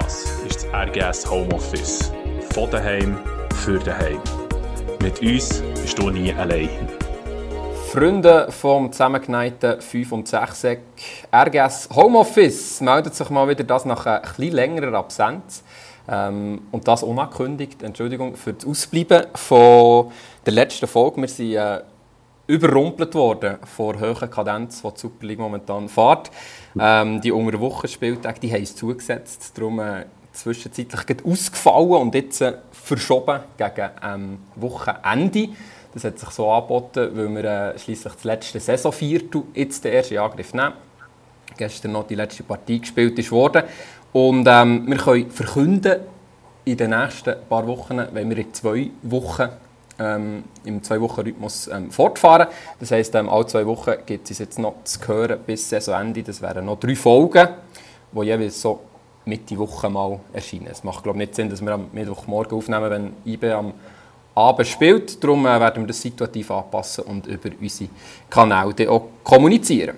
Das ist das RGS Homeoffice. Von daheim für daheim. Mit uns bist du nie allein. Freunde vom zusammengeneigten 5 und 6 Eck RGS Homeoffice meldet sich mal wieder das nach einer etwas längerer Absenz. Ähm, und das unangekündigt. Entschuldigung für das Ausbleiben von der letzten Folge. Wir sind äh, überrumpelt worden von hohen Kadenz, die die Super League momentan fährt. Ähm, die unter Woche Spieltage, die haben es zugesetzt. Darum äh, zwischenzeitlich ausgefallen und jetzt äh, verschoben gegen ähm, Wochenende. Das hat sich so angeboten, weil wir äh, schließlich das letzte Saisonviertel jetzt den ersten Angriff nehmen. Gestern noch die letzte Partie gespielt ist worden. Und ähm, wir können verkünden, in den nächsten paar Wochen, wenn wir in zwei Wochen ähm, im Zwei-Wochen-Rhythmus ähm, fortfahren. Das heisst, ähm, alle zwei Wochen gibt es jetzt noch zu hören bis Saisonende. Das wären noch drei Folgen, die jeweils so Mitte Woche mal erscheinen. Es macht glaube ich, nicht Sinn, dass wir am Mittwochmorgen aufnehmen, wenn IB am Abend spielt. Darum äh, werden wir das situativ anpassen und über unsere Kanäle auch kommunizieren.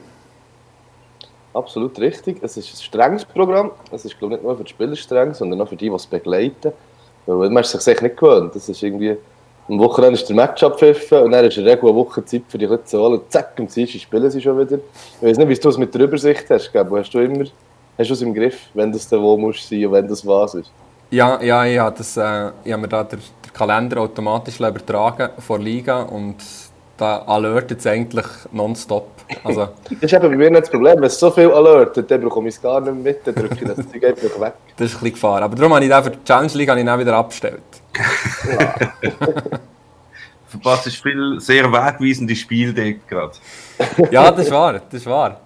Absolut richtig. Es ist ein strenges Programm. Es ist glaube ich, nicht nur für die Spieler streng, sondern auch für die, die es begleiten. Weil man ist sich nicht gewöhnt. Das ist irgendwie am Wochenende ist der Match abpfiffen und dann ist eine Regel eine Woche Zeit für die zu holen. Zack, am Dienstag spielen sie schon wieder. Ich weiß nicht, wie du es mit der Übersicht hast. Gell? Hast du immer hast du es im Griff, wenn das der wo muss sein und wenn das was ist? Ja, ja ich habe, das, äh, ich habe mir da den, den Kalender automatisch übertragen vor Liga und da alertet es eigentlich nonstop. Also, das ist eben bei mir nicht das Problem. Wenn es so viel alertet, dann bekomme ich es gar nicht mit, dann drücke ich das Zeug einfach weg. Das ist ein bisschen Gefahr. Aber darum habe ich den für die Challenge League ich dann wieder abgestellt. Ja. Verpasst viel sehr wegweisende Spiele gerade. ja, das ist wahr. Das ist wahr.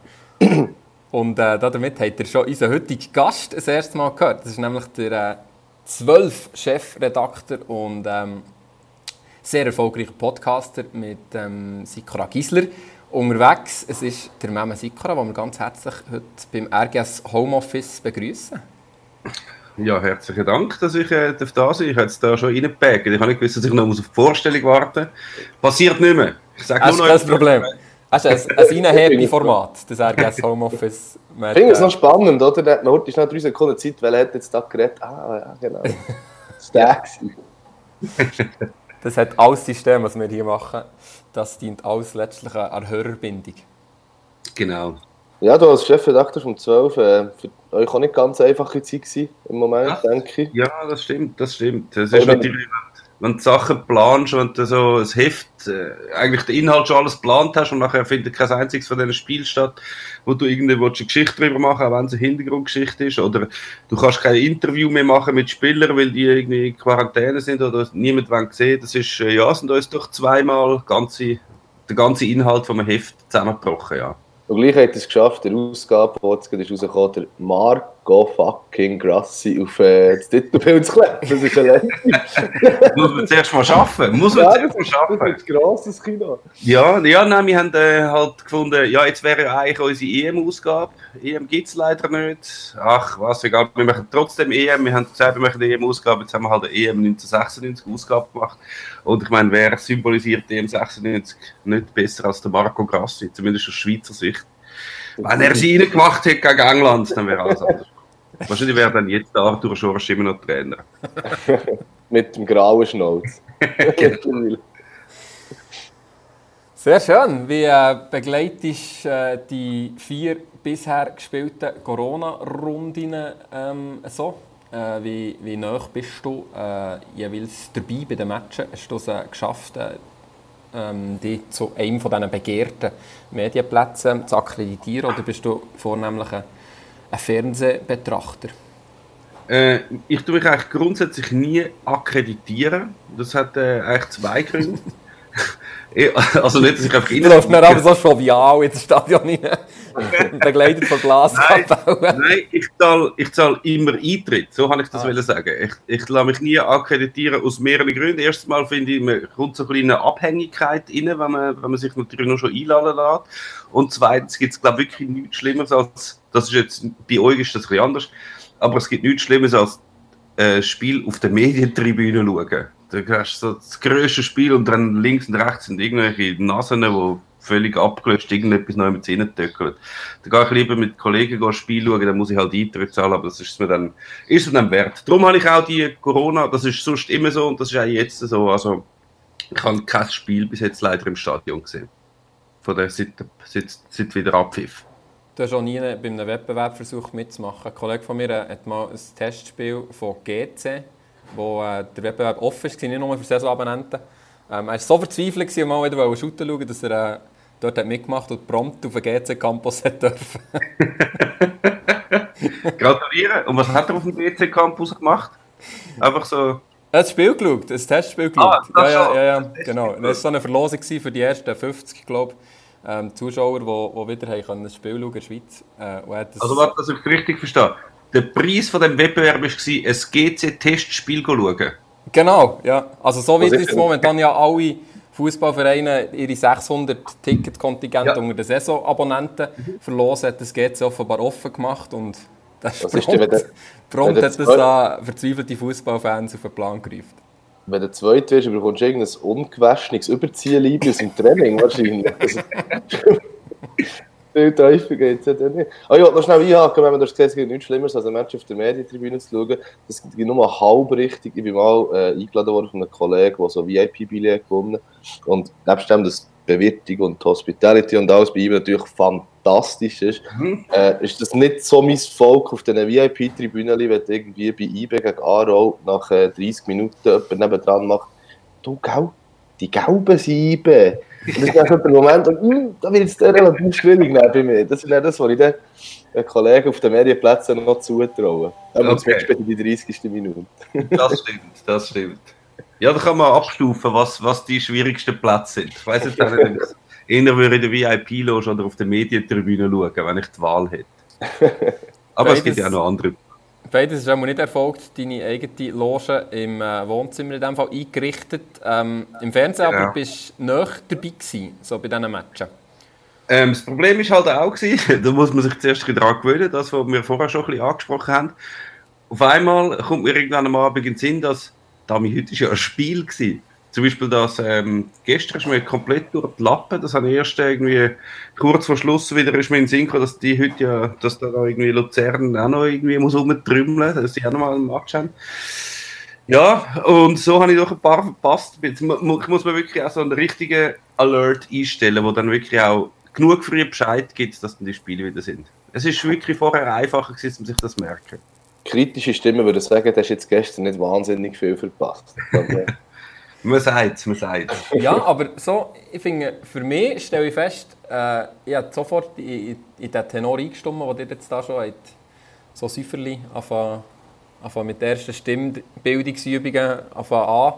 Und äh, damit habt ihr schon unseren heutigen Gast das erste Mal gehört. Das ist nämlich der äh, 12 Chefredakteur und ähm, sehr erfolgreicher Podcaster mit ähm, Sikora Gisler unterwegs. Es ist der Meme Sikora, den wir ganz herzlich heute beim RGS Homeoffice begrüßen. Ja, herzlichen Dank, dass ich äh, da sein darf. Ich habe jetzt da schon reingepackt. Ich habe nicht gewusst, dass ich noch auf die Vorstellung warten muss. Passiert nicht mehr. Ich sage nur noch... Das ist das Problem. Das ist ein, ein Format, das RGS Homeoffice. Ich finde es noch spannend, oder? Der hat ist noch drei Sekunden Zeit, weil er hat jetzt da geredet. Ah, ja, genau. Das war der. Das hat alles System, was wir hier machen. Das dient alles letztlich einer Hörerbindung. Genau. Ja, du als Chefredakteur vom 12, äh, für euch auch nicht ganz einfache Zeit gewesen, im Moment, ja, denke ich. Ja, das stimmt, das stimmt. Das ist natürlich, wenn du Sachen planst und du so ein Heft, äh, eigentlich den Inhalt schon alles geplant hast und nachher findet kein einziges von diesen Spielen statt, wo du irgendwie eine Geschichte drüber machen auch wenn es eine Hintergrundgeschichte ist. Oder du kannst kein Interview mehr machen mit Spielern, weil die irgendwie in Quarantäne sind oder niemand will sehen. Das ist, äh, ja, sind uns doch zweimal ganze, der ganze Inhalt vom Heft zusammengebrochen, ja. Und gleich hat es geschafft, der Ausgabe, die jetzt rausgekommen, der Marco fucking Grassi auf äh, das Titelbild zu kleben. Das ist eine Muss man zuerst mal schaffen. Muss man ja, zuerst mal schaffen. Das ist ein grosses Kino. Ja, ja nein, wir haben äh, halt gefunden, ja, jetzt wäre eigentlich unsere EM-Ausgabe. EM gibt es leider nicht. Ach, was, egal, wir machen trotzdem EM. Wir haben gesagt, wir machen eine EM-Ausgabe. Jetzt haben wir halt eine EM 1996 Ausgabe gemacht. Und ich meine, wer symbolisiert die EM 96 nicht besser als der Marco Grassi, zumindest aus Schweizer Sicht. Wenn er sie gemacht hätte gegen England, dann wäre alles anders. Wahrscheinlich wäre dann jetzt Arthur Schorsch immer noch Trainer. Mit dem grauen Schnauz. genau. Sehr schön. Wie äh, begleitest du äh, die vier bisher gespielten Corona-Runden ähm, so? Äh, wie, wie nah bist du äh, jeweils dabei bei den Matchen? Hast du es äh, geschafft, äh, ähm, dich zu einem von diesen begehrten Medienplätzen zu akkreditieren oder bist du vornehmlich ein, ein Fernsehbetrachter? Äh, ich tue mich eigentlich grundsätzlich nie akkreditieren. Das hat äh, eigentlich zwei Gründe. also nicht, dass ich einfach. Du läufst mir aber so jovial ins Stadion rein begleitet von Glaskapellen. Nein, nein, ich zahle ich zahl immer Eintritt, so kann ich das ah. sagen. Ich, ich lasse mich nie akkreditieren aus mehreren Gründen. Erstens mal finde ich, man kommt so eine kleine Abhängigkeit rein, wenn man, wenn man sich natürlich nur schon einladen lässt. Und zweitens gibt es, glaube ich, wirklich nichts Schlimmeres als, das ist jetzt, bei euch ist das ein bisschen anders, aber es gibt nichts Schlimmeres als äh, Spiel auf der Medientribüne schauen. Da hast du so das größte Spiel und dann links und rechts sind irgendwelche Nasen, die völlig abgelöscht irgendetwas noch mit reintöckelt. Da gehe ich lieber mit Kollegen ein Spiel schauen, dann muss ich halt Eintritt zahlen, aber das ist mir dann, ist mir dann wert. Darum habe ich auch die Corona, das ist sonst immer so und das ist auch jetzt so, also ich habe kein Spiel bis jetzt leider im Stadion gesehen. Von der, seit, seit, seit wieder Abpfiff. Du hast auch nie bei einem Wettbewerb versucht mitzumachen. Ein Kollege von mir hat mal ein Testspiel von GC, wo äh, der Wettbewerb offen war, nicht nur für Saisonabonnenten. Ähm, er war so verzweifelt, um mal wieder shooten schauen, dass er äh, dort hat mitgemacht und prompt auf den GC-Campus dürfen. Gratulieren. Und was hat er auf dem GC-Campus gemacht? Einfach so... Er hat das Spiel geschaut, ein Testspiel geschaut. Ah, ja, ja, ja, ja, genau. Das war so eine Verlosung für die ersten 50, glaube ich ähm, Zuschauer, die, die wieder haben können, das Spiel schauen in der Schweiz. Äh, also warte, dass ich richtig verstehe. Der Preis von dem Wettbewerb war, ein GC-Testspiel zu schauen? Genau, ja. Also so wie es momentan ja alle Fußballvereine ihre 600 Ticketkontingente ja. unter den Saisonabonnenten mhm. verlosen, hat das GC offenbar offen gemacht und das prompt, ist prompt hat das da verzweifelte Fußballfans auf den Plan gerufen wenn du zweit wirst, bekommst du irgendein ungewaschenes Überziehliebe aus dem Training wahrscheinlich. Viel tiefer geht es ja dann nicht. Ah, ich wollte noch schnell einhaken, wenn man das gesehen es gibt nichts Schlimmeres, als ein Match auf der Medientribüne zu schauen. Das geht nur halb richtig. Ich bin mal äh, eingeladen worden von einem Kollegen, der so VIP-Billett gewonnen hat. Und nebst dem, das Bewirtung und Hospitality und alles bei ihm natürlich fantastisch ist, mhm. äh, ist das nicht so mein Volk auf diesen VIP-Tribünen, wenn du irgendwie bei IB gegen Aarau nach äh, 30 Minuten jemand nebendran macht, du, gell, die gelben Sieben. Und das ist dann der Moment, und, hm, da wird es relativ schwierig bei mir. Das ist das, was ich den Kollegen auf den Medienplätzen noch zutraue. Aber okay. zum die 30. Minute. das stimmt, das stimmt. Ja, da kann man abstufen, was, was die schwierigsten Plätze sind. Ich weiß nicht, wenn ich eher würde in der VIP-Loge oder auf der Medientribüne schauen, wenn ich die Wahl hätte. Aber Beides, es gibt ja auch noch andere. Beides ist auch nicht erfolgt. Deine eigene Loge im äh, Wohnzimmer in dem Fall eingerichtet. Ähm, Im Fernsehen ja. aber bist du näher dabei gewesen, so bei diesen Matchen. Ähm, das Problem war halt auch, gewesen, da muss man sich zuerst daran gewöhnen, das, was wir vorher schon ein bisschen angesprochen haben. Auf einmal kommt mir irgendwann am Abend in den Sinn, dass Dami, heute war ja ein Spiel. Gewesen. Zum Beispiel das, ähm, gestern ist mir komplett durch die Lappen, das habe ich erst irgendwie kurz vor Schluss wieder ist mir in den Sinn gekommen, dass die heute ja, dass da irgendwie Luzern auch noch irgendwie muss rumtrümmeln, dass sie auch noch mal einen Match haben. Ja, und so habe ich doch ein paar verpasst. Jetzt muss man wirklich auch so einen richtigen Alert einstellen, wo dann wirklich auch genug früh Bescheid gibt, dass dann die Spiele wieder sind. Es ist wirklich vorher einfacher gewesen, um sich das zu merken kritische Stimmen würden sagen, du hast jetzt gestern nicht wahnsinnig viel verpasst. man sagt es, man sagt Ja, aber so, ich finde, für mich stelle ich fest, äh, ich habe sofort in, in den Tenor eingestimmt, den ihr jetzt da schon habt, so Säuferli anfangen, mit der ersten Stimmbildungsübungen an,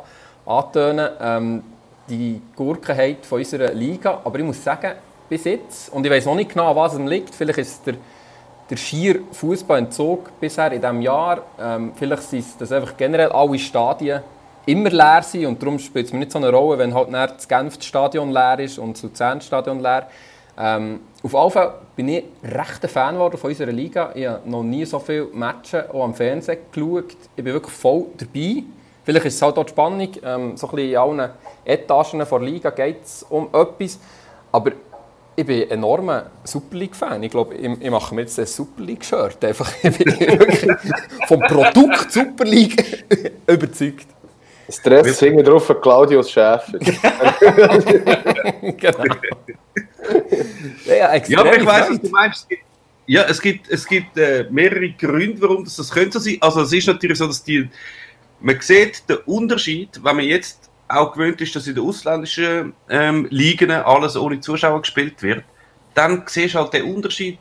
antönen. Ähm, die Gurkenheit von unserer Liga. Aber ich muss sagen, bis jetzt, und ich weiß noch nicht genau, an was es liegt, vielleicht ist es der der schier Fußballentzug bisher in diesem Jahr. Ähm, vielleicht sind das einfach generell alle Stadien immer leer sind und darum spielt es mir nicht so eine Rolle, wenn halt das Genf Stadion leer ist und das Luzern Stadion leer. Ähm, auf jeden Fall bin ich recht ein Fan geworden von unserer Liga. Ich habe noch nie so viele Matches auch am Fernsehen geschaut. Ich bin wirklich voll dabei. Vielleicht ist es halt auch die Spannung. Ähm, so ein bisschen in allen Etagen der Liga geht es um etwas. Aber ich bin ein enormer Super League-Fan. Ich glaube, ich, ich, mache mir jetzt ein Super League-Shirt. Einfach, ich bin wirklich vom Produkt Super League überzeugt. Stress hängt drauf von Claudius Schäfer. genau. Ja, ja, aber ich weiß, was du meinst. Ja, es gibt, es gibt äh, mehrere Gründe, warum das, das könnte so sein. Also es ist natürlich so, dass die, man sieht den Unterschied, wenn man jetzt auch gewöhnt ist, dass in den ausländischen ähm, Ligen alles ohne Zuschauer gespielt wird, dann siehst du halt den Unterschied,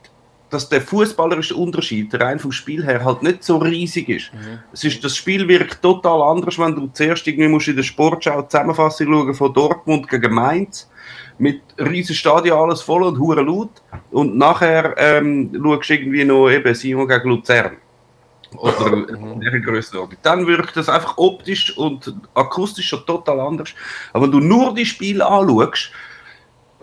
dass der fußballerische Unterschied rein vom Spiel her halt nicht so riesig ist. Mhm. Es ist das Spiel wirkt total anders, wenn du zuerst irgendwie musst in der Sportschau Zusammenfassung schauen von Dortmund gegen Mainz mit riesen Stadion alles voll und hure laut und nachher ähm, schaust du irgendwie noch eben Simon gegen Luzern oder in dieser Größenordnung. Dann wirkt das einfach optisch und akustisch schon total anders. Aber wenn du nur die Spiele anschaust,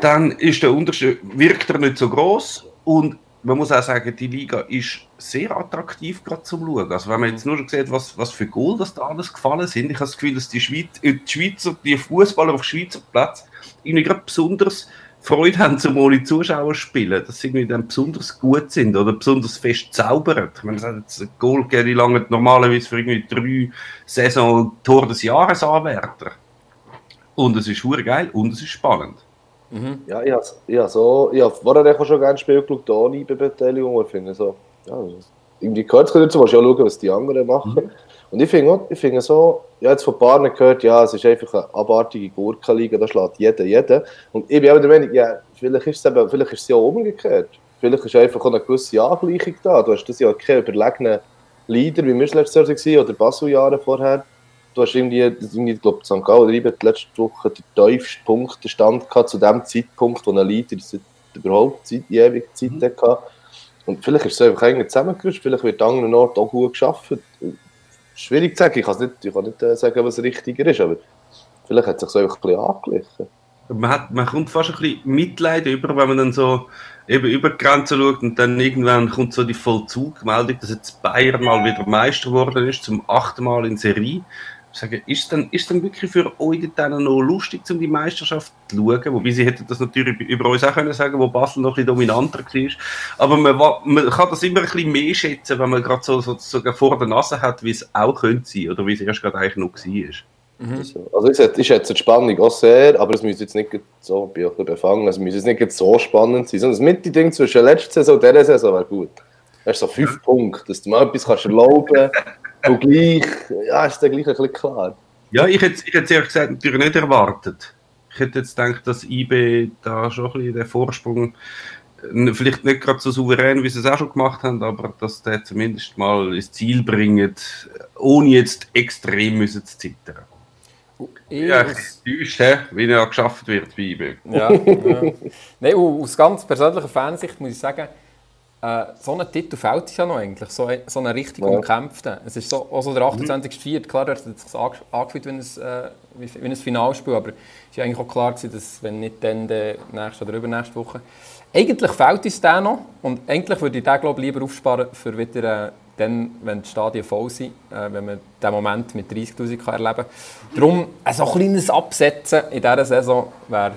dann ist der Unterschied, wirkt er nicht so groß und man muss auch sagen, die Liga ist sehr attraktiv gerade zum Schauen. Also wenn man jetzt nur sieht, was, was für Goal das da alles gefallen sind, ich habe das Gefühl, dass die, Schweiz, äh, die Schweizer, die Fußballer auf Schweizer Platz irgendwie gerade besonders Freude haben, zum ohne Zuschauer zu spielen, dass sie irgendwie dann besonders gut sind oder besonders fest zaubern. Ich meine, das hat jetzt ein Goal gegeben, die lange normalerweise für irgendwie drei Saison Tor des Jahres Anwärter. Und es ist hure geil und es ist spannend. Mhm. Ja, ich habe ich so, ich habe vorher schon gerne Spiel geschaut, ohne Beteiligung, ich finde so, ja, irgendwie gehört es dazu, musst du auch schauen, was die anderen machen. Mhm. Und ich finde, ich finde so, ja, jetzt von paar gehört, ja, es ist einfach eine abartige Gurkenliga, da schlägt jeder jeden. Und ich bin auch der Meinung, ja, vielleicht ist es, eben, vielleicht ist es ja umgekehrt. Vielleicht ist einfach auch eine gewisse Angleichung da. Du hast das ja keinen überlegenen Leader, wie wir es letztes Jahr waren, oder Basel-Jahre vorher. Du hast irgendwie, irgendwie ich glaube, St. Gallen die letzte Woche den tiefsten Punktestand gehabt, zu dem Zeitpunkt, wo ein Leader überhaupt Zeit, ewig Zeit mhm. hatte. Und vielleicht ist es einfach irgendwie zusammengerüstet, vielleicht wird an anderen Orten auch gut geschafft schwierig zu sagen. Ich, nicht, ich kann nicht äh, sagen, was richtiger ist, aber vielleicht hat es sich so einfach ein bisschen angeglichen. Man, hat, man kommt fast ein bisschen Mitleid über, wenn man dann so eben über die Grenze schaut und dann irgendwann kommt so die Vollzugmeldung, dass jetzt Bayern mal wieder Meister geworden ist, zum achten Mal in Serie sagen, ist dann, ist dann wirklich für euch dann noch lustig, um die Meisterschaft zu schauen? Wobei sie hätten das natürlich über uns auch können sagen, wo Basel noch ein bisschen dominanter war. Aber man, man kann das immer ein bisschen mehr schätzen, wenn man gerade so, so, sogar vor der Nase hat, wie es auch könnte sein oder wie es erst gerade eigentlich noch war. Mhm. Also ich schätze, ich schätze die Spannung auch sehr, aber es müsste jetzt nicht so, bin auch befangen, es müsste jetzt nicht so spannend sein, sondern das Mitte-Ding zwischen der letzten Saison und dieser Saison wäre gut. Du hast so fünf ja. Punkte, dass du mal etwas kannst erlauben Und gleich, ja, ist der gleich ein bisschen klar. Ja, ich hätte, ich hätte ehrlich gesagt natürlich nicht erwartet. Ich hätte jetzt gedacht, dass IB da schon ein bisschen den Vorsprung, vielleicht nicht gerade so souverän, wie sie es auch schon gemacht haben, aber dass der zumindest mal ins Ziel bringt, ohne jetzt extrem müssen zu zittern. Ich ja, ich täuscht, wie er geschafft wird bei IB. Ja, ja. Nein, aus ganz persönlicher Fansicht muss ich sagen, äh, so ein Titel fehlt es ja noch eigentlich, so, so einen richtig ja. umkämpften. Es ist so, also der 28. Mhm. klar, der hat sich angefühlt wie ein, äh, wie, wie ein Finalspiel, aber es war eigentlich auch klar, gewesen, dass wenn nicht dann die nächste oder übernächste Woche. Eigentlich fehlt uns der noch und eigentlich würde ich den glaube lieber aufsparen für wieder äh, dann, wenn die Stadien voll sind, äh, wenn man diesen Moment mit 30'000 erleben kann. Darum äh, so ein kleines Absetzen in dieser Saison wäre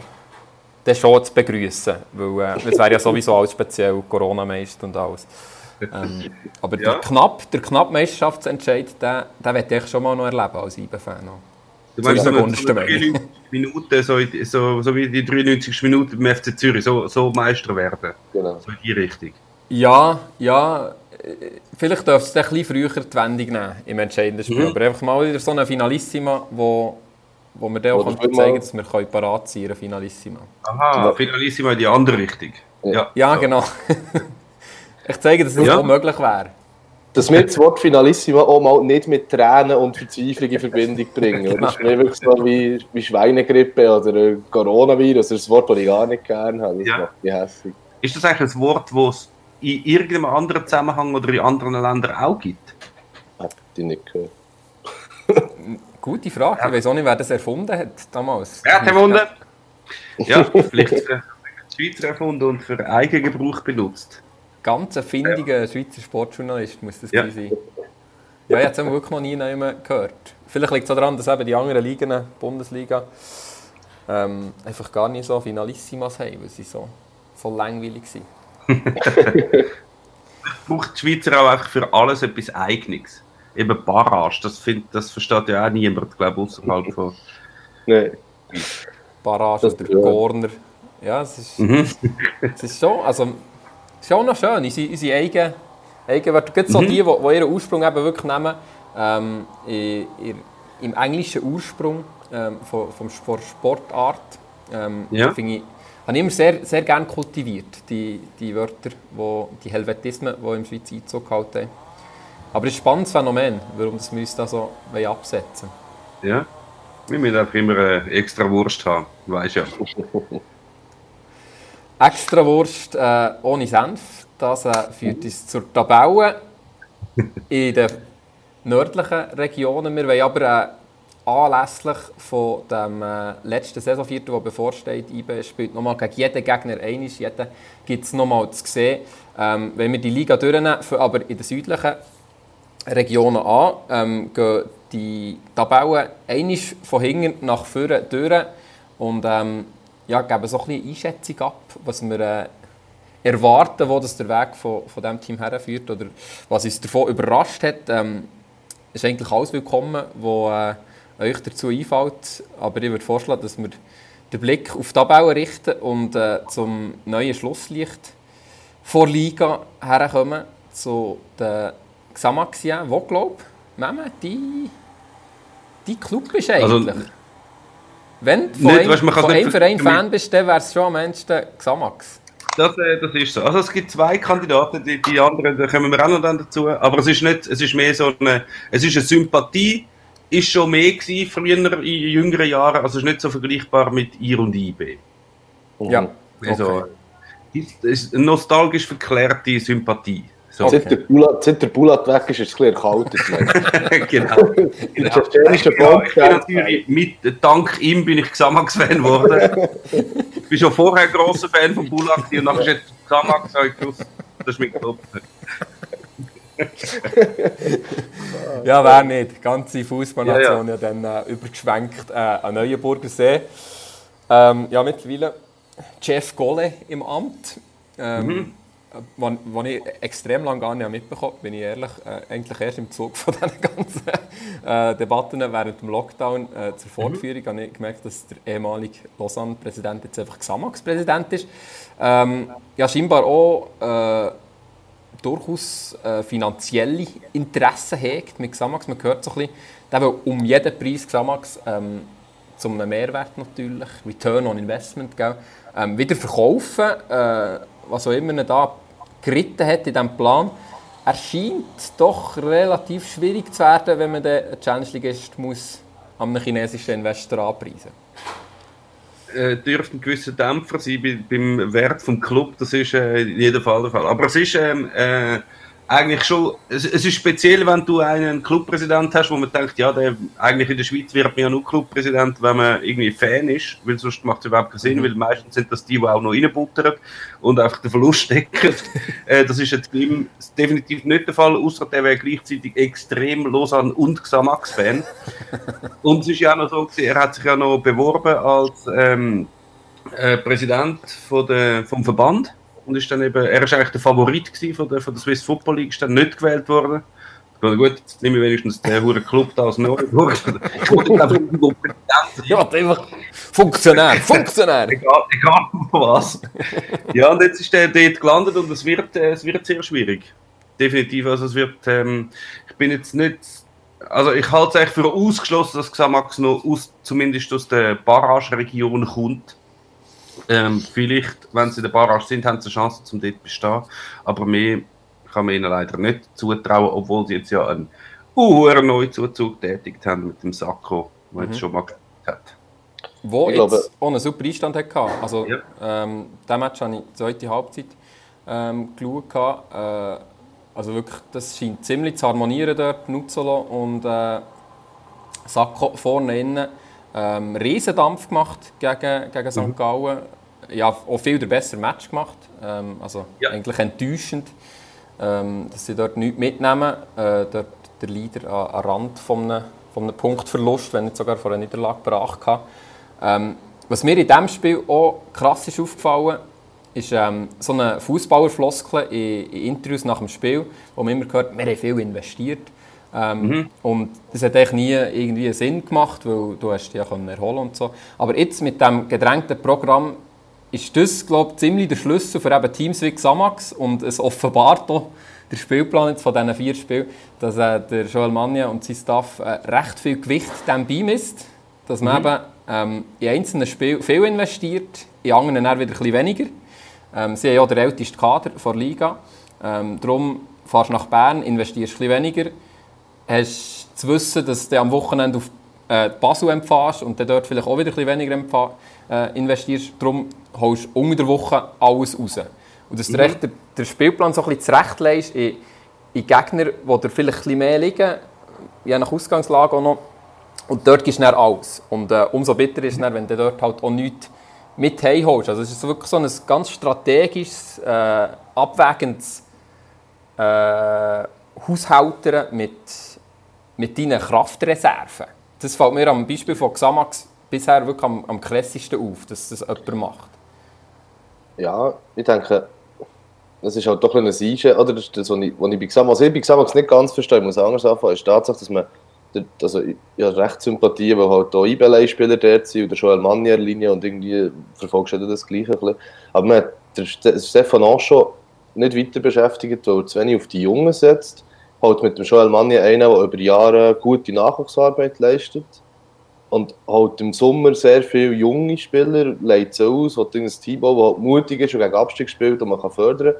dann schon zu begrüßen, weil äh, es wäre ja sowieso alles speziell, Corona-Meister und alles. Ähm, aber ja. der knapp, der knapp Meisterschaftsentscheid, den, den möchte ich schon mal noch erleben als IB-Fan. Du meinst, so, so, Minuten, so, so, so wie die 93. Minute beim FC Zürich, so, so Meister werden. Genau. So in die Richtung. Ja, ja. Vielleicht dürfte es ein bisschen früher die Wendung nehmen im entscheidenden Spiel. Mhm. Aber einfach mal wieder so eine Finalissima, wo wo wir dann auch zeigen können, dass wir parat sein können, Finalissima. Aha, Finalissima in die andere Richtung. Ja, ja genau. ich zeige, dass es ja. auch möglich wäre. Dass wir das Wort Finalissima auch mal nicht mit Tränen und Verzweiflung in Verbindung bringen. genau. Das ist nicht wirklich so wie, wie Schweinegrippe oder Coronavirus. Das ist ein Wort, das ich gar nicht gerne habe. Das ja. macht mich hässlich. Ist das eigentlich ein Wort, das es in irgendeinem anderen Zusammenhang oder in anderen Ländern auch gibt? Hab ich nicht gehört. Gute Frage. Ja. Ich weiß auch nicht, wer das erfunden hat damals. Wer hat erfunden? Ja, vielleicht äh, die Schweizer erfunden und für Eigengebrauch benutzt. Ganz ein findiger ja. Schweizer Sportjournalist muss das ja. sein. Ja, jetzt haben wir wirklich noch nie gehört. Vielleicht liegt es daran, dass eben die anderen Ligen, Bundesliga, ähm, einfach gar nicht so Finalissimas haben, weil sie so, so langweilig sind. braucht die Schweizer auch einfach für alles etwas Eigenes eben Barrage, das, find, das versteht ja auch niemand, glaube ich, außerhalb von. Nein. Barrage das oder ja. Corner. Ja, es ist, mhm. es ist schon, also, schon noch schön, unsere, unsere eigenen, eigenen Gibt so mhm. die, die, die ihren Ursprung eben wirklich nehmen, ähm, in, in, im englischen Ursprung ähm, von, vom, von Sportart, ähm, ja. finde ich, habe ich immer sehr, sehr gerne kultiviert, die, die Wörter, wo, die Helvetismen, die im Schweiz Einzug gehalten haben. Aber es ist ein spannendes Phänomen, warum wir uns da so absetzen Ja, wir müssen einfach immer eine extra Wurst haben, weißt ja. extra Wurst äh, ohne Senf, das äh, führt uns zur Tabelle in den nördlichen Regionen. Wir wollen aber äh, anlässlich von dem äh, letzten Saisonviertel, das bevorsteht, IBE spielt nochmal gegen jeden Gegner einig, jeden gibt es nochmal zu sehen. Ähm, wenn wir die Liga durchnehmen, aber in den südlichen Regionen an, ähm, gehen die Tabellen einisch von hinten nach vorne durch. Und ähm, ja, geben so ein bisschen Einschätzung ab, was wir äh, erwarten, wo das der Weg von, von diesem Team herführt oder was uns davon überrascht hat. Ähm, ist eigentlich alles willkommen, was äh, euch dazu einfällt. Aber ich würde vorschlagen, dass wir den Blick auf die Tabelle richten und äh, zum neuen Schlusslicht vor Liga herkommen, zu den Xamaxien, wo, glaube ich, die, die Club ist Also, eigentlich. Wenn du von, Nicht, einem, weißt, von einem für- Verein Fan bist, dann wäre es schon am Ende Xamax. Das, äh, das ist so. Also es gibt zwei Kandidaten, die, die anderen, da kommen wir auch noch dann dazu. Aber es ist nicht, es ist mehr so eine, es ist eine Sympathie, ist schon mehr gewesen früher in jüngeren Jahren, also es ist nicht so vergleichbar mit IR und IB. Ja, Also, okay. es ist eine nostalgisch verklärte Sympathie. So. Okay. Seit, der Bulat, seit der Bulat weg ist, ist es ein bisschen erkaltet. genau. Genau. tschetschenische Ich bin, natürlich mit, dank ihm bin ich Xamax-Fan geworden. ich bin schon vorher ein grosser Fan von Bulak und nachher ist jetzt Xamax, habe ich gewusst, das ist mein Club. Ja, wer nicht. Die ganze Fußballnation Ja, ja, dann äh, übergeschwenkt äh, an Neuenburger See. Ähm, ja, mittlerweile Jeff Golle im Amt. Ähm, Mhm. Was, ich extrem lange gar nicht mitbekommen bin ich ehrlich, äh, eigentlich erst im Zug von diesen ganzen äh, Debatten während dem Lockdown äh, zur Fortführung habe ich gemerkt, dass der ehemalige Lausanne-Präsident jetzt einfach Xamax-Präsident ist. Ähm, ja, scheinbar auch äh, durchaus äh, finanzielle Interessen hegt mit Xamax. Man hört so ein bisschen, der will um jeden Preis Xamax ähm, zum Mehrwert natürlich, Return on Investment, gell, ähm, wieder verkaufen, äh, was auch immer er da geritten hat in diesem Plan. Er scheint doch relativ schwierig zu werden, wenn man den Challenge League muss an einem chinesischen Investor anpreisen äh, dürfte ein gewisser Dämpfer sein bei, beim Wert vom Club, das ist äh, in jedem Fall der Fall. Aber es ist ähm, äh, eigentlich schon, es, es ist speziell, wenn du einen Clubpräsident hast, wo man denkt, ja, der, eigentlich in der Schweiz wird man ja nur Clubpräsident, wenn man irgendwie Fan ist, weil sonst macht es überhaupt keinen Sinn, weil meistens sind das die, die auch noch reinbuttern und einfach den Verlust decken. äh, das ist jetzt bei ihm definitiv nicht der Fall, außer der wäre gleichzeitig extrem Lausanne- und Xamax-Fan. Und es ist ja auch noch so, er hat sich ja noch beworben als ähm, äh, Präsident von der, vom Verband und ist dann eben, er ist eigentlich der Favorit von der, von der Swiss Football League, ist dann nicht gewählt worden. Ja, gut, jetzt nehme ich wenigstens den Huren Club da aus Neuenburg. Ich wollte einfach. Ja, einfach Funktionär, Funktionär! Egal, egal was. Ja, und jetzt ist der dort gelandet und es wird, äh, es wird sehr schwierig. Definitiv. Also es wird, ähm, ich bin jetzt nicht, also ich halte es eigentlich für ausgeschlossen, dass Xamax noch aus, zumindest aus der Barrage-Region kommt. Ähm, vielleicht, wenn sie in der Barrage sind, haben sie eine Chance, zum dort zu bestehen. Aber mehr kann man ihnen leider nicht zutrauen, obwohl sie jetzt ja einen uh, Neuzuzug tätigt haben mit dem Sakko, der jetzt schon mal gemacht hat. Wo Ich jetzt glaube- auch einen super Einstand hatte. Also, Ja. ähm, diesen Match habe ich die zweite Halbzeit ähm, geschaut. Äh, also wirklich, das scheint ziemlich zu harmonieren dort, Nuzzolo und äh, Sacco vorne innen. Ähm, Riesendampf gemacht gegen, gegen St. Gallen. Ja, auch viel der bessere Match gemacht. Ähm, also Ja. eigentlich enttäuschend, ähm, dass sie dort nichts mitnehmen. Äh, dort der Leader an, an Rand von einem, von einem Punktverlust, wenn nicht sogar von einer Niederlage gebracht hat. Ähm, was mir in diesem Spiel auch krass ist aufgefallen, ist ähm, so eine Fußballerfloskel in, in Interviews nach dem Spiel, wo man immer gehört, wir haben viel investiert. Ähm, Und das hat eigentlich nie irgendwie Sinn gemacht, weil du hast dich ja können erholen und so. Aber jetzt mit dem gedrängten Programm ist das, glaube ich, ziemlich der Schlüssel für eben Teams wie Xamax und es offenbart auch der Spielplan jetzt von diesen vier Spielen, dass äh, der Joel Manja und sein Staff äh, recht viel Gewicht dem beimisst, dass man eben ähm, in einzelnen Spielen viel investiert, in anderen dann wieder ein bisschen weniger. Ähm, sie haben ja den ältesten Kader der Liga. Ähm, darum fährst du nach Bern, investierst ein bisschen weniger, hast zu wissen, dass du am Wochenende auf äh, Basel empfährst und dann dort vielleicht auch wieder ein bisschen weniger äh, investierst. Darum holst du unter der Woche alles raus. Und dass du recht der, der Spielplan so ein bisschen zurechtlegst in, in Gegner, die dir vielleicht ein bisschen mehr liegen, je nach Ausgangslage auch noch. Und dort gibst du dann alles. Und äh, umso bitterer ist es dann, wenn du dort halt auch nichts mit heimholst. Also es ist wirklich so ein ganz strategisches, äh, abwägendes äh, Haushaltern mit, mit deinen Kraftreserven. Das fällt mir am Beispiel von Xamax bisher wirklich am, am krassesten auf, dass das jemand macht. Ja, ich denke, das ist halt doch ein Einschen, oder das, das, was ich, was ich bei Xamax, nicht ganz verstehe, ich muss anders anfangen, ist die Tatsache, dass man, also ich habe recht Sympathie, weil halt auch IBLA-Spieler dort sind, oder Joel Manier-Linie und irgendwie verfolgst du das Gleiche ein. Aber man hat Stefan Ancho nicht weiter beschäftigt, weil er zu wenig auf die Jungen setzt. Halt mit dem Joel Manier einen, der über Jahre gute Nachwuchsarbeit leistet. Und halt im Sommer sehr viele junge Spieler leitet es aus, hat ein Team, das halt mutig ist und gegen Abstieg spielt und man kann fördern.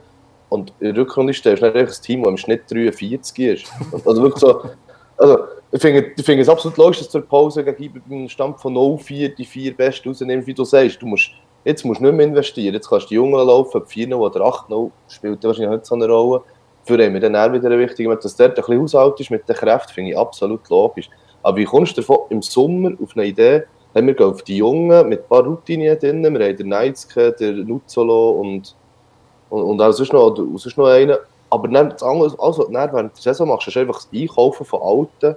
Und in der Rückrunde stellst du ein Team, das im Schnitt 43 ist. Also wirklich so, also ich finde, ich es absolut logisch, dass der Pause gegen einen Stand von 0-4 die vier Besten rausnimmst, wie du sagst. Du musst, jetzt musst du nicht mehr investieren, jetzt kannst du die Jungen laufen, 4-0 oder 8-0 spielt wahrscheinlich nicht so eine Rolle. Für haben wir dann auch wieder eine wichtige, dass dort ein bisschen Haushalt ist mit den Kräften, finde ich absolut logisch. Aber wie kommst du davon im Sommer auf eine Idee, haben wir auf die Jungen mit ein paar Routinen drin, wir haben den Neizke, den Nuzzolo und, und, und auch sonst noch, sonst noch einen. Aber dann, also, dann während der Saison machst du einfach das Einkaufen von Alten,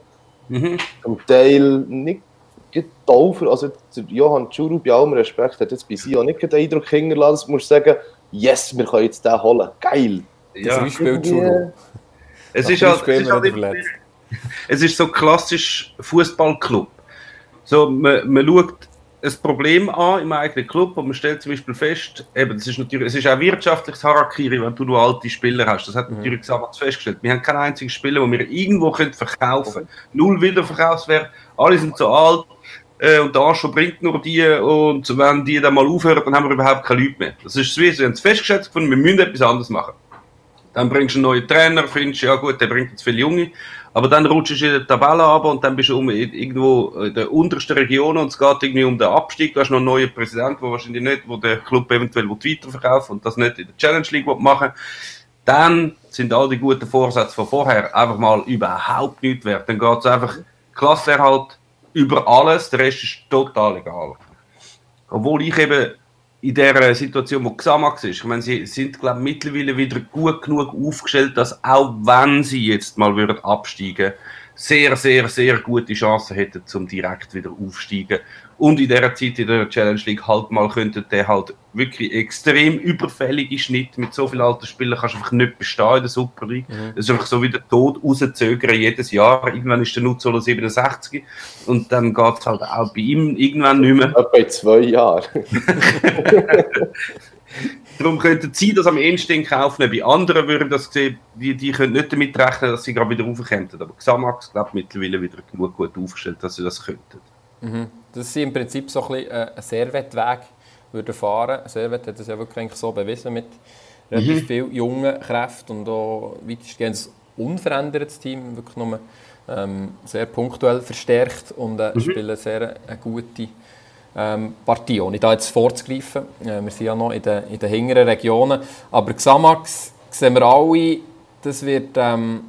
mhm. zum Teil nicht getaufen, also der Johann Tschuru, bei allem Respekt, hat jetzt bei sie auch nicht den Eindruck hinterlassen, dass du sagen yes, wir können jetzt den holen, geil. Ja. Das Beispiel Tschuru. Es ist halt, es ist halt es ist so klassisch Fußballclub. So, man, man schaut ein Problem an im eigenen Club und man stellt zum Beispiel fest, eben, das ist natürlich, es ist auch wirtschaftliches Harakiri, wenn du nur alte Spieler hast. Das hat mhm. natürlich Xamax festgestellt. Wir haben keinen einzigen Spieler, den wir irgendwo können verkaufen können. Null Wiederverkaufswert, alle sind zu alt äh, und der Arsch bringt nur die und wenn die dann mal aufhören, dann haben wir überhaupt keine Leute mehr. Das ist so, wir haben es festgestellt gefunden, wir müssen etwas anderes machen. Dann bringst du einen neuen Trainer, findest ja gut, der bringt jetzt viele Junge, aber dann rutschst du in der Tabelle ab und dann bist du um, irgendwo in der untersten Region und es geht irgendwie um den Abstieg. Du hast noch einen neuen Präsidenten, der wahrscheinlich nicht, wo der Club eventuell weiterverkaufen und das nicht in der Challenge League machen Dann sind all die guten Vorsätze von vorher einfach mal überhaupt nicht wert. Dann geht es einfach Klassenerhalt über alles, der Rest ist total egal. Obwohl ich eben in der Situation, wo Xamax ist, ich meine, sie sind, glaube ich, mittlerweile wieder gut genug aufgestellt, dass auch wenn sie jetzt mal würden absteigen, sehr, sehr, sehr gute Chancen hätten, zum direkt wieder aufsteigen und in dieser Zeit in der Challenge League halt mal könnte der halt wirklich extrem überfällige Schnitt mit so vielen alten Spielern kannst du einfach nicht bestehen in der Super League. Mhm. Das ist einfach so wie der Tod rauszögern jedes Jahr. Irgendwann ist der Nutzolo 67 und dann geht es halt auch bei ihm irgendwann nicht mehr. Bei zwei Jahren. Darum könnte es sein, dass am ehesten in Kauf nehmen. Bei anderen würden das sehen, die, die können nicht damit rechnen, dass sie gerade wieder raufkommen. Aber Xamax glaubt mittlerweile wieder genug gut aufgestellt, dass sie das könnten. Mhm. Das sind im Prinzip so ein, bisschen äh, ein Servet-Weg würde fahren. Servet hat das ja wirklich so bewiesen mit relativ mhm. vielen jungen Kräften und auch weitestgehend ein unverändertes Team, wirklich nur ähm, sehr punktuell verstärkt und äh, mhm. spielen sehr eine gute ähm, Partie, ohne da jetzt vorzugreifen. Äh, wir sind ja noch in den, in den hinteren Regionen, aber Xamax sehen wir alle, das wird ähm,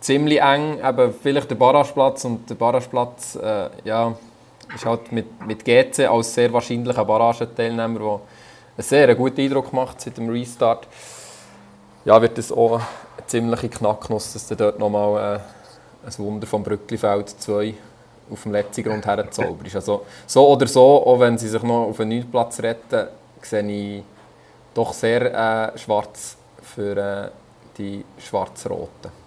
ziemlich eng, eben vielleicht der Barrageplatz und der Barrageplatz, äh, ja, ist halt mit, mit GC als sehr wahrscheinlicher Barragenteilnehmer, der einen sehr guten Eindruck macht seit dem Restart. Ja, wird es auch eine ziemliche Knacknuss, dass dort nochmal äh, ein Wunder vom Brücklifeld 2 auf dem letzten Grund herzaubert. Also, so oder so, auch wenn sie sich noch auf einen neuen Platz retten, sehe ich doch sehr äh, schwarz für äh, die Schwarz-Roten.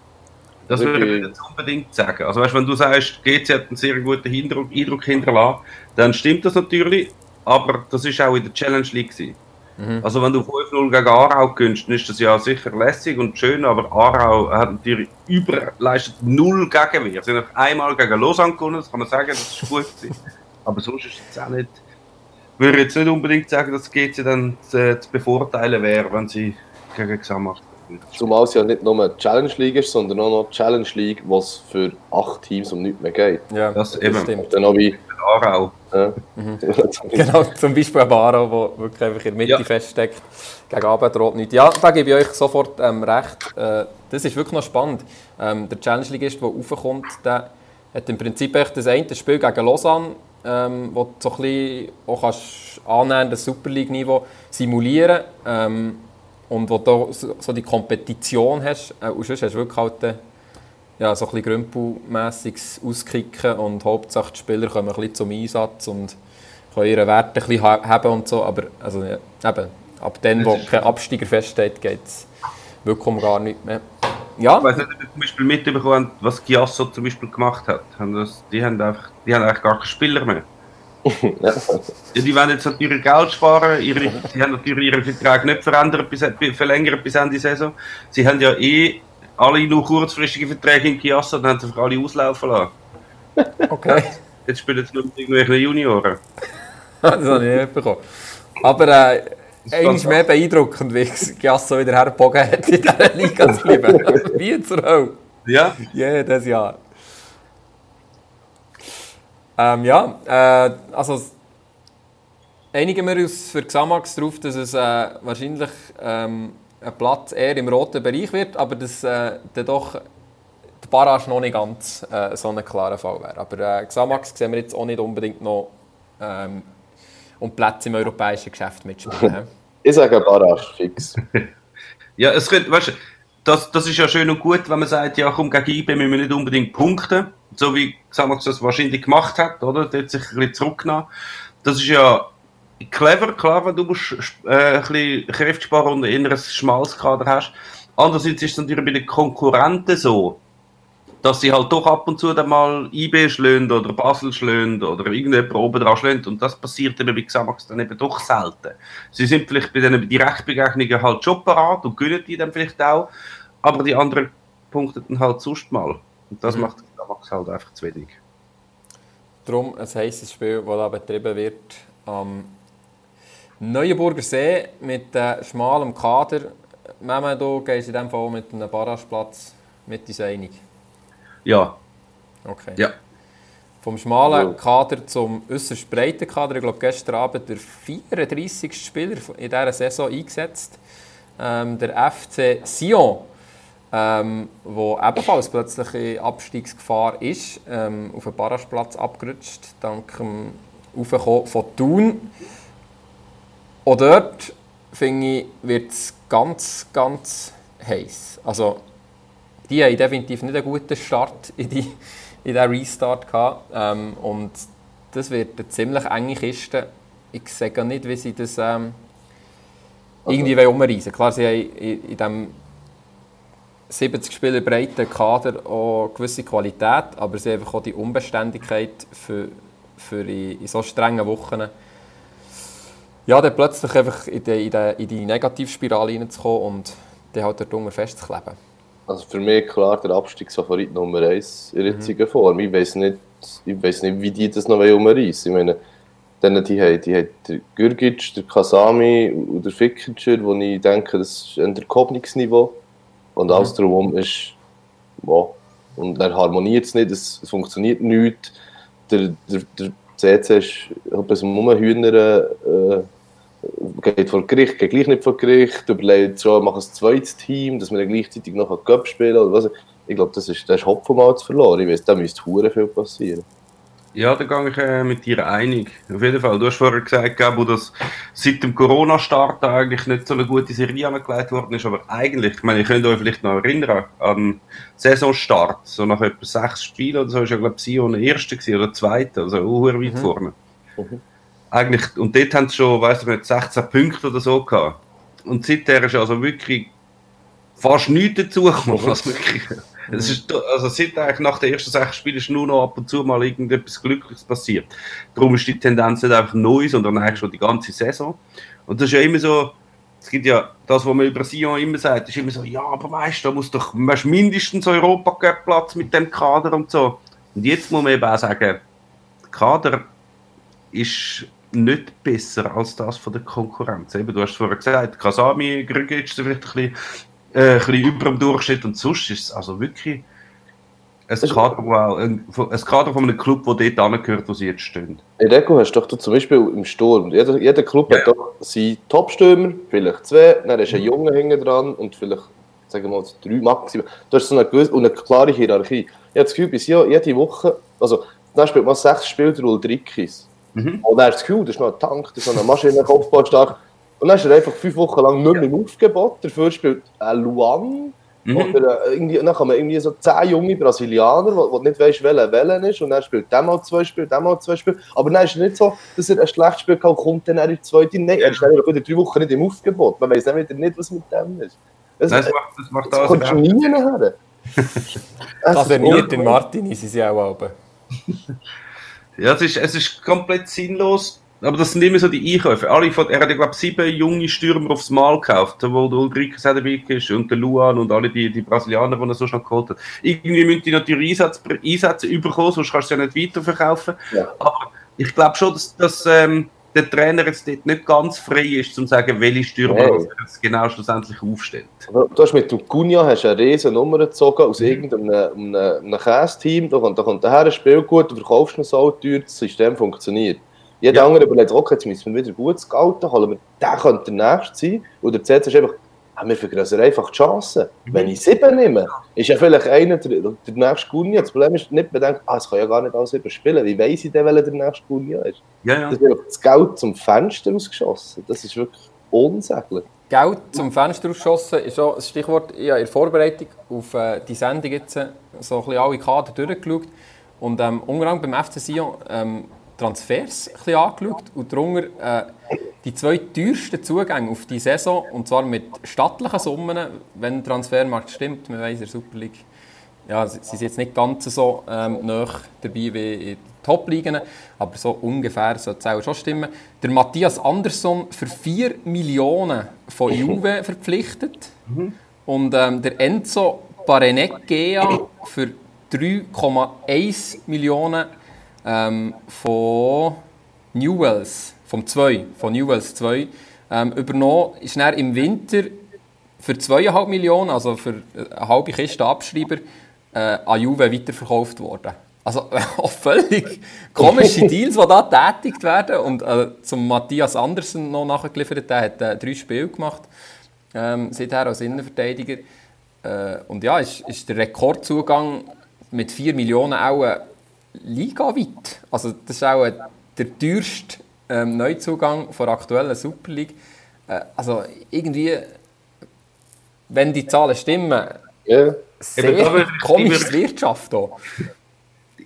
Das würde ich jetzt unbedingt sagen. Also weißt, wenn du sagst, GC hat einen sehr guten Eindruck, Eindruck hinterlassen, dann stimmt das natürlich, aber das ist auch in der Challenge League. Mhm. Also wenn du 5-0 gegen Aarau gönnst, dann ist das ja sicher lässig und schön, aber Aarau hat natürlich überleistet null Gegenwehr. Sie haben einmal gegen Lausanne gewonnen, das kann man sagen, das ist gut gewesen. aber sonst ist es auch nicht... Ich würde jetzt nicht unbedingt sagen, dass GC dann zu, zu bevorteilen wäre, wenn sie gegen Xamax Zumal es ja nicht nur eine Challenge League ist, sondern auch noch Challenge League, was für acht Teams um nichts mehr geht. Ja, das, das eben. stimmt. Dann auch wie Aarau. Ja. Mhm. genau, zum Beispiel ein Aarau, der wirklich einfach in der Mitte ja. feststeckt. Gegen Abend droht nicht. Ja, da gebe ich euch sofort ähm, recht. Äh, das ist wirklich noch spannend. Ähm, der Challenge League ist, der raufkommt, der hat im Prinzip echt das eine Spiel gegen Lausanne, ähm, wo du so ein bisschen auch kannst annähern, das Super League-Niveau simulieren ähm, und wo du so die Kompetition hast, äh, und sonst hast du wirklich halt, äh, ja, so ein bisschen grümpelmässiges auskicken und Hauptsache die Spieler kommen ein bisschen zum Einsatz und können ihre Werte ein bisschen haben und so, aber also, ja, eben, ab dann, wo kein Absteiger feststeht, geht es wirklich um gar nicht mehr. Ja. Ich weiß nicht, ob ihr zum Beispiel mitbekommen habt, was Giasso zum Beispiel gemacht hat. Die haben, einfach, die haben eigentlich gar keine Spieler mehr. Ja. Die wollen jetzt natürlich Geld sparen, ihre, sie haben natürlich ihren Vertrag nicht verändert, bis, verlängert bis Ende Saison. Sie haben ja eh alle nur kurzfristige Verträge in Chiassa, dann haben sie für alle auslaufen lassen. Okay. Jetzt spielen sie nur mit irgendwelchen Junioren. das habe ich nicht bekommen. Aber äh, eigentlich mehr beeindruckend, wie Chiassa wieder hergebogen hat in dieser Liga zu bleiben. wie zur Hölle. Ja? Jedes Jahr. Ähm, ja, äh, also einigen wir uns für Xamax darauf, dass es äh, wahrscheinlich ähm, ein Platz eher im roten Bereich wird, aber dass äh, dann doch der Barrage noch nicht ganz äh, so ein klarer Fall wäre. Aber äh, Xamax sehen wir jetzt auch nicht unbedingt noch ähm, um Plätze im europäischen Geschäft mitspielen. ich sage Barrage, fix. ja, es könnte, weißt du, das, das ist ja schön und gut, wenn man sagt, ja komm, gegen IB müssen nicht unbedingt punkten so wie Xamax das wahrscheinlich gemacht hat, oder? Der hat sich ein bisschen zurückgenommen. Das ist ja clever, klar, wenn du musst, äh, ein bisschen Kräfte sparen und ein inneres Schmalzkader hast. Andererseits ist es natürlich bei den Konkurrenten so, dass sie halt doch ab und zu dann mal IB schlönt oder Basel schlönt oder irgendjemand oben dran schlönt und das passiert eben bei Xamax dann eben doch selten. Sie sind vielleicht bei diesen Direktbegegnungen halt schon parat und gönnen die dann vielleicht auch, aber die anderen punkten halt sonst mal. Und das mhm. macht Max halt einfach zu wenig. Darum ein heißes Spiel, das da betrieben wird am Neuenburger See mit äh, schmalem Kader. Meme, du gehst in diesem Fall mit einem Barrageplatz mit uns einig? Ja. Okay. Ja. Vom schmalen Kader zum äußerst breiten Kader. Ich glaube, gestern Abend der 34. Spieler in dieser Saison eingesetzt. Ähm, der FC Sion ähm, wo ebenfalls plötzlich in Abstiegsgefahr ist, ähm, auf den Barrageplatz abgerutscht, dank dem Aufkommen von Thun. Auch dort, finde ich, wird es ganz, ganz heiß. Also, die haben definitiv nicht einen guten Start in, die, in diesen Restart gehabt. Ähm, und das wird eine ziemlich enge Kiste. Ich sehe nicht, wie sie das ähm, irgendwie also. umreißen Klar, sie haben in, in diesem 70 Spieler breiten Kader auch gewisse Qualität, aber sie haben einfach auch die Unbeständigkeit für, für in, in so strengen Wochen ja, dann plötzlich einfach in die, in die, in die Negativspirale reinzukommen und dann halt darunter festzukleben. Also für mich klar der Abstiegsfavorit Nummer 1 in der jetzigen mhm. Form. Ich weiß nicht, ich weiß nicht, wie die das noch umreißen Ich meine, dann die haben, die haben der Gürgic, der Kasami und der Fickinger, wo ich denke, das ist ein Kopfungsniveau. Und alles mhm. drumherum ist, ja, und dann harmoniert es nicht, es, es, funktioniert nicht. Der, der, der CC ist etwas Rumhühner, äh, geht vor Gericht, geht gleich nicht vor Gericht, überlegt schon, macht ein zweites Team, dass wir dann gleichzeitig noch einen Cup spielen oder was. Ich glaube, das ist, das ist Hopfen mal zu verloren. Ich weiß, da müsste viel passieren. Ja, da gehe ich äh, mit dir einig. Auf jeden Fall. Du hast vorher gesagt, Gabo, dass seit dem Corona-Start eigentlich nicht so eine gute Serie angelegt worden ist, aber eigentlich, ich meine, ihr könnt euch vielleicht noch erinnern an den Saisonstart, so nach etwa sechs Spielen oder so, ist ja, glaube ich, Sion der Erste oder Zweite, also auch weit mhm. vorne. Mhm. Eigentlich, und dort haben sie schon, weißt du, 16 Punkte oder so gehabt. Und seither ist also wirklich fast nichts dazugekommen, was wirklich es ist, also seit eigentlich nach den ersten sechs Spielen ist nur noch ab und zu mal irgendetwas Glückliches passiert. Darum ist die Tendenz nicht einfach neu, sondern eigentlich schon die ganze Saison. Und das ist ja immer so, es gibt ja das, was man über Sion immer sagt, ist immer so, ja, aber weißt du, da muss doch weißt, mindestens Europacup-Platz mit dem Kader und so. Und jetzt muss man eben auch sagen, der Kader ist nicht besser als das von der Konkurrenz. Eben, du hast vorher gesagt, Kasami, Grügic sind vielleicht ein bisschen äh, ein bisschen über dem Durchschnitt und sonst ist es also wirklich ein Kader, wow, ein, ein Kader von einem Club, der dort angehört, wo sie jetzt stehen. In Rego hast du doch zum Beispiel im Sturm, jeder, jeder Club ja. hat doch seinen Topstürmer, vielleicht zwei, dann ist ein mhm. Junge hinten dran und vielleicht, sagen wir mal, drei maximal. Du hast so eine, gewisse, eine klare Hierarchie. Ich habe das Gefühl, bis jede Woche, also dann spielt man sechs Spiele der Ulrikis. Mhm. Und dann hast du das Gefühl, das ist noch ein Tank, das ist noch eine Maschine, Kopfball stark. Und dann ist er einfach fünf Wochen lang nicht mehr im Aufgebot. Dafür spielt äh, Luan Mhm. Oder äh, irgendwie, dann kann man irgendwie so zehn junge Brasilianer, wo, wo nicht weißt, welcher welcher ist, und dann spielt der mal zwei Spiele, der mal zwei Spiele. Aber dann ist es nicht so, dass er ein schlechtes Spiel hat, kommt dann in die zweite. Nein, er ist dann wieder drei Wochen nicht im Aufgebot. Man weiß dann wieder nicht, was mit dem ist. Das, das macht das, macht das, das kommt schon nie nachher. das verliert den Martin, ist ja auch oben. Ja, es ist, es ist komplett sinnlos. Aber das sind immer so die Einkäufe. Alle von, er hat ja, glaube ich, sieben junge Stürmer aufs Mal gekauft, wo der Ulrike dabei ist und der Luan und alle die, die Brasilianer, die er so schon geholt hat. Irgendwie müssen die natürlich Einsätze, Einsätze überkommen, sonst kannst du sie ja nicht weiterverkaufen. Ja. Aber ich glaube schon, dass, dass ähm, der Trainer jetzt dort nicht ganz frei ist, um zu sagen, welche Stürmer hey. er genau schlussendlich aufstellt. Du hast mit dem Cunha hast eine riesen Nummer gezogen aus mhm. irgendeinem einem, einem Käse-Team. Da kommt, da kommt daher ein Spiel gut, du verkaufst ihn so teuer, das System funktioniert. Jeder ja. andere überlegt, okay, jetzt müssen wir wieder gutes Geld holen, der könnte der Nächste sein. Und der Z ist einfach, ah, wir vergrößern einfach die Chancen. Mhm. Wenn ich sieben nehme, ist ja vielleicht einer der, der nächste Gunia. Das Problem ist nicht, man denkt, ah, es kann ja gar nicht alles sieben spielen. Wie weiss ich denn, welcher der nächste Gunia ist? Ja, ja. Das ist das Geld zum Fenster ausgeschossen. Das ist wirklich unsäglich. Geld zum Fenster ausgeschossen ist auch ein Stichwort. Ich habe in der Vorbereitung auf äh, die Sendung jetzt so ein bisschen alle Kader durchgeschaut. Und ähm, unter anderem beim FC Sion ähm, Transfers ein angeschaut und darunter äh, die zwei teuersten Zugänge auf die Saison, und zwar mit stattlichen Summen, wenn der Transfermarkt stimmt. Man weiß, in der Super League ja, sie sind jetzt nicht ganz so ähm, nah dabei wie in den Top-Ligen, aber so ungefähr sollte es auch schon stimmen. Der Matthias Andersson für 4 Millionen von Juve verpflichtet mhm. und ähm, der Enzo Parenegea für 3,1 Millionen ähm, von Newells, vom 2, von Newells 2, ähm, übernommen. Ist dann im Winter für 2,5 Millionen, also für eine halbe Kiste Abschreiber, äh, an Juve weiterverkauft worden. Also auch völlig komische Deals, die da tätigt werden. Und äh, zum Matthias Andersen noch nachgeliefert, der hat äh, drei Spiele gemacht, ähm, seither als Innenverteidiger. Äh, und ja, ist, ist der Rekordzugang mit 4 Millionen auch äh, Liga weit. Also das ist auch der teuerste ähm, Neuzugang der aktuellen Super League. Äh, also irgendwie, wenn die Zahlen stimmen, ja. sehr komische Wirtschaft hier.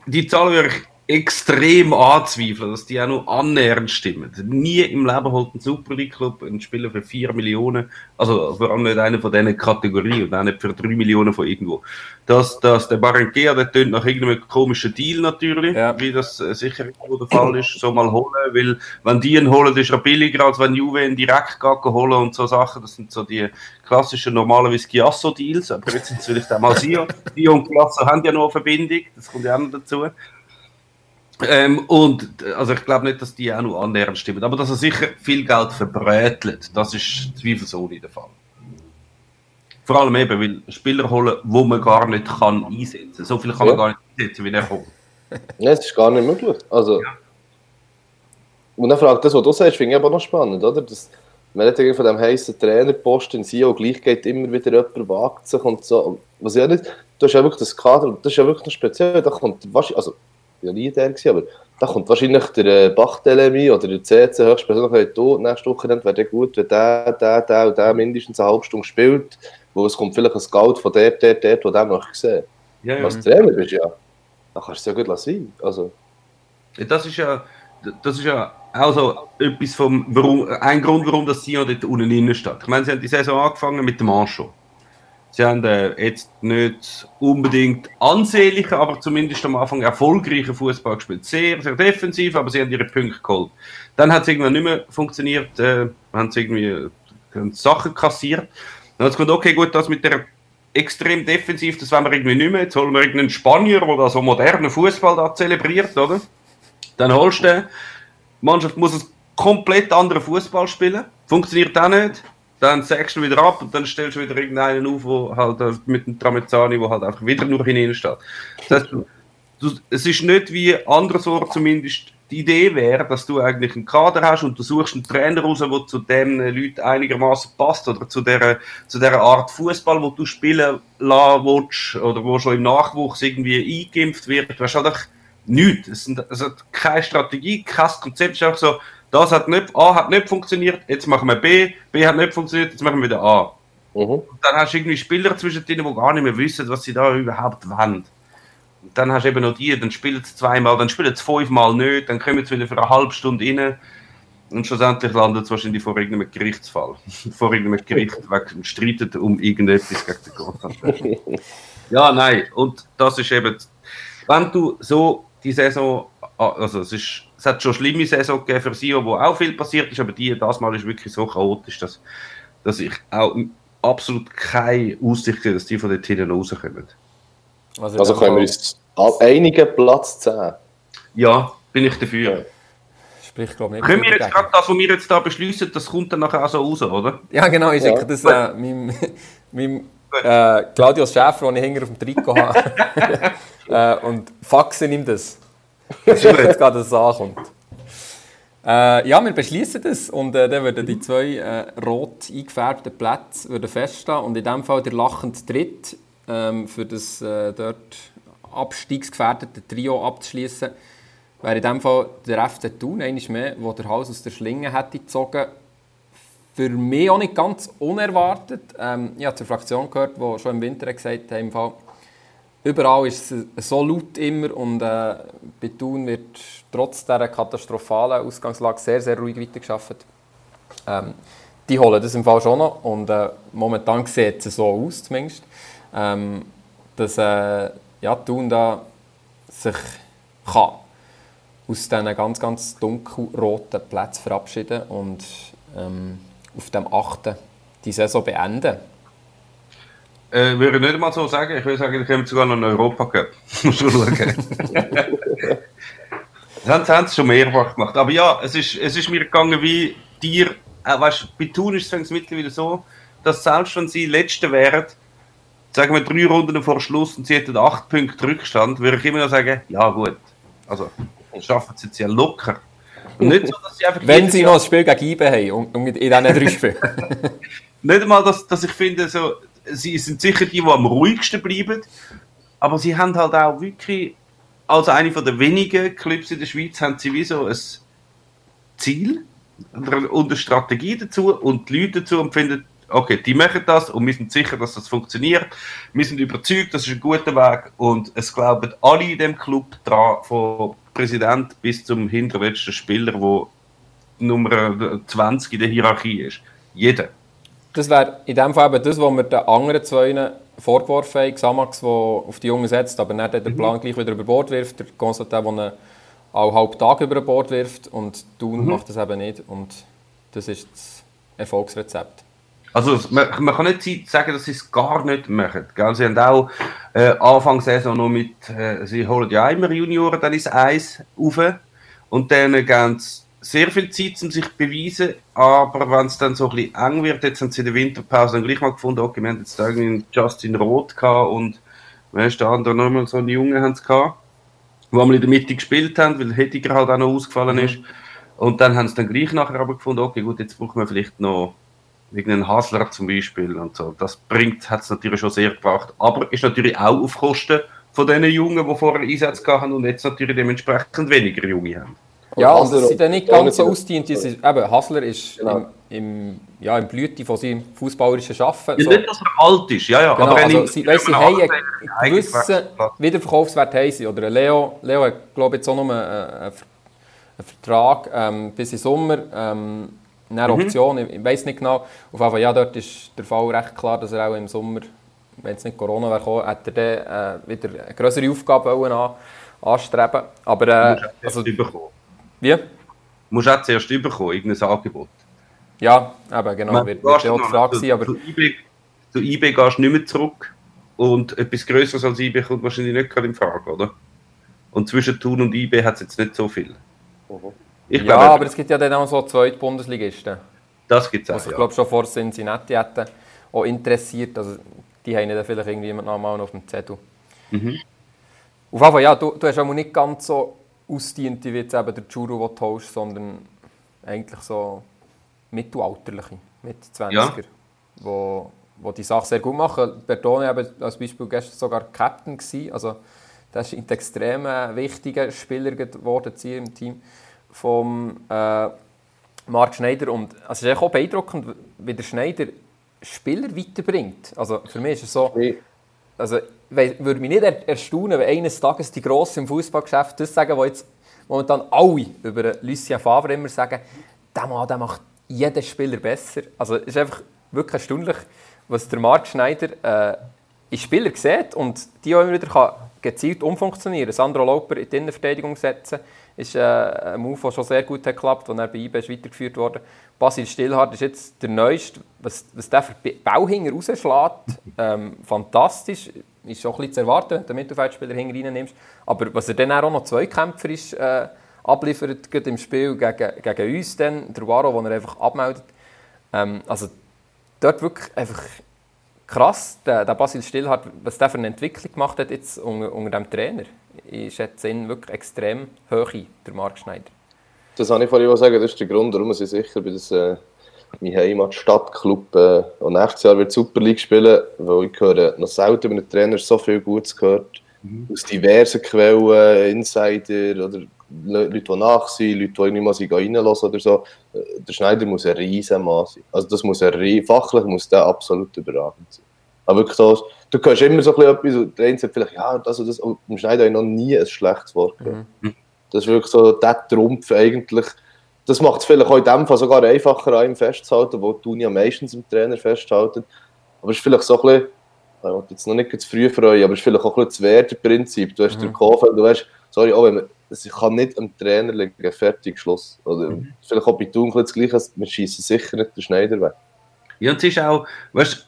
Die Zahlen würde ich extrem anzweifeln, dass die auch noch annähernd stimmen. Nie im Leben holt ein Super League Club einen Spieler für 4 Millionen, also vor allem nicht einer von diesen Kategorien und auch nicht für 3 Millionen von irgendwo. Dass, dass der Barranquilla, der tönt nach irgendeinem komischen Deal natürlich, ja. wie das äh, sicher der Fall ist, so mal holen, weil wenn die ihn holen, ist er billiger, als wenn Juve ihn direkt holen und so Sachen. Das sind so die klassischen normalen Visciasso-Deals, aber jetzt sind es vielleicht auch mal Sion. Sion und Glasso haben ja noch eine Verbindung, das kommt ja auch noch dazu. Ähm, und also ich glaube nicht, dass die auch noch annähernd stimmen, aber dass er sicher viel Geld verbrätelt, das ist zweifelsohne der Fall. Vor allem eben, weil Spieler holen, wo man gar nicht kann einsetzen. So viel kann ja. man gar nicht einsetzen, wie er kommt. Ja, es ist gar nicht möglich. Also, ja. Und dann fragt das, was du sagst, finde ich aber noch spannend, oder? Das, man hat von dem heißen Trainerposten in Sio, gleich geht immer wieder jemand, wagt sich und so. Was ja nicht, du hast ja wirklich das Kader, das ist ja wirklich speziell, da kommt also ja nie der gewesen, aber da kommt wahrscheinlich der äh, Bachtelemi oder der CC höchstpersönlich du, nächste Woche wäre der gut, wenn der, der, der und der mindestens eine halbe Stunde spielt, wo es kommt vielleicht ein Scout von der, der, der, der, der noch gesehen. Ja, ja. Als Trainer bist ja, dann kannst du es ja gut lassen. Also. Das ist ja, das ist ja auch so etwas vom, warum, ein Grund, warum das Sion dort unten innen steht. Ich meine, sie haben die Saison angefangen mit dem Mancho. Sie haben äh, jetzt nicht unbedingt ansehnlichen, aber zumindest am Anfang erfolgreichen Fußball gespielt. Sehr, sehr defensiv, aber sie haben ihre Punkte geholt. Dann hat es irgendwann nicht mehr funktioniert, äh, haben sie irgendwie äh, Sachen kassiert. Dann hat es gesagt, okay, gut, das mit der extrem defensiv, das wollen wir irgendwie nicht mehr. Jetzt holen wir irgendeinen Spanier, der so modernen Fußball da zelebriert, oder? Dann holst du den. Die Mannschaft muss einen komplett anderen Fußball spielen. Funktioniert auch nicht dann sagst du wieder ab und dann stellst du wieder irgendeinen auf, wo halt äh, mit dem Tramezzani, wo halt einfach wieder nur hinein steht. Das heißt, du, es ist nicht wie anderswo zumindest die Idee wäre, dass du eigentlich einen Kader hast und du suchst einen Trainer raus, der zu den Leuten einigermaßen passt oder zu der, zu der Art Fußball, wo du spielen lassen willst oder wo schon im Nachwuchs irgendwie eingeimpft wird. Du hast halt nichts. Es, sind, es hat keine Strategie, kein Konzept. Es ist einfach so, das hat nicht, A hat nicht funktioniert, jetzt machen wir B, B hat nicht funktioniert, jetzt machen wir wieder A. Mhm. Dann hast du irgendwie Spieler zwischendrin, die gar nicht mehr wissen, was sie da überhaupt wollen. Und dann hast du eben noch die, dann spielen sie zweimal, dann spielen sie fünfmal nicht, dann kommen sie wieder für eine halbe Stunde rein und schlussendlich landet es wahrscheinlich vor irgendeinem Gerichtsfall. vor irgendeinem Gericht wegen streitet um irgendetwas gegen den Großhandel. ja, nein, und das ist eben, wenn du so die Saison, also es, ist, es hat schon schlimme Saison gegeben für Sio, wo auch viel passiert ist, aber die, das Mal ist wirklich so chaotisch, dass, dass ich auch absolut keine Aussicht sehe, dass die von dort hinten rauskommen. Also, Also können wir uns einigen Platz 10. Ja, bin ich dafür. Spricht, glaube ich, nicht Können wir jetzt gerade das, was wir jetzt da beschließen, das kommt dann nachher auch so raus, oder? Ja, genau, ich Ja. schicke das äh, meinem, meinem äh, Claudius Schäfer, den ich hinter auf dem Trikot habe. äh, und faxen ihm das. Dass jetzt gerade das ankommt. Äh, ja, wir beschließen das und äh, dann würden die zwei äh, rot eingefärbten Plätze würden feststehen und in dem Fall der lachende Dritt ähm, für das äh, dort abstiegsgefährdete Trio abzuschließen, wäre in dem Fall der FC Thun, einmal mehr, der Hals aus der Schlinge hätte gezogen. Für mich auch nicht ganz unerwartet. Ähm, ich habe zur Fraktion gehört, die schon im Winter gesagt hat, im Fall, überall ist es so laut immer und äh, bei Thun wird trotz dieser katastrophalen Ausgangslage sehr, sehr ruhig weitergearbeitet. Ähm, die holen das im Fall schon noch und äh, momentan sieht es so aus zumindest, ähm, dass äh, ja, Thun da sich kann aus diesen ganz, ganz dunkelroten Plätzen verabschieden und ähm, auf dem 8. die Saison beenden. Äh, würde ich nicht mal so sagen. Ich würde sagen, die kommen sogar noch in Europa Cup. Muss schon schauen. das haben, das haben sie schon mehrfach gemacht. Aber ja, es ist, es ist mir gegangen wie dir. Äh, weißt, bei Thun ist es mittlerweile so, dass selbst wenn sie Letzte wären, sagen wir drei Runden vor Schluss und sie hätten acht Punkte Rückstand, würde ich immer noch sagen, ja gut. Also, schaffen sie jetzt ja locker. Und nicht so, dass sie einfach Wenn sie noch ein Spiel gegen IBE haben, und, und in diesen drei Spielen. nicht einmal, dass, dass ich finde, so, sie sind sicher die, die am ruhigsten bleiben, aber sie haben halt auch wirklich, als eine von der wenigen Clubs in der Schweiz, haben sie wie so ein Ziel und eine Strategie dazu und die Leute dazu und finden, okay, die machen das und wir sind sicher, dass das funktioniert. Wir sind überzeugt, das ist ein guter Weg und es glauben alle in dem Club dran, von Präsident bis zum hinterletzten Spieler, wo Nummer 20 in der Hierarchie ist. Jeder. Das wäre in dem Fall eben das, was wir den anderen zwei vorgeworfen haben. Xamax, der auf die Jungen setzt, aber nicht den Plan gleich wieder über Bord wirft. Der Constantin, der ihn auch halb Tag über Bord wirft. Und Thun macht das eben nicht. Und das ist das Erfolgsrezept. Also man, man kann nicht sagen, dass sie es gar nicht machen. Gell? Sie haben auch äh, Anfang Saison noch mit, äh, sie holen ja immer Junioren dann ins Eis rauf und dann geben sie sehr viel Zeit, um sich zu beweisen, aber wenn es dann so ein bisschen eng wird, jetzt haben sie in der Winterpause dann gleich mal gefunden, okay, wir haben jetzt irgendwie einen Justin Roth gehabt und wer ist der andere nochmal so einen Jungen haben sie gehabt, die einmal in der Mitte gespielt haben, weil Hettiger halt auch noch ausgefallen ist. Und dann haben sie dann gleich nachher aber gefunden, okay, gut, jetzt brauchen wir vielleicht noch irgendeinen Hasler zum Beispiel und so. Das bringt, hat es natürlich schon sehr gebracht. Aber ist natürlich auch auf Kosten von den Jungen, die vorher Einsatz hatten und jetzt natürlich dementsprechend weniger Junge haben. Ja, Und Hasler- sind dann nicht ganz so ausdient. Eben, Hassler ist Genau. im, im, ja, im Blüte von seinem fußballerischen Schaffen. Ja, so. Nicht, dass er alt ist, ja, ja. Genau, er also sie, weißt, sie haben einen gewissen. Wiederverkaufswert haben sie. Oder ein Leo, Leo hat, glaube ich, jetzt auch noch einen, einen, Vertrag ähm, bis im Sommer. Ähm, Mhm. eine Option, ich, ich weiß nicht genau. Auf jeden Fall, ja, dort ist der Fall recht klar, dass er auch im Sommer, wenn es nicht Corona wäre, gekommen, hat er dann äh, wieder eine größere Aufgabe an, anstreben. Aber, äh, also. Wie? Du musst auch zuerst überkommen, irgendein Angebot. Ja, eben, genau, Man, wird, wird ja auch die Frage sein, aber Zu IB, zu IB gehst du nicht mehr zurück. Und etwas Größeres als IB kommt wahrscheinlich nicht gerade in Frage, oder? Und zwischen Thun und IB hat es jetzt nicht so viel. Ich ja, glaube, aber es gibt ja dann auch so zweite Bundesligisten. das gibt es Was auch. ich Ja. glaube schon vor Cincinnati hätten auch interessiert. Also, die haben dann vielleicht irgendjemand noch mal auf dem Zettel. Mhm. Auf jeden Fall, ja, du, du hast auch nicht ganz so ausdient wie jetzt eben der Juro, den du holst, sondern eigentlich so mittelalterliche, mit 20er, Ja. wo, wo die Sache sehr gut machen. Bertone eben als Beispiel gestern sogar Captain gewesen, also das ist ein extrem wichtiger Spieler geworden im Team vom äh, Marc Schneider. Und also es ist auch beeindruckend, wie der Schneider Spieler weiterbringt. Also für mich ist es so, also würde mich nicht erstaunen, wenn eines Tages die Grossen im Fußballgeschäft das sagen, wo jetzt momentan alle über Lucien Favre immer sagen, der Mann der macht jeden Spieler besser. Also es ist einfach wirklich erstaunlich, was der Marc Schneider äh, in Spieler sieht und die auch immer wieder kann gezielt umfunktionieren. Sandro Lauper in die Innenverteidigung setzen, ist äh, ein Move, der schon sehr gut hat geklappt und er bei IB weitergeführt worden. Basil Stillhardt ist jetzt der Neueste. Was, was der für Bauhinger rausschlägt, ähm, fantastisch. Ist schon bisschen zu erwarten, wenn du den Mittelfeldspieler hinten reinnimmst. Aber was er dann auch noch Zweikämpfer ist, äh, abliefert, gerade im Spiel gegen, gegen uns, dann, der Waro, den er einfach abmeldet. Ähm, also dort wirklich einfach krass, der, der Basil Stillhardt, was der für eine Entwicklung gemacht hat jetzt unter, unter dem Trainer. Ich schätze ihn wirklich extrem hoch, der Marc Schneider. Das habe ich vorhin sagen, das ist der Grund, warum sie sicher bei das, äh, mein Heimatstadtclub äh, und nächstes Jahr wird Super League spielen, weil ich höre noch selten über einen Trainer so viel Gutes gehört. Mhm. Aus diversen Quellen, Insider oder Leute, die nach sind, Leute, die irgendwie mal reinlassen oder so. Äh, der Schneider muss ein riesen Mann sein. Also das muss ein fachlich muss der absolut überragend sein. Aber wirklich das, du hörst immer so ein bisschen etwas, der eine sagt vielleicht, ja, das und das, und im Schneider habe ich noch nie ein schlechtes Wort gehört. Mhm. Das ist wirklich so der Trumpf eigentlich. Das macht es vielleicht auch in dem Fall sogar einfacher, an ihm festzuhalten, wo du ja meistens im Trainer festhalten. Aber es ist vielleicht so ein bisschen, ich will jetzt noch nicht zu früh freuen, aber es ist vielleicht auch ein bisschen das Werteprinzip. Du hast mhm. den Kofeld, du weißt, sorry, auch wenn man, es kann nicht am Trainer liegen, fertig, Schluss. Oder mhm. vielleicht auch bei Thun das Gleiche, wir schießen sicher nicht den Schneider weg. Ja, und es ist auch, weißt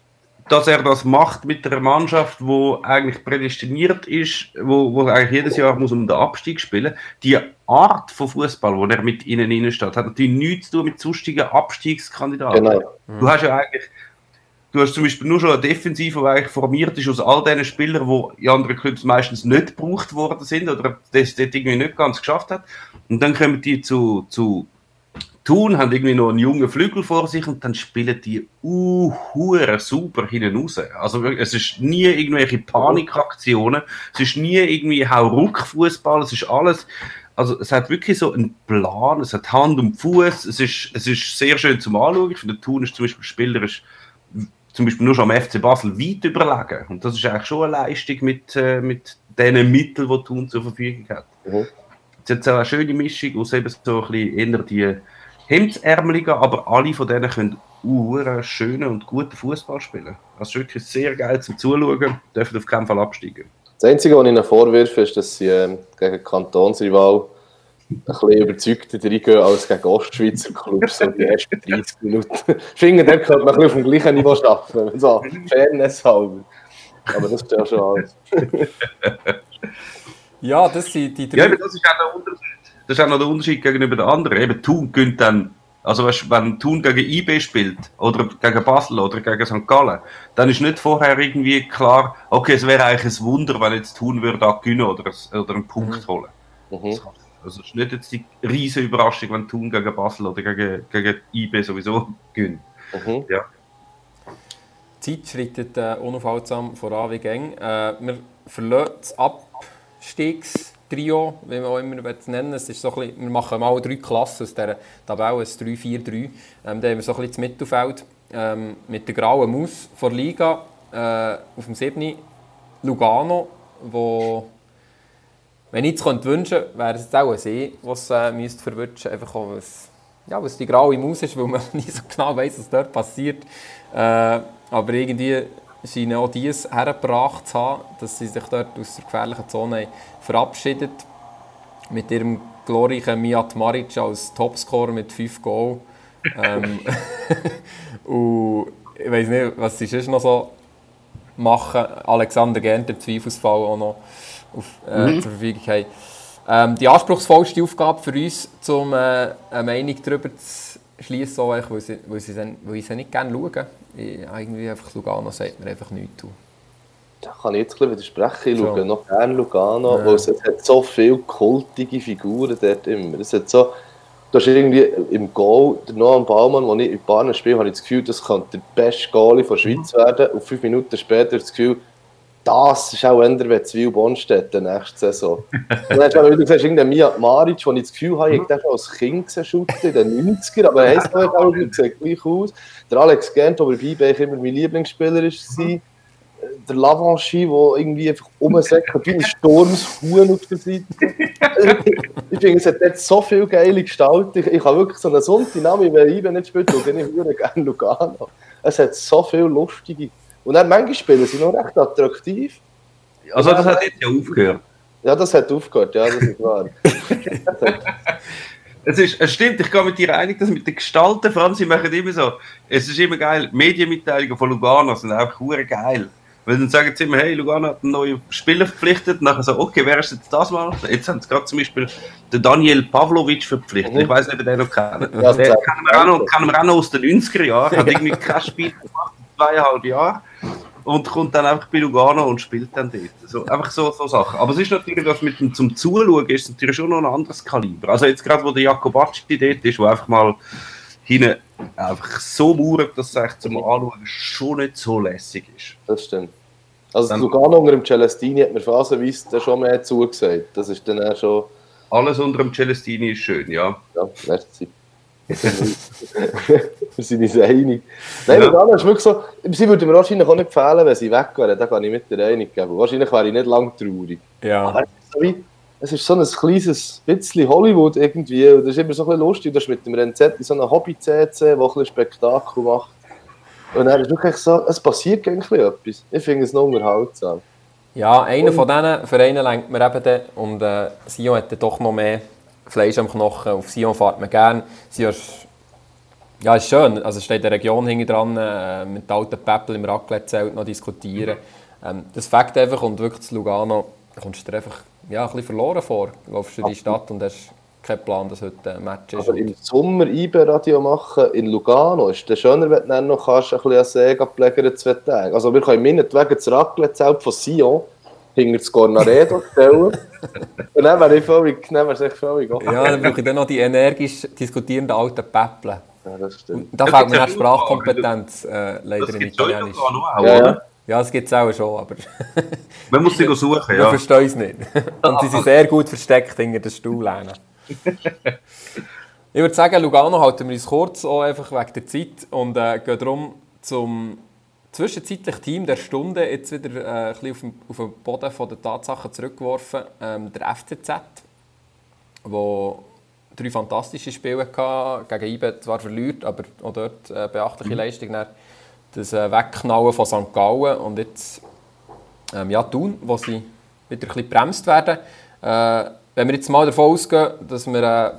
dass er das macht mit einer Mannschaft, wo eigentlich prädestiniert ist, wo, wo eigentlich jedes Jahr muss um den Abstieg spielen. Die Art von Fußball, wo er mit ihnen steht, hat natürlich nichts zu tun mit sonstigen Abstiegskandidaten. Genau. Du hast ja eigentlich Du hast zum Beispiel nur schon eine Defensive, die eigentlich formiert ist aus all diesen Spielern, die in anderen Clubs meistens nicht gebraucht worden sind oder das dort irgendwie nicht ganz geschafft hat. Und dann kommen die zu, zu Thun, haben irgendwie noch einen jungen Flügel vor sich und dann spielen die uh, super hinten raus. Also es ist nie irgendwelche Panikaktionen, es ist nie irgendwie Hauruck-Fußball, es ist alles also es hat wirklich so einen Plan, es hat Hand und Fuß, es ist, es ist sehr schön zum Anschauen. Ich finde, Thun ist zum Beispiel spielerisch zum Beispiel nur schon am FC Basel weit überlegen. Und das ist eigentlich schon eine Leistung mit, äh, mit den Mitteln, die Thun zur Verfügung hat. Mhm. Es hat eine schöne Mischung aus eben so ein bisschen eher die Hemdsärmeligen, aber alle von denen können uh, schönen und guten Fußball spielen. Das ist wirklich sehr geil zum Zuschauen, dürfen auf keinen Fall absteigen. Das Einzige, was ich ihnen vorwirfe, ist, dass sie äh, gegen Kantonsrival ein bisschen überzeugter reingehen als gegen Ostschweizer Clubs, so die ersten 30 Minuten. Ich finde, dort könnte man ein bisschen auf dem gleichen Niveau arbeiten, so Fairness halber. Aber das ist ja schon alles. ja, das sind die drei... Ja, das ist auch der Unterschied. Das ist auch noch der Unterschied gegenüber den anderen. Eben, Thun gönnt dann also weißt, wenn Thun gegen IB spielt oder gegen Basel oder gegen St. Gallen, dann ist nicht vorher irgendwie klar, okay, es wäre eigentlich ein Wunder, wenn jetzt Thun würde da gewinnen oder, oder einen Punkt mhm. holen. Mhm. Also es ist nicht jetzt die riesige Überraschung, wenn Thun gegen Basel oder gegen, gegen IB sowieso gewinnen. Mhm. Ja. Die Zeit schreitet äh, unaufhaltsam voran wie gäng. Äh, wir verlassen das Abstiegstrio, wie man auch immer nennen es ist so bisschen, Wir machen mal drei Klassen aus dieser Tabelle, ein 3-4-3. Ähm, da haben wir so ein bisschen das Mittelfeld ähm, mit der grauen Maus von Liga äh, auf dem 7. Lugano, wo wenn ich es wünschen könnte, wäre es auch ein See, was äh, verwünschen einfach auch was, ja, was die graue Maus ist, weil man nicht so genau weiß, was dort passiert. Äh, aber irgendwie scheinen auch dies hergebracht zu haben, dass sie sich dort aus der gefährlichen Zone verabschiedet. Mit ihrem glorreichen Miat Maric als Topscorer mit 5 Goal. ähm, und ich weiß nicht, was sie sonst noch so machen. Alexander Gent im Zweifelsfall auch noch auf, äh, mhm. zur Verfügung haben. Ähm, die anspruchsvollste Aufgabe für uns, um äh, eine Meinung darüber zu schließen, weil, weil, sie, weil, sie, weil ich sie nicht gerne schaue. Ich, irgendwie einfach Lugano sagt mir einfach nichts. Da kann ich jetzt ein widersprechen. Ich schaue noch gerne Lugano, ja. weil es hat so viele kultige Figuren dort immer. Es hat so, du hast irgendwie im Goal, der Noam Baumann, wo ich in Bahnen spiele, habe ich das Gefühl, das könnte der beste Goalie der Schweiz werden. Und fünf Minuten später das Gefühl, das ist auch eher wie Zwil Bonstetten nächste Saison. Und dann hast du, wie du siehst, irgendein Mia Maric, wo ich das Gefühl habe, ich habe schon als Kind gesehen, in den 90er, aber er heisst auch, sieht gleich aus. Der Alex Gent, der bei Beibeich immer mein Lieblingsspieler war. Der Lavanchy, der irgendwie einfach rumsäckert wie ein Sturmshuhn auf der Seite. ich finde, es hat jetzt so viel geile Gestalt. Ich, ich habe wirklich so einen Sonntagnamen, wenn ich nicht spiele, schaue ich gerne Lugano. Es hat so viele lustige und dann manche Spiele sind noch recht attraktiv. Also das hat jetzt ja aufgehört. Ja, das hat aufgehört, ja, das ist wahr. es, ist, es stimmt, ich gehe mit dir einig, dass mit den Gestalten, vor allem sie machen immer so, es ist immer geil, Medienmitteilungen von Lugano sind auch hure geil. Weil dann sagen sie immer, hey, Lugano hat einen neuen Spieler verpflichtet, und nachher so, okay, wer ist jetzt das mal? Jetzt haben sie gerade zum Beispiel den Daniel Pavlovic verpflichtet. Mhm. Ich weiß nicht, ob ihr den noch kennt. Ja, den kennen wir, auch noch, kennen wir auch noch aus den 90er Jahren, hat irgendwie kein Spiel gemacht zweieinhalb Jahren und kommt dann einfach bei Lugano und spielt dann dort. So, einfach so, so Sachen. Aber es ist natürlich, dass mit dem, zum Zuschauen ist es natürlich schon noch ein anderes Kaliber. Also jetzt gerade, wo der Jakobacci dort ist, wo einfach mal hinten einfach so mauert, dass es echt zum Anschauen schon nicht so lässig ist. Das stimmt. Also dann, Lugano unter dem Celestini hat mir phasenweise schon mehr zugesagt. Das ist dann auch schon... Alles unter dem Celestini ist schön, ja. Ja, merci. wir sind uns einig. Nein, ja. dann ist wirklich so, sie würde mir wahrscheinlich auch nicht fehlen, wenn sie weg wären, da kann ich mit der einig geben. Wahrscheinlich wäre ich nicht lang traurig. Ja. Aber es ist so ein kleines bisschen Hollywood irgendwie, und das ist immer so ein bisschen lustig, das ist mit dem Renzetti so ein Hobby-CC, der ein bisschen Spektakel macht. Und dann ist wirklich so, es passiert eigentlich etwas. Ich finde es noch unterhaltsam. Ja, einer von diesen Vereinen lenkt mir eben dann, und äh, Sion hat dann doch noch mehr Fleisch am Knochen. Auf Sion fährt man gerne. Sion ist, ja, ist schön. Also steht eine Region hinten dran, äh, mit den alten Päppel im Raclette-Zelt noch diskutieren. Ähm, das Fakt einfach und wirklich zu Lugano kommst du dir einfach ja, ein bisschen verloren vor. Du laufst in die Stadt und hast keinen Plan, dass heute ein Match ist. Aber im Sommer IB-Radio machen in Lugano ist es schöner, wenn du dann noch kannst, ein bisschen an See pflegen zwei Tage. Also wir können meinetwegen das Raclette-Zelt von Sion hinter das Cornaredo stellen. Und dann wäre ich völlig, dann wäre ich völlig offen. Ja, dann brauche ich dann noch die energisch diskutierenden alten Päpplen. Ja, das stimmt. da fehlt mir auch Sprachkompetenz, äh, leider in Italienisch. Auch, ja, ja. ja, das gibt es auch schon, aber... Man muss sie suchen, ja. Wir verstehen es nicht. Und sie sind sehr gut versteckt hinter den Stuhllehnen. Ich würde sagen, Lugano halten wir uns kurz, auch einfach wegen der Zeit und äh, gehen darum zum zwischenzeitlich Team der Stunde jetzt wieder äh, ein bisschen auf, den, auf den Boden von der Tatsachen zurückgeworfen. Ähm, der FCZ, wo drei fantastische Spiele hatte, gegen IBE zwar verliert, aber auch dort äh, beachtliche mhm. Leistung. Dann das äh, Wegknallen von St. Gallen und jetzt ähm, ja, Thun, wo sie wieder ein bisschen bremst werden. Äh, wenn wir jetzt mal davon ausgehen, dass wir äh,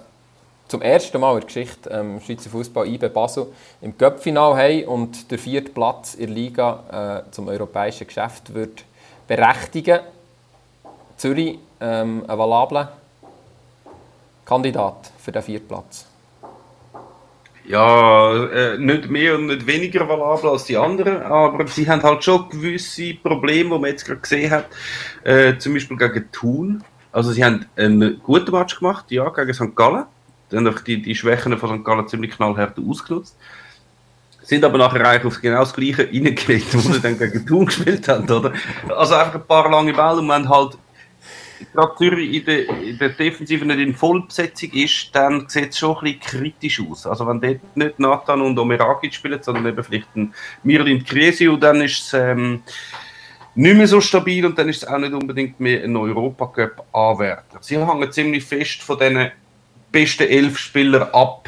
zum ersten Mal in der Geschichte ähm, Schweizer Fußball IB Basel im Cup-Final haben und der vierte Platz in der Liga äh, zum europäischen Geschäft wird berechtigen. Zürich ähm, ein valabler Kandidat für den vierten Platz. Ja, äh, nicht mehr und nicht weniger valabel als die anderen, aber sie haben halt schon gewisse Probleme, die man jetzt gerade gesehen hat, äh, zum Beispiel gegen Thun. Also sie haben einen guten Match gemacht, ja, gegen St. Gallen dann haben die, die Schwächen von St. Gallen ziemlich knallhart ausgenutzt. Sind aber nachher eigentlich auf genau das Gleiche reingelegt, wo sie dann gegen Thun gespielt haben, oder? Also einfach ein paar lange Bälle und man halt gerade Zürich in der, in der Defensive nicht in Vollbesetzung ist, dann sieht es schon ein bisschen kritisch aus. Also wenn dort nicht Nathan und Omeragi spielen, sondern eben vielleicht ein Mirlin Kriesio, dann ist es ähm, nicht mehr so stabil und dann ist es auch nicht unbedingt mehr ein Europacup-Anwärter. Sie hängen ziemlich fest von diesen besten elf Spieler ab.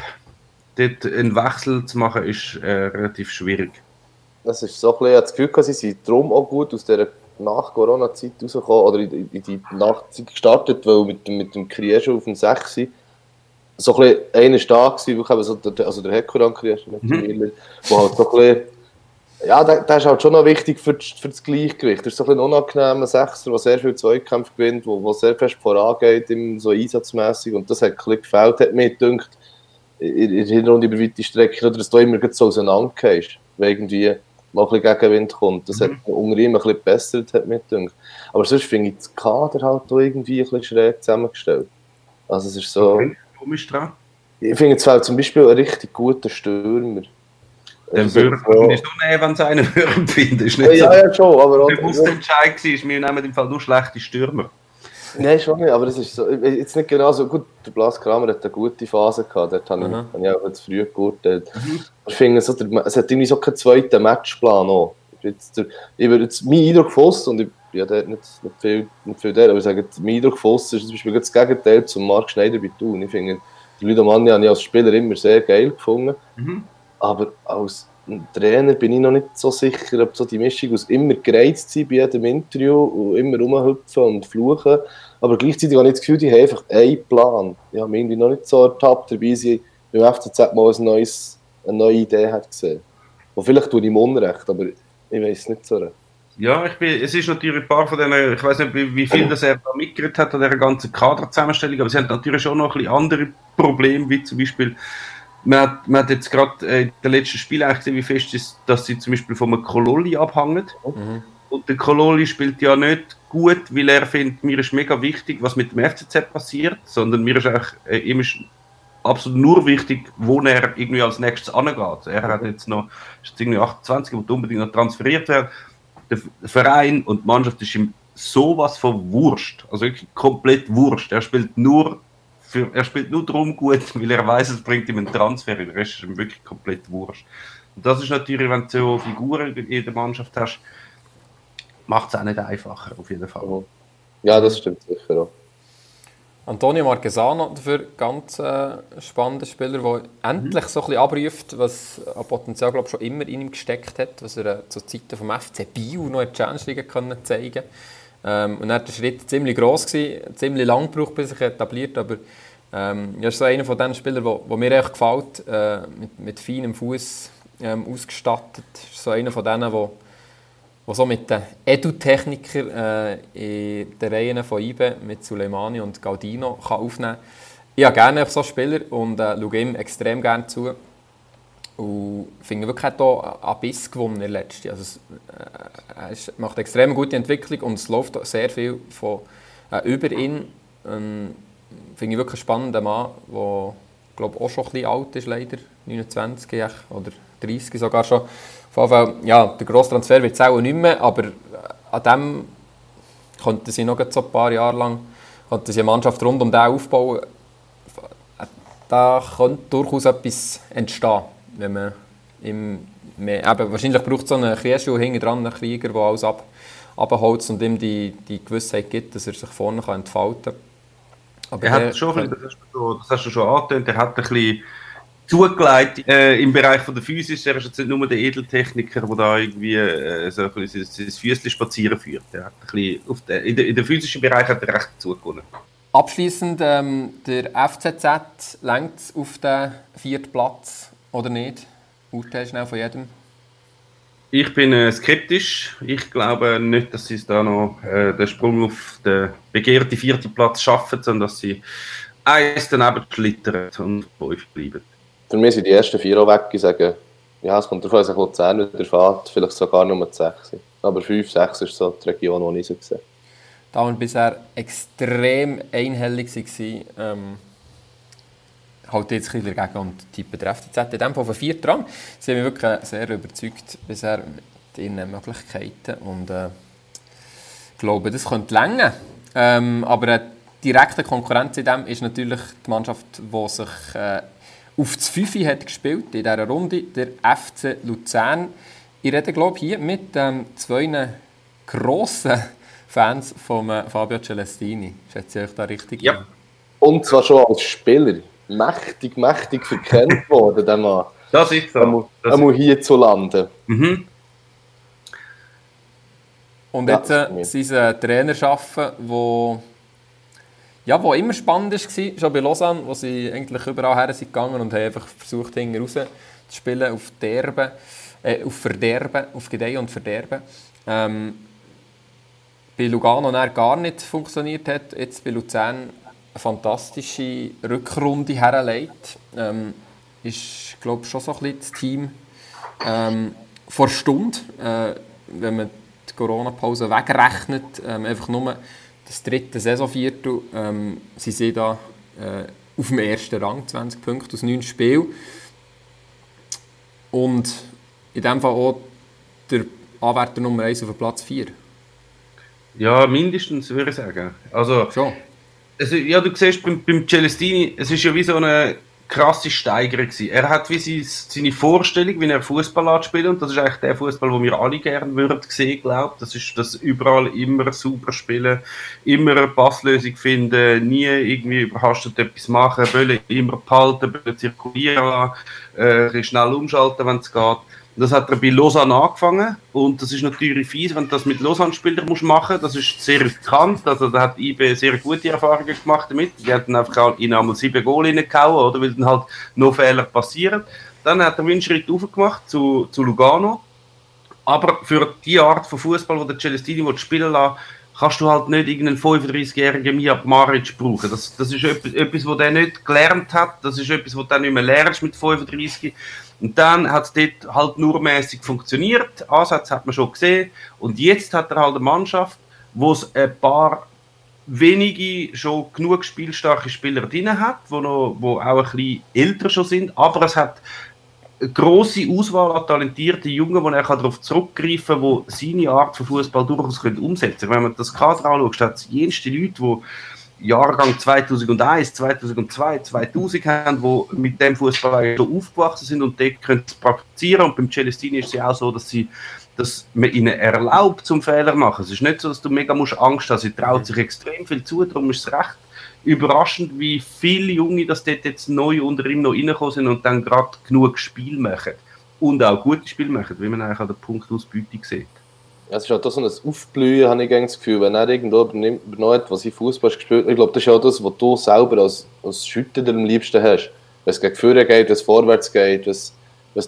Dort einen Wechsel zu machen, ist äh, relativ schwierig. Das ist so ein bisschen, das Gefühl, sie sind darum auch gut aus der Nach-Corona-Zeit rausgekommen oder in, die Nachzeit gestartet, weil mit, mit dem Kriesche auf dem 6 so ein bisschen einer stark war, so der, also der Hekuran Kriesche, mhm. wo halt so ein bisschen ja, der, der, ist halt schon noch wichtig für, für das Gleichgewicht. Das ist so ein, unangenehmer Sechser, der sehr viel Zweikämpfe gewinnt, der sehr fest vorangeht, im, so einsatzmässig. Und das hat ein gefällt, hat mir gedacht, in der Hinrunde über weite Strecke, oder dass du immer so auseinandergehst, wenn irgendwie mal ein bisschen Gegenwind kommt. Das mhm. hat unter ihm ein bisschen gebessert, hat mir gedacht. Aber sonst finde ich das Kader halt auch irgendwie ein bisschen schräg zusammengestellt. Also es ist so... Dran. Ich finde es zum Beispiel ein richtig guter Stürmer. Den Also, würde ja. ich schon nehmen, wenn es einen würden finden. Ist Ja, nicht so. ja, ja, schon, aber auch, bewusster Entscheid war, wir nehmen im Fall nur schlechte Stürmer. Nein, schon nicht, aber es ist so, jetzt nicht genau so gut, der Blas Kramer hat eine gute Phase gehabt, dort habe ich, Mhm. habe ich auch zu früh geurteilt. Ich finde, so, der, es hat irgendwie so keinen zweiten Matchplan auch. Jetzt, der, ich würde jetzt, mein Eindruck Voss, und ich bin ja dort nicht, nicht, viel, nicht viel der, aber ich sage, mein Eindruck Voss ist zum Beispiel das Gegenteil zum Marc Schneider bei Thun. Ich finde, den Ludo Manni habe ich als Spieler immer sehr geil gefunden, Mhm. Aber als Trainer bin ich noch nicht so sicher, ob so die Mischung aus immer gereizt sein bei jedem Interview und immer rumhüpfen und fluchen, aber gleichzeitig habe ich das Gefühl, die haben einfach einen Plan. Ich habe mich irgendwie noch nicht so ertappt dabei, sie beim FCZ mal ein neues, eine neue Idee hat gesehen. Und vielleicht tue ich ihm Unrecht, aber ich weiß es nicht so. Ja, ich bin, es ist natürlich ein paar von denen, ich weiß nicht, wie, wie viel das er da mitgekriegt hat an dieser ganzen Kaderzusammenstellung, aber sie haben natürlich auch noch ein bisschen andere Probleme, wie zum Beispiel, man hat, man hat jetzt gerade äh, in den letzten Spiel eigentlich gesehen, wie fest ist, dass sie zum Beispiel von einem Kololi abhängen. Und der Kololi spielt ja nicht gut, weil er findet, mir ist mega wichtig, was mit dem FCZ passiert, sondern mir ist eigentlich, äh, ihm ist absolut nur wichtig, wo er irgendwie als nächstes angeht. Er hat jetzt noch, ist jetzt irgendwie 28 und unbedingt noch transferiert werden. Der der Verein und die Mannschaft ist ihm sowas von Wurscht, also wirklich komplett Wurscht. Er spielt nur für, er spielt nur darum gut, weil er weiß, es bringt ihm einen Transfer. Der Rest ist ihm wirklich komplett Wurscht. Und das ist natürlich, wenn du so Figuren in der Mannschaft hast, macht es auch nicht einfacher, auf jeden Fall. Ja, das stimmt sicher auch. Antonio Marquesano dafür ganz äh, spannender Spieler, der endlich so ein bisschen abruft, was an Potenzial glaub, schon immer in ihm gesteckt hat, was er äh, zu Zeiten vom FC Biel noch in der Challenge League können zeigen ähm, Und dann war der Schritt ziemlich gross, gewesen, ziemlich lang gebraucht, bis er sich etabliert, aber ähm, er ist so einer von den Spielern, wo, mir echt gefällt, äh, mit, mit feinem Fuß ähm, ausgestattet. Ist so einer von denen, wo wo so mit den Edu-Technikern äh, in den Reihen von IBE mit Suleimani und Gaudino kann aufnehmen kann. Ich habe gerne so Spieler und äh, schaue ihm extrem gerne zu. Und finde wirklich, hier einen Biss gewonnen in der letzten. Also, äh, er macht eine extrem gute Entwicklung und es läuft auch sehr viel von, äh, über ihn. Ähm, finde ich wirklich einen spannenden Mann, der glaube auch schon ein bisschen alt ist, leider. 29 echt, oder 30 sogar schon. Auf jeden Fall, ja, der grosse Transfer wird es auch nicht mehr, aber äh, an dem könnten sie noch so ein paar Jahre lang könnten sie eine Mannschaft rund um den aufbauen. Da könnte durchaus etwas entstehen, wenn man ihm mehr, eben, wahrscheinlich braucht es so einen Krieschuh hinten dran, einen Krieger, der alles ab, abholzt und ihm die, die Gewissheit gibt, dass er sich vorne kann entfalten kann. Aber Er der- hat schon, das hast du schon, das hast du schon angetönt, er hat ein bisschen zugelegt äh, im Bereich von der Physis. Er ist jetzt nicht nur der Edeltechniker, der da irgendwie äh, so ein bisschen sein, sein Füßchen spazieren führt. Er hat ein bisschen auf der, in, der, in der physischen Bereich hat er recht zugewonnen. Abschließend, ähm, der FCZ lenkt auf den vierten Platz oder nicht? Urteil schnell von jedem. Ich bin äh, skeptisch. Ich glaube nicht, dass sie es da noch äh, den Sprung auf den begehrten vierten Platz schaffen, sondern dass sie eins daneben schlittern und fünf bleiben. Für mich sind die ersten vier auch weg. Ich sage, ja, es kommt an, dass Luzern wieder fährt, vielleicht sogar nur sechs. Aber fünf, sechs ist so die Region, die ich so gesehen Da wir bisher extrem einhellig waren, ähm, halt jetzt ein bisschen dagegen und tippen der FCZ in dem Fall auf den vierten Rang. Sie haben mich wirklich sehr überzeugt bisher mit ihren Möglichkeiten und äh, ich glaube, das könnte länger. Ähm, aber eine direkte Konkurrenz in dem ist natürlich die Mannschaft, die sich äh, auf das Fünfe hat gespielt in dieser Runde, der FC Luzern. Ich rede, glaube ich, hier mit ähm, zwei grossen Fans von äh, Fabio Celestini. Schätze ich euch da richtig? Ja. Und zwar schon als Spieler. Mächtig, mächtig verkennt worden, der Mann. Das ist so. Einmal, Das einmal hier zu landen. Mhm. Und Ja, jetzt das äh, ist sind sie einen Trainer schaffen, wo ja, wo immer spannend war, schon bei Lausanne, wo sie eigentlich überall her sind gegangen und haben einfach versucht, hinten raus zu spielen, auf Derben, äh, auf Verderben, auf Gedeihen und Verderben. Ähm, bei Lugano gar nicht funktioniert hat, jetzt bei Luzern eine fantastische Rückrunde herlegt. Ähm, ist, glaube ich, schon so ein bisschen das Team ähm, vor Stunde, äh, wenn man die Corona-Pause wegrechnet, ähm, einfach nur das dritte Saisonviertel, ähm, sie sind da äh, auf dem ersten Rang, 20 Punkte aus 9 Spielen. Und in dem Fall auch der Anwärter Nummer 1 auf Platz 4? Ja, mindestens, würde ich sagen. Also, Schon? Also ja, du siehst beim, beim Celestini, es ist ja wie so eine krasse Steigerung. Er hat wie sein, seine Vorstellung, wie er Fußball spielt und das ist eigentlich der Fußball, den wir alle gerne würden sehen, glaube Das ist das überall immer super spielen, immer eine Passlösung finden, nie irgendwie überhastet etwas machen, wollen immer behalten, wollen zirkulieren äh, schnell umschalten, wenn es geht. Das hat er bei Lausanne angefangen und das ist natürlich fies, wenn du das mit Lausanne-Spielern machen musst. Das ist sehr riskant. Also da hat IB sehr gute Erfahrungen gemacht damit. Die hatten einfach in einmal sieben Goal reingehauen, oder? Weil dann halt noch Fehler passieren. Dann hat er einen Schritt aufgemacht zu, zu Lugano. Aber für die Art von Fußball, wo der Celestini spielen lassen kannst du halt nicht irgendeinen 35-jährigen Mijab Maric brauchen. Das, das ist etwas, was der nicht gelernt hat. Das ist etwas, was du nicht mehr lernst mit 35. Und dann hat es dort halt nur mäßig funktioniert. Ansatz hat man schon gesehen. Und jetzt hat er halt eine Mannschaft, wo es ein paar wenige schon genug spielstarke Spieler drin hat, wo, noch, wo auch ein bisschen älter schon sind. Aber es hat eine grosse Auswahl an talentierten Jungen, wo er darauf zurückgreifen kann, die seine Art von Fußball durchaus umsetzen können. Wenn man das Kader anschaut, hat es jenste Leute, die Jahrgang 2001, 2002, 2000 haben, die mit dem Fußball schon aufgewachsen sind und dort können sie praktizieren. Und beim Celestini ist es ja auch so, dass sie dass man ihnen erlaubt, zum Fehler machen. Es ist nicht so, dass du mega musst Angst hast. Sie traut sich extrem viel zu, darum ist es recht überraschend, wie viele Junge das dort jetzt neu unter ihm noch reingekommen sind und dann gerade genug Spiel machen. Und auch gute Spiele machen, wie man eigentlich an der Punktausbeute sieht. Es ist auch so ein Aufblühen, habe ich das Gefühl, wenn er irgendwo hat, was ich Fußball gespielt Ich glaube, das ist auch das, was du selber als, als Schütter am liebsten hast. Wenn es gegen Führer geht, wenn es vorwärts geht, wenn es,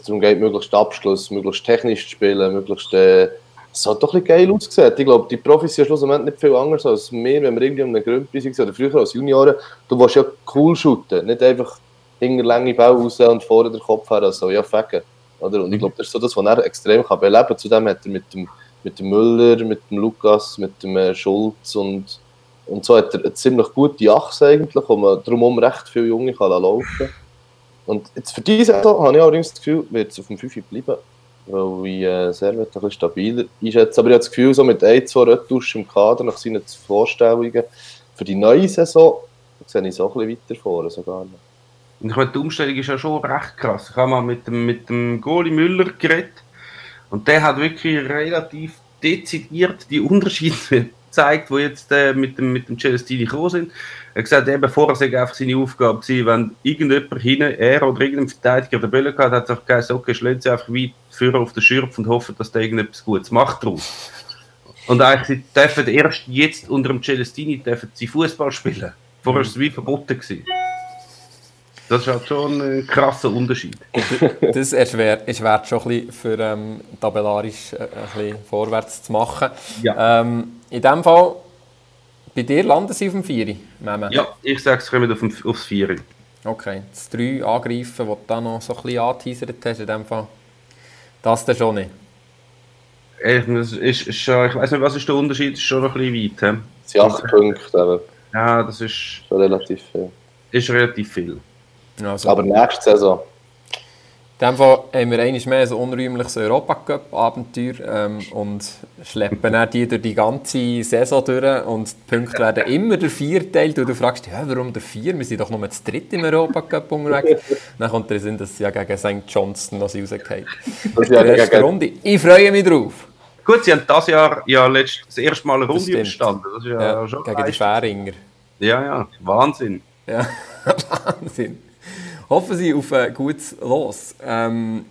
darum geht, möglichst Abschluss, möglichst technisch zu spielen, möglichst. Äh, es hat doch ein bisschen geil ausgesehen. Ich glaube, die Profis sind schlussendlich nicht viel anders als wir, wenn wir irgendwie um einen Gründpreis sind, oder früher als Junioren. Du willst ja cool shooten, nicht einfach hinter lange Bau raus und vorne den Kopf her, also ja, facken. Oder? Und ich glaube, das ist so das, was er extrem kann beleben kann. Zudem hat er mit dem mit dem Müller, mit dem Lukas, mit dem äh, Schulz und, und so hat er eine ziemlich gute Achse eigentlich, wo man drumherum recht viele Junge kann laufen kann. Und jetzt für diese Saison habe ich allerdings das Gefühl, wird es auf dem 5 bleiben, weil ich äh, sehr ein bisschen stabiler einschätze. Aber ich habe das Gefühl, so mit ein, zwei Retuschen im Kader nach seinen Vorstellungen für die neue Saison sehe ich so ein bisschen weiter vor, sogar noch. Ich meine, die Umstellung ist ja schon recht krass. Ich habe mal mit dem, mit dem Goli Müller geredet und der hat wirklich relativ dezidiert die Unterschiede gezeigt, die jetzt äh, mit dem, mit dem Celestini gekommen sind. Er hat gesagt, eben vorher sei einfach seine Aufgabe gewesen, wenn irgendjemand hinten, er oder irgendein Verteidiger der Bälle hat, hat er gesagt, okay, schlägt sie einfach weit führen auf den Schürf und hoffen, dass der irgendetwas Gutes macht draus. Und eigentlich dürfen erst jetzt unter dem Celestini dürfen sie Fußball spielen. Vorher war es wie verboten. Gewesen. Das ist halt schon ein krasser Unterschied. das erschwert, erschwert schon ein bisschen für ähm, tabellarisch äh, ein bisschen vorwärts zu machen. Ja. Ähm, in dem Fall, bei dir landen sie auf dem 4, Meme? Ja, ich sage, es kommen auf dem, aufs 4. Okay, das 3 angreifen, das du da noch so ein bisschen angeteasert hast, in dem Fall, das dann schon nicht? Ich, ist, ist, ich weiß nicht, was ist der Unterschied, ist schon noch ein bisschen weit. Das sind 8 Punkte. Ja, das ist... Schon relativ viel. Ist relativ viel. Also, Aber nächste Saison. In dem Fall haben wir einmal mehr ein unrühmliches Europacup-Abenteuer ähm, und schleppen dann die durch die ganze Saison durch und die Punkte werden immer der vier teilt und du fragst dich, ja, warum der vier? Wir sind doch nur das dritte im Europacup unterwegs. dann kommt der Sinn, dass sie ja gegen St. Johnston noch rausgehen. Das ja erste Runde. Ich freue mich drauf. Gut, sie haben das Jahr ja letzt, das erste Mal eine Runde überstanden. Das ist ja, ja schon Gegen die Fähringer. Ja, ja, Wahnsinn. Ja, Wahnsinn hoffen Sie auf ein gutes Los. Ähm,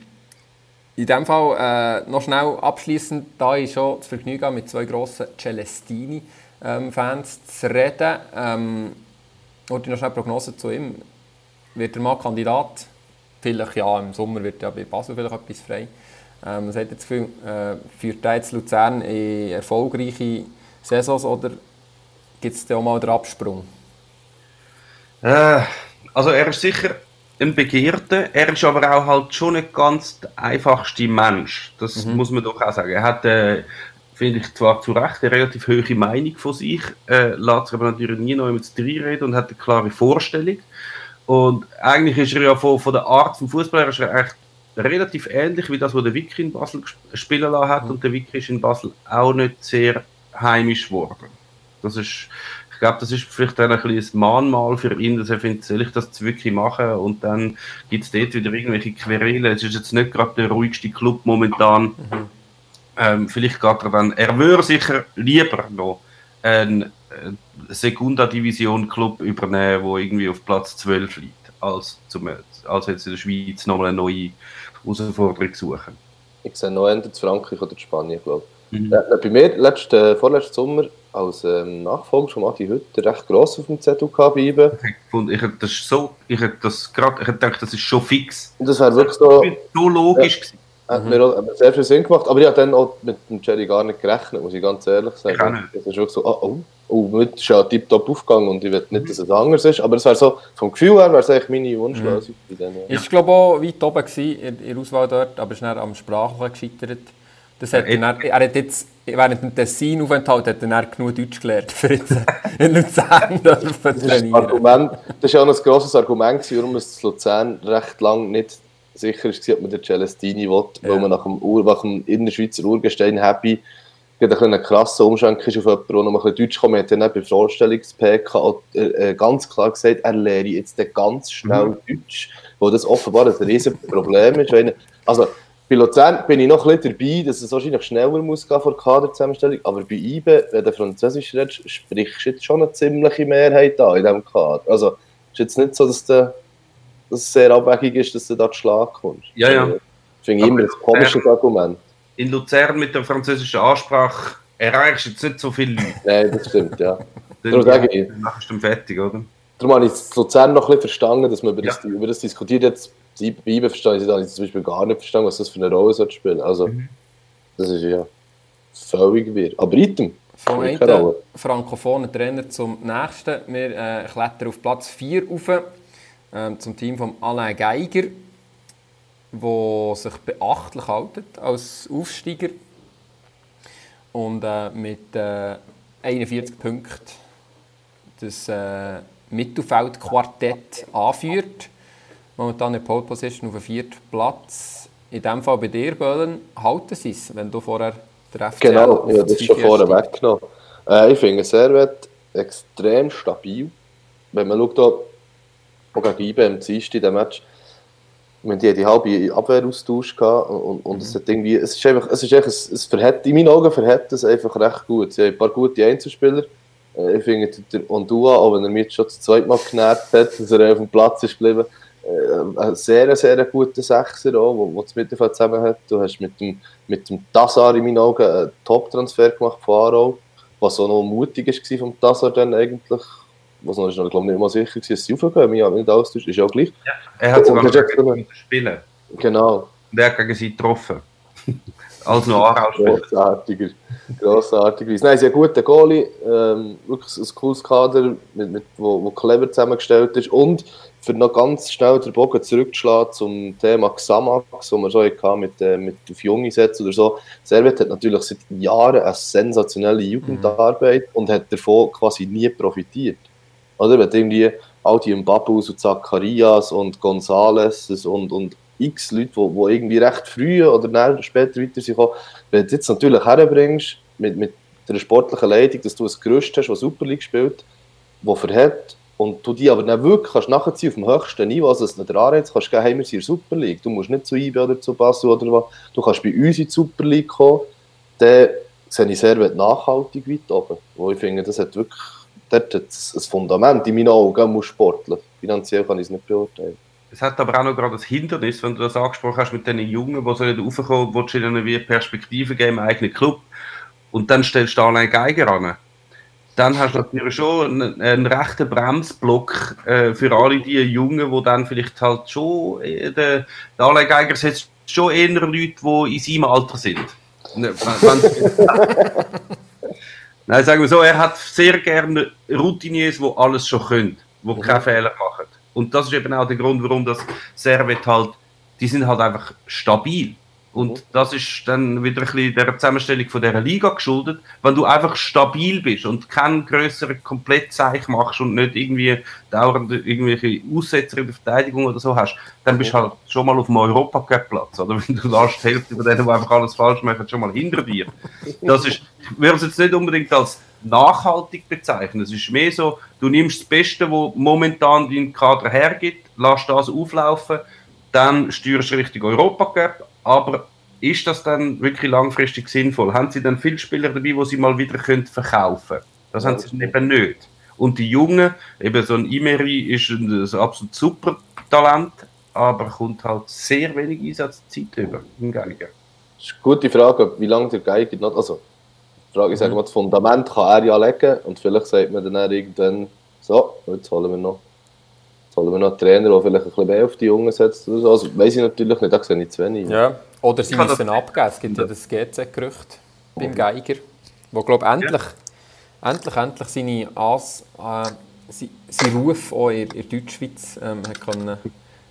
in diesem Fall äh, noch schnell abschließend, da ich schon das Vergnügen mit zwei grossen Celestini-Fans zu reden. Ähm, wollte ich noch schnell Prognose zu ihm. Wird er mal Kandidat? Vielleicht ja, im Sommer wird ja bei Basel vielleicht etwas frei. Ähm, was hat das Gefühl, äh, führt er jetzt Luzern in erfolgreiche Saisons oder gibt es da auch mal den Absprung? Äh, also er ist sicher ein Begehrter. Er ist aber auch halt schon nicht ganz der einfachste Mensch. Das mhm. muss man doch auch sagen. Er hat, äh, finde ich zwar zu Recht, eine relativ hohe Meinung von sich, äh, lässt sich aber natürlich nie noch mit reden und hat eine klare Vorstellung. Und eigentlich ist er ja von, von der Art vom Fußball her ist er echt relativ ähnlich wie das, was der Wiki in Basel spielen lassen hat. Mhm. Und der Wiki ist in Basel auch nicht sehr heimisch geworden. Das ist, ich glaube, das ist vielleicht dann ein bisschen Mahnmal für ihn, dass er findet, soll ich das wirklich machen? Und dann gibt es dort wieder irgendwelche Querelen. Es ist jetzt nicht gerade der ruhigste Club momentan. Mhm. Ähm, vielleicht geht er dann, er würde sicher lieber noch einen Sekunda-Division-Club übernehmen, der irgendwie auf Platz 12 liegt, als, zum, als jetzt in der Schweiz nochmal eine neue Herausforderung suchen. Ich sehe noch entweder Frankreich oder Spanien, glaube ich. Mhm. Äh, bei mir letzten, vorletzten Sommer als ähm, Nachfolger von Adi Hütter recht gross auf dem Zettel gehabt Ich hätte das so, ich hätte das gerade, ich hätte gedacht, das ist schon fix. Das wäre wirklich so, so logisch ja, Hat mhm. mir auch sehr viel Sinn gemacht, aber ich habe dann auch mit dem Jerry gar nicht gerechnet, muss ich ganz ehrlich sagen. Ich auch nicht. Das ist wirklich so, oh, oh, oh, mit ist ja tiptop aufgegangen und ich will nicht, dass es anders ist, aber es wäre so, vom Gefühl her wäre es eigentlich meine Wunschlösung. Mhm. Ja. Ist glaube auch weit oben gewesen, in der Auswahl dort, aber ist dann am Sprachlichen gescheitert. Das hat ja, dann, er hat jetzt, während dem Tessin-Aufenthalt hat er genug Deutsch gelernt, für jetzt in Luzern zu trainieren. Argument, das war auch ein grosses Argument, warum es Luzern recht lange nicht sicher ist, ob man den Celestini will, ja. weil man nach dem, Ur, nach dem Innerschweizer Urgestein Happy ein einen krassen Umschwenk ist auf jemanden, der noch ein bisschen Deutsch kommt. Er hat dann bei Vorstellungs-PK äh, ganz klar gesagt, er lehre jetzt ganz schnell mhm. Deutsch, weil das offenbar ein riesiges Problem ist. Also, bei Luzern bin ich noch ein bisschen dabei, dass es wahrscheinlich schneller muss gehen vor der Kaderzusammenstellung, aber bei IBE, wenn du Französisch redest, sprichst du jetzt schon eine ziemliche Mehrheit da in diesem Kader. Also, es ist jetzt nicht so, dass, der, dass es sehr abwegig ist, dass du da zu Schlag kommst. Ja, ja. Das finde ich immer ein komisches Argument. In Luzern mit der französischen Ansprache erreichst du jetzt nicht so viele Leute. Nein, das stimmt, ja. Darum sage ich. Dann machst du fertig, oder? Darum habe ich Luzern noch ein bisschen verstanden, dass man über, ja. das, über das diskutiert. Jetzt die Bibel verstehen, sie dann zum Beispiel gar nicht verstanden, was das für eine Rolle soll spielen. Also, mhm. das ist ja völlig wirr. Aber item. Vom einen frankophonen Trainer zum nächsten. Wir äh, klettern auf Platz 4 rauf, äh, zum Team von Alain Geiger, der sich beachtlich haltet als Aufsteiger und äh, mit äh, 41 Punkten das äh, Mittelfeldquartett anführt momentan in Pole Position auf dem vierten Platz. In dem Fall bei dir, Böllen, halten sie es, wenn du vorher der FCL Genau, ja, das ist schon vorher weggenommen. Äh, ich finde Servet extrem stabil. Wenn man schaut, auch gegen IBE im Dienstag, dem Match, wir die die halbe Abwehraustausch gehabt und, und mhm. es hat irgendwie, es ist einfach, es ist einfach, es verhält, in meinen Augen verhält es einfach recht gut. Sie haben ein paar gute Einzelspieler. Äh, ich finde, der Ondua, auch wenn er mich schon das zweite Mal genervt hat, dass er auf dem Platz ist geblieben, äh, ein sehr, sehr guter Sechser, auch, wo das Mittelfeld zusammen hat. Du hast mit dem, mit dem Tassar in meinen Augen einen Top-Transfer gemacht von Aarau, was auch noch mutig war vom Tassar dann eigentlich. Was noch, ist noch, glaube ich, nicht mal sicher war, dass sie aufgehen. Ich habe nicht austauscht, ist ja gleich. Ja, er hat sogar gegen spielen. Genau. Und er hat gegen sie getroffen. Als noch Aarau-Spieler. Grossartiger. Grossartigerweise. Nein, sie haben guten Goalie, ähm, wirklich ein cooles Kader, mit, mit, wo, wo clever zusammengestellt ist und für noch ganz schnell den Bogen zurückzuschlagen zum Thema Xamax, wo man so hatte mit, äh, mit auf junge Sätze oder so. Servet hat natürlich seit Jahren eine sensationelle Jugendarbeit mhm. und hat davon quasi nie profitiert. Oder? Wenn irgendwie all die Mbabus und Zacharias und Gonzales und, und x Leute, die, die irgendwie recht früh oder später weiter sind, wenn du jetzt natürlich herbringst mit, mit der sportlichen Leitung, dass du ein Gerüst hast, das Super League spielt, das verhält und du die aber dann wirklich kannst nachziehen auf dem höchsten Niveau, also es nicht der Anreiz kannst geben, hey, wir sind in der Super League, du musst nicht zu IB oder zu Basel oder was, du kannst bei uns in die Super League kommen, dann sehe ich sehr nachhaltig weit oben, wo ich finde, das hat wirklich dort hat ein Fundament in meinen Augen, muss sportlich, finanziell kann ich es nicht beurteilen. Es hat aber auch noch gerade das Hindernis, wenn du das angesprochen hast mit den Jungen, die sollen raufkommen, willst du ihnen wie Perspektive geben im eigenen Club. Und dann stellst du allein Geiger an dann hast du natürlich schon einen, einen rechten Bremsblock äh, für alle die Jungen, die dann vielleicht halt schon, äh, der, der Alain Geiger setzt schon eher Leute, die in seinem Alter sind. Ne, Nein, sagen wir so, er hat sehr gerne Routiniers, die alles schon können, die mhm. keine Fehler machen. Und das ist eben auch der Grund, warum das Servet halt, die sind halt einfach stabil. Und das ist dann wieder ein bisschen der Zusammenstellung von dieser Liga geschuldet. Wenn du einfach stabil bist und keinen größeren Komplettzeich machst und nicht irgendwie dauernd irgendwelche Aussetzer in der Verteidigung oder so hast, dann bist du halt schon mal auf dem Europacup-Platz. Oder wenn du lässt die Hälfte von denen, die einfach alles falsch machen, schon mal hinter dir. Das ist, ich würde es jetzt nicht unbedingt als nachhaltig bezeichnen. Es ist mehr so, du nimmst das Beste, was momentan dein Kader hergibt, lässt das auflaufen, dann steuerst du Richtung Europacup, aber ist das dann wirklich langfristig sinnvoll? Haben Sie dann viele Spieler dabei, die Sie mal wieder können verkaufen können? Das ja. haben Sie eben nicht. Und die Jungen, eben so ein Imeri ist ein, ein absolut super Talent, aber kommt halt sehr wenig Einsatzzeit über im Geiger. Das ist eine gute Frage, wie lange der Geiger noch. Also, die Frage ist, mhm. das Fundament kann er ja legen und vielleicht sagt man dann irgendwann, so, jetzt holen wir noch holen wir noch einen Trainer, der vielleicht ein bisschen mehr auf die Jungen setzt. Also, weiß ich natürlich nicht, da sehe ich zu wenig. Ja, oder sie müssen abgeben. Es gibt ja das GZ-Gerücht beim oh. Geiger, wo, glaube endlich, ja. endlich, endlich seine As, äh, sein Ruf auch in, in Deutschschweiz ähm, können ein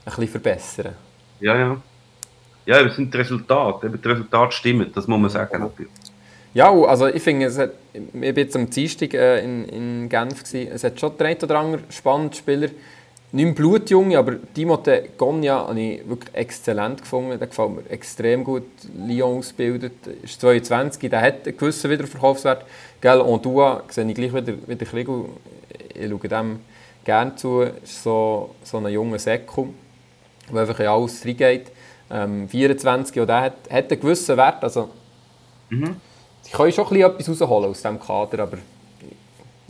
bisschen verbessern Ja, ja. Ja, es sind die Resultate. Die Resultate stimmen, das muss man sagen. Ja, also ich finde, es hat, ich war jetzt am Dienstag äh, in, in Genf, gewesen. es hat schon drei oder andere spannende Spieler nicht mehr Blutjunge, aber Timothée Gonja habe ich wirklich exzellent gefunden. Der gefällt mir extrem gut. Lyon ausgebildet, ist 22, der hat einen gewissen Wiederverkaufswert. Gell, Ondua sehe ich gleich wieder, wieder Kligo. Ich schaue dem gerne zu. Ist so, so ein junger Säcko, der einfach in alles reingeht. Ähm, 24, und der hat, hat einen gewissen Wert. Also, mhm. Ich kann schon ein etwas rausholen aus diesem Kader, aber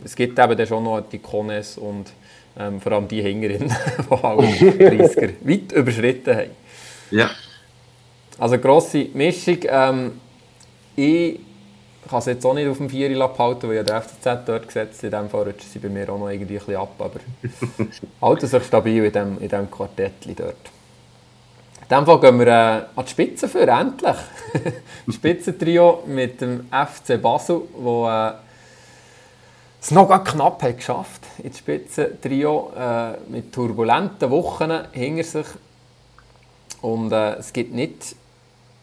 es gibt eben schon noch die Kones und ähm, vor allem die Hängerin, die alle 30er weit überschritten haben. Ja. Also grosse Mischung. Ähm, ich kann es jetzt auch nicht auf dem Vieri behalten, weil ich der FCZ dort gesetzt In diesem Fall rutschen sie bei mir auch noch irgendwie ein bisschen ab. Aber halten sich stabil in diesem, in diesem Quartett dort. In diesem Fall gehen wir äh, an die Spitze für, endlich. Spitzentrio mit dem FC Basel, wo äh, es noch knapp hat geschafft ins Spitzentrio äh, mit turbulenten Wochen hinter sich. Und äh, es gibt nicht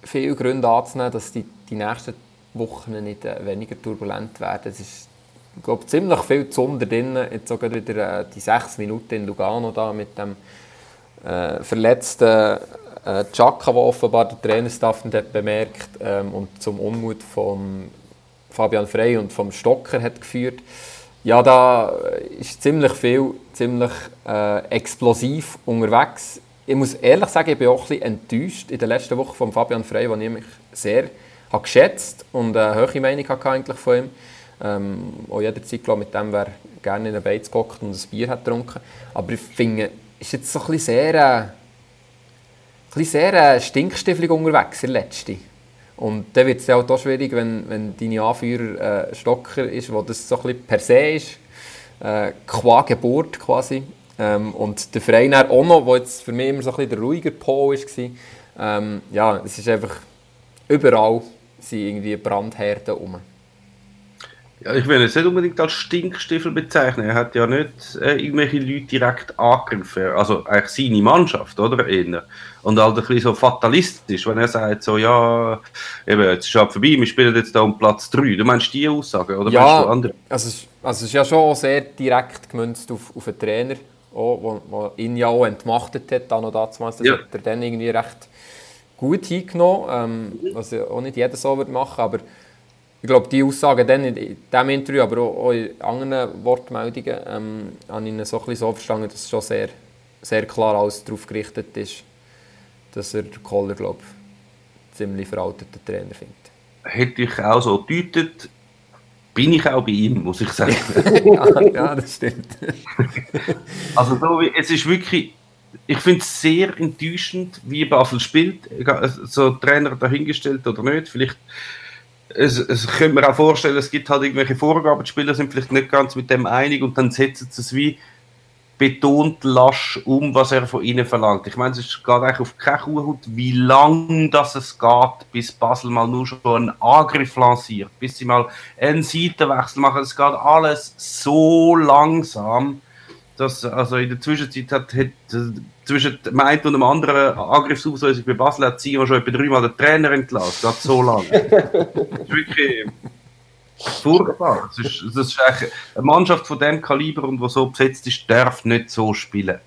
viele Gründe anzunehmen, dass die, die nächsten Wochen nicht äh, weniger turbulent werden. Es ist glaube, ziemlich viel Zunder drin. Jetzt sogar wieder äh, die sechs Minuten in Lugano da mit dem äh, verletzten äh, Chaka, der offenbar der Trainerstaff bemerkt ähm, und zum Unmut von Fabian Frey und vom Stocker hat geführt. Ja, da ist ziemlich viel, ziemlich äh, explosiv unterwegs. Ich muss ehrlich sagen, ich bin auch ein bisschen enttäuscht in der letzten Woche von Fabian Frey, den ich mich sehr habe geschätzt und eine hohe Meinung hatte eigentlich von ihm. Ähm, auch jederzeit, glaube mit dem wäre gerne in einer Beiz gehockt und ein Bier hat getrunken. Aber ich finde, ist jetzt so ein bisschen sehr, äh, ein bisschen sehr äh, stinkstiefelig unterwegs, der letzte. Und dann wird es ja auch schwierig, wenn, wenn deine Anführer äh, Stocker ist, wo das so ein per se ist, äh, qua Geburt quasi. Ähm, und der Verein auch noch, der jetzt für mich immer so ein bisschen der ruhige Po war, ähm, ja, es ist einfach überall sind irgendwie Brandherden rum. Ja, ich will es nicht unbedingt als Stinkstiefel bezeichnen. Er hat ja nicht äh, irgendwelche Leute direkt angegriffen. Also eigentlich seine Mannschaft, oder? Eher. Und halt ein bisschen so fatalistisch, wenn er sagt, so, ja, eben, jetzt ist es halt vorbei, wir spielen jetzt da um Platz 3. Du meinst die Aussage, oder ja, meinst du andere? Also, es, also es ist ja schon sehr direkt gemünzt auf, auf einen Trainer, der ihn ja auch entmachtet hat, dann noch damals. Das ja. hat er dann irgendwie recht gut hingenommen, ähm, was ja auch nicht jeder so wird machen, aber ich glaube, die Aussagen dann in diesem Interview, aber auch in anderen Wortmeldungen, ähm, habe ich so, ein so verstanden, dass es schon sehr, sehr klar alles darauf gerichtet ist, dass er Kohler, glaube ich, ziemlich veralteten Trainer findet. Hätte ich auch so gedeutet, bin ich auch bei ihm, muss ich sagen. ja, ja, das stimmt. also so, es ist wirklich, ich finde es sehr enttäuschend, wie Basel spielt. So Trainer dahingestellt oder nicht. Vielleicht es, es könnte man auch vorstellen, es gibt halt irgendwelche Vorgaben, die Spieler sind vielleicht nicht ganz mit dem einig und dann setzen sie es wie betont lasch um, was er von ihnen verlangt. Ich meine, es geht eigentlich auf keine Kuhhaut, wie lang das es geht, bis Basel mal nur schon einen Angriff lanciert, bis sie mal einen Seitenwechsel machen. Es geht alles so langsam. dass also in der Zwischenzeit hat, hat zwischen dem einen und dem anderen Angriffsauslösung bei Basel hat Sion schon etwa dreimal den Trainer entlassen, gerade so lange. das ist wirklich furchtbar. Das ist, das ist eine Mannschaft von dem Kaliber und die so besetzt ist, darf nicht so spielen.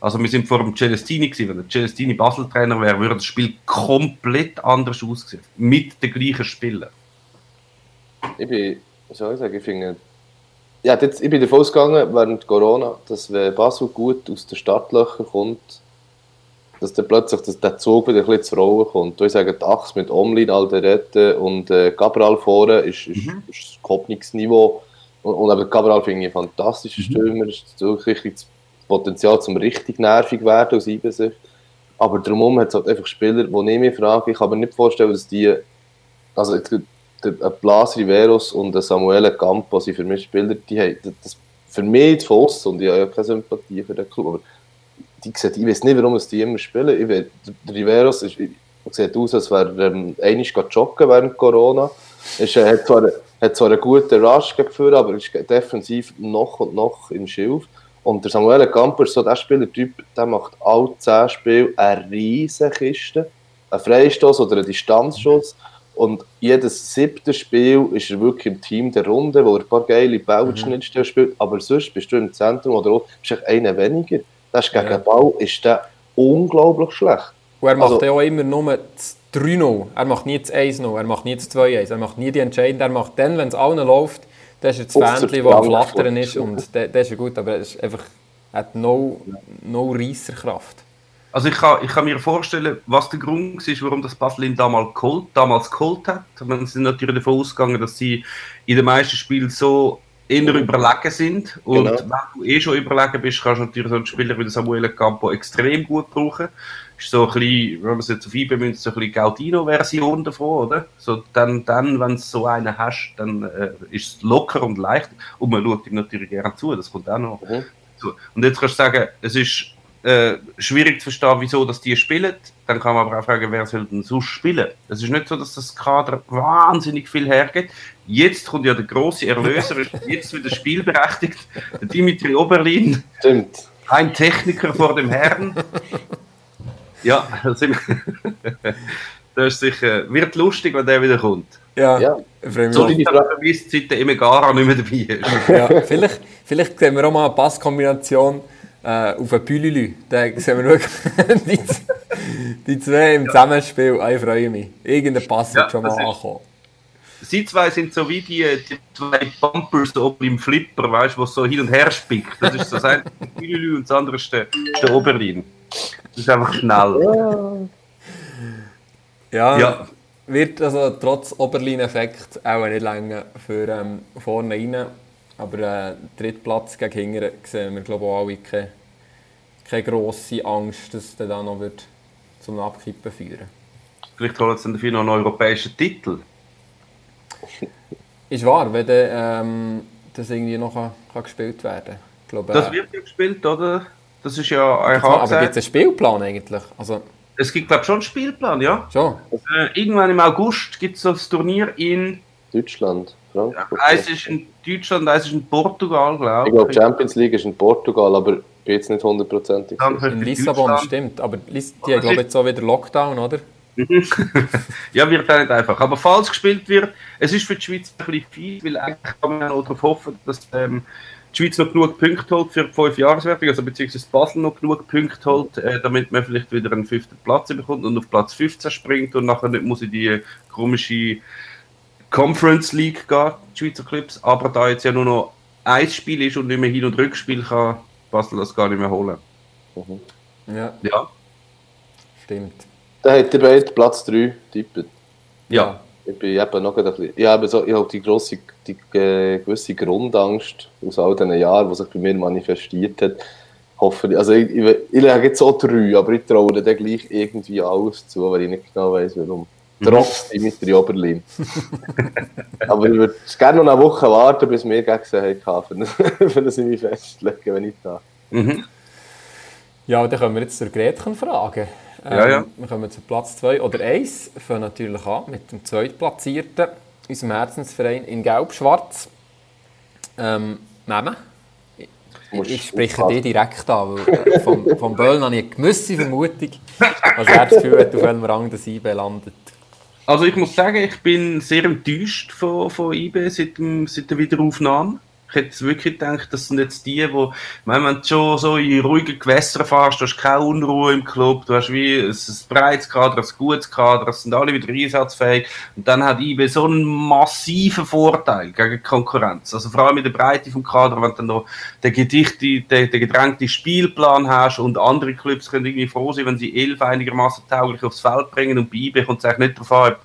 Also wir sind vor dem Celestini gewesen. Wenn der Celestini Basel-Trainer wäre, würde das Spiel komplett anders aussehen. Mit den gleichen Spielern. Ich bin, soll ich sagen, ich finde, ja, jetzt, ich bin davon ausgegangen, während Corona, dass wenn Basel gut aus den Startlöchern kommt, dass dann plötzlich dass der Zug wieder ein bisschen zur Rolle kommt. Ich sage, die Achse mit Omlin, Alderette und äh, Cabral vorne ist, ist, mhm. ist das Kopfungsniveau. Und, und eben Cabral finde ich ein fantastischer mhm. Stürmer, ist wirklich das Potenzial zum richtig nervig werden aus Eibensicht. Aber drumherum hat es halt einfach Spieler, die ich mich frage, ich kann mir nicht vorstellen, dass die, also der, Blas Riveros und der Samuele Campo sind für mich Spieler, die haben das für mich die Voss und ich habe ja keine Sympathie für den Club, aber die sehen, ich weiß nicht, warum die immer spielen. Ich weiß, der Riveros ist, sieht aus, als wäre er ähm, einmal joggen während Corona. Er äh, hat, zwar, hat zwar einen guten Rush geführt, aber ist defensiv noch und noch im Schilf. Und der Samuel Campo ist so der Spielertyp, der macht alle 10 Spiele eine riesige Kiste, einen Freistoß oder einen Distanzschuss. Und jedes siebte Spiel ist er wirklich im Team der Runde, wo er ein paar geile Bauschnittstellen mhm. spielt. Aber sonst bist du im Zentrum oder auch, bist du einer weniger. Das ist gegen ja. den Ball ist der unglaublich schlecht. Und er macht also, ja auch immer nur das 3-0. Er macht nie das 1-0, er macht nie das 2-1. Er macht nie die Entscheidung. Er macht dann, wenn es allen läuft, das ist das Fähnchen, das am Flattern ist. Und das ist ja gut, aber er ist einfach, hat no, no Reisserkraft. Also ich kann, ich kann mir vorstellen, was der Grund ist, warum das Basel damals geholt, damals geholt hat. Man sind natürlich davon ausgegangen, dass sie in den meisten Spielen so eher überlegen sind. Und genau. wenn du eh schon überlegen bist, kannst du natürlich so einen Spieler wie Samuel Campo extrem gut brauchen. Ist so ein bisschen, wenn man es jetzt auf IBM münzt, so ein bisschen Gaudino-Version davon, oder? So, dann, dann wenn du so einen hast, dann äh, ist es locker und leicht. Und man schaut ihm natürlich gerne zu, das kommt auch noch mhm. zu. Und jetzt kannst du sagen, es ist äh, schwierig zu verstehen, wieso dass die spielen. Dann kann man aber auch fragen, wer soll denn so spielen? Es ist nicht so, dass das Kader wahnsinnig viel hergeht. Jetzt kommt ja der große Erlöser, ist jetzt wieder spielberechtigt, der Dimitri Oberlin. Stimmt. Ein Techniker vor dem Herrn. Ja, das, ist sicher, wird lustig, wenn der wieder kommt. Ja, ja. so die vermisst, seit der Emegara nicht mehr dabei ist. Ja, vielleicht, vielleicht sehen wir auch mal eine Passkombination äh, auf ein Pülülü. Da sehen wir wirklich die, die zwei im Zusammenspiel. Ich freue mich. Irgendein Pass wird schon mal ankommen. Sie zwei sind so wie die, die zwei Bumpers oben im Flipper, weißt du, wo so hin und her spickt. Das ist so das eine Pülülü und das andere ist der, ist der Oberlin. Das ist einfach schnell. Ja. ja. Wird also trotz Oberlin-Effekt auch nicht länger für ähm, vorne rein. Aber äh, Drittplatz gegen hinten sehen wir glaube ich alle keine, keine grosse Angst, dass der dann noch wird zum Abkippen führen Vielleicht holen sie dafür noch einen europäischen Titel. Ist wahr, wenn der, ähm, das irgendwie noch kann, kann gespielt werden kann. Das äh, wird ja gespielt, oder? Das ist ja eigentlich Aber gibt es einen Spielplan eigentlich? Also, es gibt glaube ich schon einen Spielplan, ja. Schon? Äh, irgendwann im August gibt es das Turnier in... Deutschland. Frankfurt. Ja, eins ist in Deutschland, eins ist in Portugal, glaube ich. Ich glaube, Champions League ist in Portugal, aber jetzt nicht hundertprozentig. In Lissabon stimmt, aber die haben, glaube ich, jetzt auch wieder Lockdown, oder? ja, wird auch nicht einfach. Aber falls gespielt wird, es ist für die Schweiz ein bisschen viel, weil eigentlich kann man auch darauf hoffen, dass ähm, die Schweiz noch genug Punkte holt für die 5 Jahreswertung, also beziehungsweise Basel noch genug Punkte holt, äh, damit man vielleicht wieder einen fünften Platz bekommt und auf Platz 15 springt und nachher nicht muss in die komische Conference League gehen, die Schweizer Clubs. Aber da jetzt ja nur noch ein Spiel ist und nicht mehr Hin- und Rückspiel kann Basel das gar nicht mehr holen. Mhm. Ja. ja. Stimmt. Da hat der beide Platz 3 tippet. Ja. Ich bin eben noch ein bisschen, ich habe, so, ich habe die grosse, die äh, gewisse Grundangst aus all diesen Jahren, die sich bei mir manifestiert hat. Hoffe, also ich, ich, ich lege jetzt auch drei, aber ich traue dann gleich irgendwie alles zu, weil ich nicht genau weiß, warum. Trotz Dimitri Oberlin. Aber ich würde gerne noch eine Woche warten, bis wir gegen sie haben, für das ich mich festlegen, wenn ich da. Mhm. Ja, dann können wir jetzt zur Gretchen fragen. Ähm, ja, ja. Wir kommen zu Platz 2 oder 1. Fangen natürlich an mit dem zweitplatzierten, unserem Herzensverein in Gelb-Schwarz. Ähm, Namen? musst Ich spreche dich direkt an, weil vom, vom Böllen habe ich eine gewisse Vermutung, was er das Gefühl hat, auf welchem Rang das IB landet. Also ich muss sagen, ich bin sehr enttäuscht von, von IB seit, dem, seit der Wiederaufnahme. Ich hätte wirklich gedacht, das sind jetzt die, wo, wenn du schon so in ruhigen Gewässern fährst, du hast keine Unruhe im Club, du hast wie ein, breites Kader, ein gutes Kader, es sind alle wieder einsatzfähig. Und dann hat IB so einen massiven Vorteil gegen Konkurrenz. Also vor allem in der Breite vom Kader, wenn du dann noch den, gedichte, den, den gedrängten Spielplan hast und andere Clubs können irgendwie froh sein, wenn sie elf einigermaßen tauglich aufs Feld bringen und bei IB kommt es eigentlich nicht darauf an,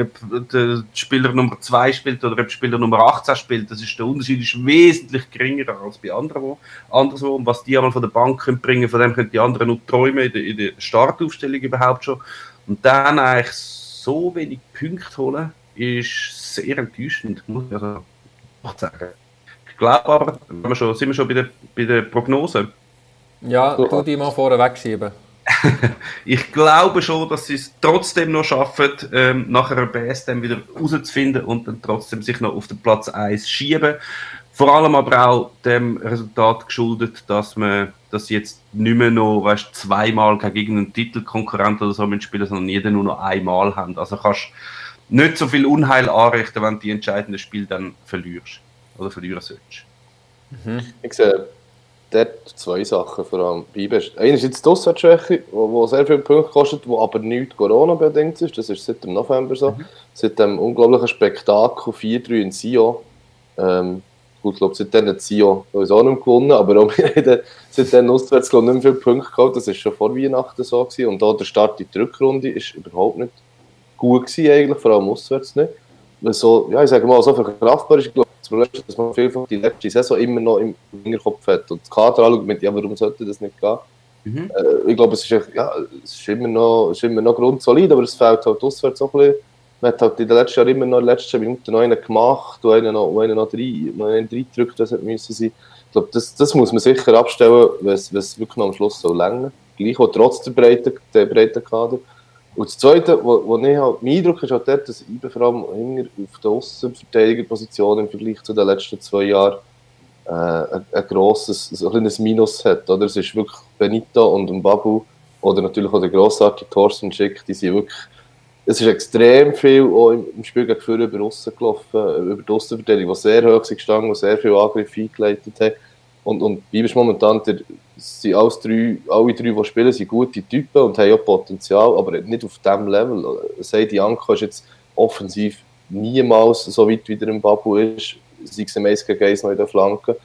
ob, ob der Spieler Nummer 2 spielt oder ob Spieler Nummer 18 spielt. Das ist der Unterschied ist wesentlich geringer als bei anderen wo, anderswo. Und was die einmal von der Bank können bringen, von dem können die anderen nur träumen in der, in der Startaufstellung überhaupt schon. Und dann eigentlich so wenig Punkte holen, ist sehr enttäuschend, muss ich also auch sagen. Ich glaube aber, wenn wir schon, sind wir schon bei der, bei der Prognose. Ja, tu die mal vorne wegschieben. Ich glaube schon, dass sie es trotzdem noch schaffen, ähm, nach einer BSM wieder rauszufinden und dann trotzdem sich noch auf den Platz 1 schieben. Vor allem aber auch dem Resultat geschuldet, dass man dass sie jetzt nicht mehr noch weißt, zweimal gegen irgendeinen Titelkonkurrent oder so mitspielen, sondern jeder nur noch einmal haben. Also kannst nicht so viel Unheil anrichten, wenn du die entscheidenden Spiele dann verlierst oder verlieren solltest. Ich sehe dort zwei Sachen vor allem. Einerseits die Auswärtsschwäche, wo, wo sehr viele Punkte kostet, wo aber nicht Corona-bedingt ist. Das ist seit dem November so. Seit dem unglaublichen Spektakel 4-3 in Sion. Ähm, gut, ich glaube, seitdem hat Sion sowieso nicht gewonnen, aber auch wir haben seitdem auswärts glaub, nicht mehr viele Punkte gehabt. Das war schon vor Weihnachten so. Gewesen. Und auch der Start in die Rückrunde ist überhaupt nicht gut gewesen, eigentlich, vor allem auswärts nicht. Weil so, ja, ich sage mal, so verkraftbar ist, ich glaube, das Problem ist, dass man vielfach die letzte Saison immer noch im Hinterkopf hat. Und das Kader anschaut mit, ja, warum sollte das nicht gehen? Mhm. Äh, ich glaube, es ist, ja, es ist immer noch, es ist immer noch grundsolid, aber es fehlt halt auswärts auch ein bisschen. Man hat halt in den letzten Jahren immer noch in den letzten Minuten noch einen gemacht und einen noch, einen noch rein, noch reingedrückt, das hätte müssen sein. Ich glaube, das, das muss man sicher abstellen, wenn es wirklich noch am Schluss so länger. Gleich auch trotz der breiten, der breiten Kader. Und das Zweite, wo ich halt, mein Eindruck ist halt dort, dass IBE vor allem auf der Aussenverteidigerposition im Vergleich zu den letzten zwei Jahren äh, ein, ein grosses, ein kleines Minus hat. Oder? Es ist wirklich Benito und Babu oder natürlich auch der grossartige Thorsten Schick, die sind wirklich, es ist extrem viel im, Spiel gegen Führer über Aussen gelaufen, über die Aussenverteidigung, die sehr hoch gestanden, die sehr viele Angriffe eingeleitet haben. Und, und Biber ist momentan, der, sind alles drei, alle drei, die spielen, sind gute Typen und haben auch Potenzial, aber nicht auf diesem Level. Seidi Janko ist jetzt offensiv niemals so weit wie der Babu ist, sei es im 1 gegen 1 noch in der Flanke.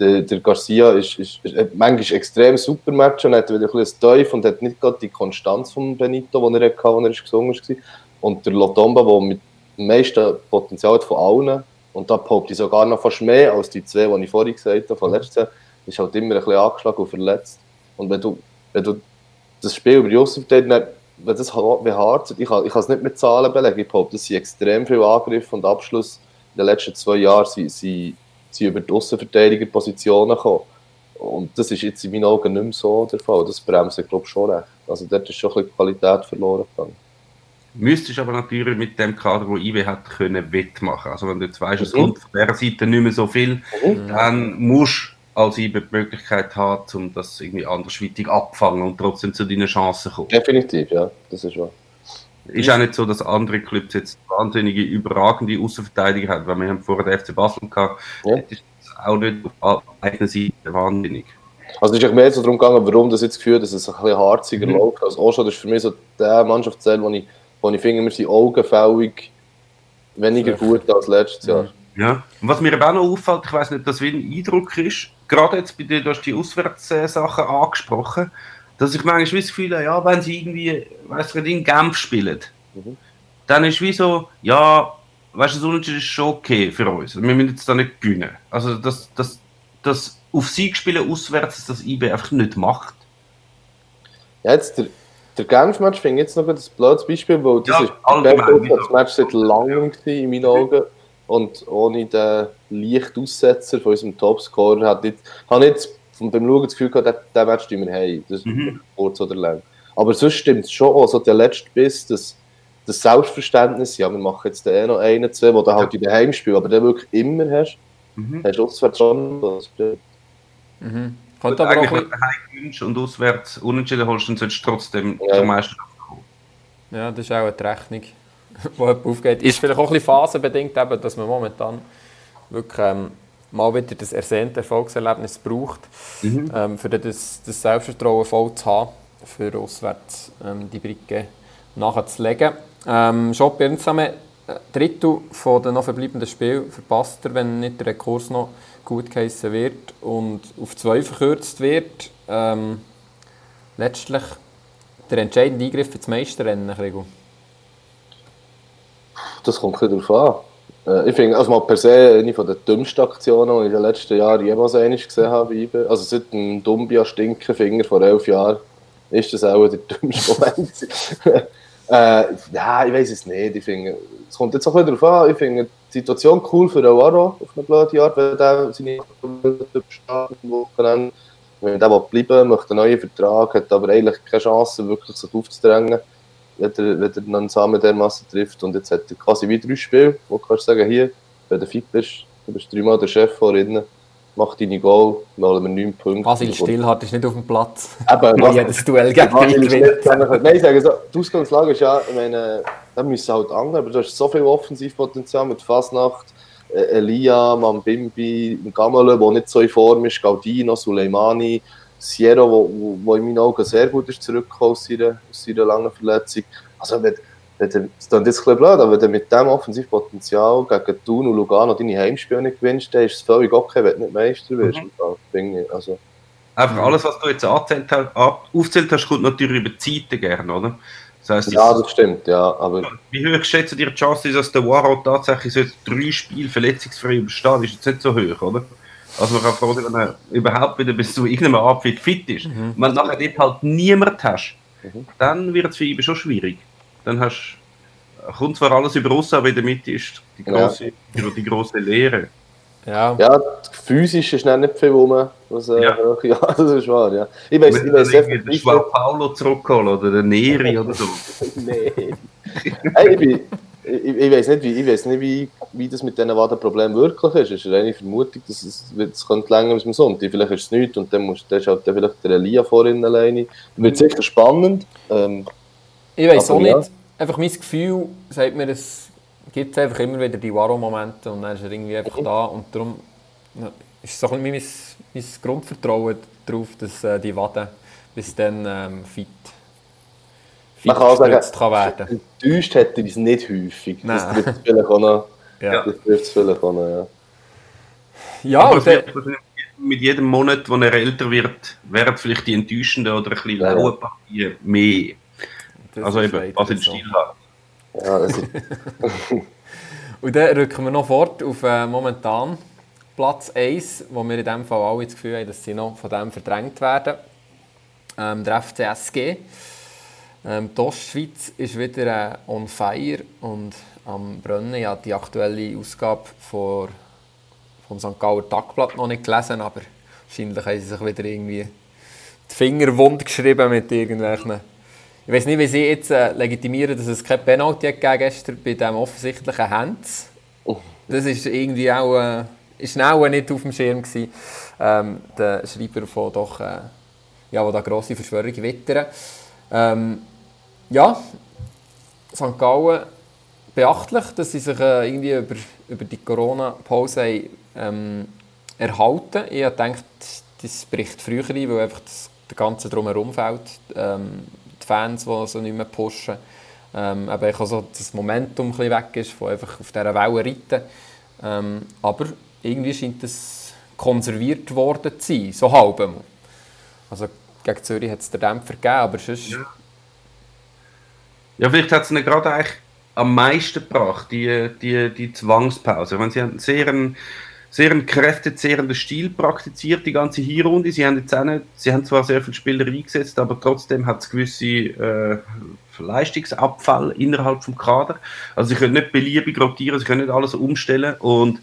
Der, der Garcia ist, ist, ist manchmal extrem super Match und hat wieder ein bisschen Teuf und hat nicht gerade die Konstanz von Benito, die er hatte, als er gesungen war. Und der Lotomba, der mit dem meisten Potenzial hat von allen, und da behaupte ich sogar noch fast mehr als die zwei, die ich vorhin gesagt habe, von letztes Jahr, ist halt immer ein bisschen angeschlagen und verletzt. Und wenn du, wenn du das Spiel über die Aussenverteidigung, wenn das ha- beharrt, ich kann, ich kann es nicht mit Zahlen belegen, ich behaupte, es sind extrem viele Angriffe und Abschlüsse in den letzten zwei Jahren sind, sind, sind über die Aussenverteidigerpositionen gekommen. Und das ist jetzt in meinen Augen nicht mehr so der Fall. Das bremst, ich glaube schon recht. Also dort ist schon ein bisschen Qualität verloren gegangen. Müsstest aber natürlich mit dem Kader, wo IB hat, können wettmachen. Also wenn du jetzt weißt, es Mhm. kommt von dieser Seite nicht mehr so viel, dann musst du als IB die Möglichkeit haben, um das irgendwie andersweitig abfangen und trotzdem zu deinen Chancen kommen. Definitiv, ja, das ist wahr. Ist auch nicht so, dass andere Clubs jetzt wahnsinnige, überragende Außenverteidiger haben, weil wir haben vorher den FC Basel gehabt, Ja. das ist auch nicht auf einer Seite wahnsinnig. Also es ist echt mehr so darum gegangen, warum das jetzt geführt dass es ein bisschen harziger Mhm. läuft. Also auch schon, das ist für mich so der Mannschaftsteil, wo ich, wo ich finde, wir sind augenfällig weniger gut als letztes Jahr. Ja. Und was mir aber auch noch auffällt, ich weiß nicht, ob das wie ein Eindruck ist, gerade jetzt bei dir, du hast die Auswärtssachen angesprochen, dass ich manchmal das Gefühl habe, ja, wenn sie irgendwie, weißt du, in Genf spielen, Mhm. dann ist wie so, ja, weißt du, das Unentschieden ist schon okay für uns. Wir müssen jetzt da nicht gewinnen. Also, das, das, das auf Sieg spielen auswärts, dass das IB einfach nicht macht. Ja, jetzt der, der Genf-Match finde ich jetzt noch ein blödes Beispiel, weil das Ja, ist allgemein, das Match seit langem gewesen, in meinen Augen. Und ohne den leichten Aussetzer von unserem Topscorer hat nicht, habe ich von beim Schauen das Gefühl gehabt, den- den Match wir haben. Das ist Mhm. kurz oder lang. Aber sonst stimmt es schon auch, so der letzte Biss, das, das Selbstverständnis, ja, wir machen jetzt den eh noch einen, zwei, wo du halt in den Heimspiel, aber den wirklich immer hast, Mhm. hast du auswärts schon. das stimmt. Mhm. Du aber auch eigentlich bisschen, daheim gewinnst und auswärts unentschieden holst, dann solltest du trotzdem Ja. zur Meisterschaft kommen. ja, das ist auch eine Rechnung, die aufgeht. Ist vielleicht auch ein bisschen phasenbedingt, eben, dass man momentan wirklich ähm, mal wieder das ersehnte Erfolgserlebnis braucht, ähm, für das, das Selbstvertrauen voll zu haben, für auswärts ähm, die Brücke nachzulegen. Ähm, schon Birnsame Drittel von den noch verbleibenden Spielen verpasst er, wenn nicht der Rekurs noch gut geheissen wird und auf zwei verkürzt wird. Ähm, letztlich der entscheidende Eingriff für das Meisterrennen, Krigo. Das kommt ein bisschen darauf an. Äh, Ich finde, also mal per se eine den dümmsten Aktionen, die ich in den letzten Jahren jemals einmal gesehen habe. IBE. Also seit dem Dumbia Stinkenfinger vor elf Jahren ist das auch der dümmste Moment. äh, ja, ich weiß es nicht. Ich finde, es kommt jetzt auch bisschen darauf an. Ich finde die Situation cool für Awaro auf eine blöde Art, wenn er seine übersteht am Wochenende. Wenn der bleiben möchte einen neuen Vertrag, hat aber eigentlich keine Chance, wirklich sich aufzudrängen wenn er, wenn er einen Samen dermassen trifft. Und jetzt hat er quasi wie drei Spiele, wo du kannst sagen, hier, wenn du fit bist, du bist dreimal der Chef vorhin, mach deine Goal, holen wir neun Punkte. Basil Stillhardt ist nicht auf dem Platz. Eben, was- jedes Duell gegen ihn gewinnt. zusammen- Nein, ich sage so, die Ausgangslage ist ja, ich meine, da müssen halt andere, aber du hast so viel Offensivpotenzial mit Fasnacht, äh, Elia, Mambimbi, Gamele, der nicht so in Form ist, Gaudino, Suleimani, Sierra, wo, wo, wo in meinen Augen sehr gut ist zurückgekommen aus seiner, aus seiner langen Verletzung. Also wenn, wenn du, das klingt jetzt ein bisschen blöd, aber wenn du mit diesem Offensivpotenzial gegen Thun und Lugano deine Heimspiele nicht gewinnst, dann ist es völlig okay, wenn du nicht Meister wirst. Ich. Also, Einfach alles, was du jetzt angezählt hast, aufgezählt hast, kommt natürlich über die Zeiten gerne, oder? Das heisst, ja, das stimmt, ja, aber... wie hoch schätzt ihr die Chance, dass der Waro tatsächlich so drei Spiele verletzungsfrei übersteht? Ist jetzt nicht so hoch, oder? Also man kann froh sein, wenn er überhaupt wieder bis zu irgendeinem Abfit fit ist. Mhm. Wenn du nachher dort halt niemand hast, Mhm. dann wird es für ihn schon schwierig. Dann hast, kommt zwar alles über uns, aber in der Mitte ist die Ja. große, die große Leere. Ja. Ja, physisch ist nicht viel rum. Was, äh, Ja. ja. das ist wahr, ja. Ich weiß, ich Wenn weiß irgendwie den Joao Paulo zurückholen oder den Neri oder so. Nee. hey, ich, bin, ich, ich weiß nicht, wie, ich weiß nicht wie, wie das mit diesen Wadenproblemen wirklich ist. Es ist eine Vermutung, dass es, es könnte länger bis zum Sonntag. Vielleicht ist es nichts und dann, musst, ist halt dann vielleicht der Elia vorhin alleine. Wird sicher spannend. Ähm, Ich weiß auch ja. nicht. Einfach mein Gefühl sagt mir, es gibt einfach immer wieder die Waro-Momente und dann ist er irgendwie einfach Mhm. da und darum ist so ein bisschen mein, mein Grundvertrauen darauf, dass äh, die Waden bis dann ähm, fit, fit man kann auch sagen, gestützt kann werden. enttäuscht hätte ich es nicht häufig. Das Nein. trifft es vielleicht auch noch. Ja, Das trifft es vielleicht auch noch, ja. ja Aber wahrscheinlich mit jedem Monat, wo er älter wird, werden vielleicht die enttäuschenden oder ein bisschen lauen Partien mehr. das Also eben, was im so. Stil hat. ja das ist, Und dann rücken wir noch fort auf äh, momentan Platz 1, wo wir in dem Fall alle das Gefühl haben, dass sie noch von dem verdrängt werden. Ähm, der FCSG. Ähm, die Ostschweiz ist wieder äh, on fire und am Brennen. Ich habe die aktuelle Ausgabe vor, vom St. Gauer Tagblatt noch nicht gelesen, aber wahrscheinlich haben sie sich wieder irgendwie die Finger wund geschrieben mit irgendwelchen... Ich weiß nicht, wie sie jetzt äh, legitimieren, dass es kein Penalty gegeben gestern bei dem offensichtlichen Hands. Das ist irgendwie auch, äh, ist auch nicht auf dem Schirm gewesen. Ähm, der Schreiber von doch, äh, ja, wo da grosse Verschwörung wittern. Ähm, ja, St. Gallen beachtlich, dass sie sich äh, irgendwie über, über die Corona-Pause ähm, erhalten. Ich habe gedacht, das bricht früher ein, weil einfach das, der ganze Drumherum fehlt. Ähm, die Fans, die so nicht mehr pushen. Ähm, eben auch so das Momentum ein weg ist, von einfach auf dieser Welle reiten. Ähm, aber irgendwie scheint es konserviert worden zu sein, so halb. Also gegen Zürich hat es den Dämpfer gegeben, aber sonst... Ja. Ja, vielleicht hat es ihnen gerade eigentlich am meisten gebracht, die, die, die Zwangspause. Ich sie haben einen sehr, einen, sehr einen kräftezehrenden Stil praktiziert, die ganze Hinrunde. Sie haben, jetzt auch nicht, sie haben zwar sehr viele Spieler eingesetzt, aber trotzdem hat es gewisse äh, Leistungsabfall innerhalb vom Kader. Also sie können nicht beliebig rotieren, sie können nicht alles umstellen und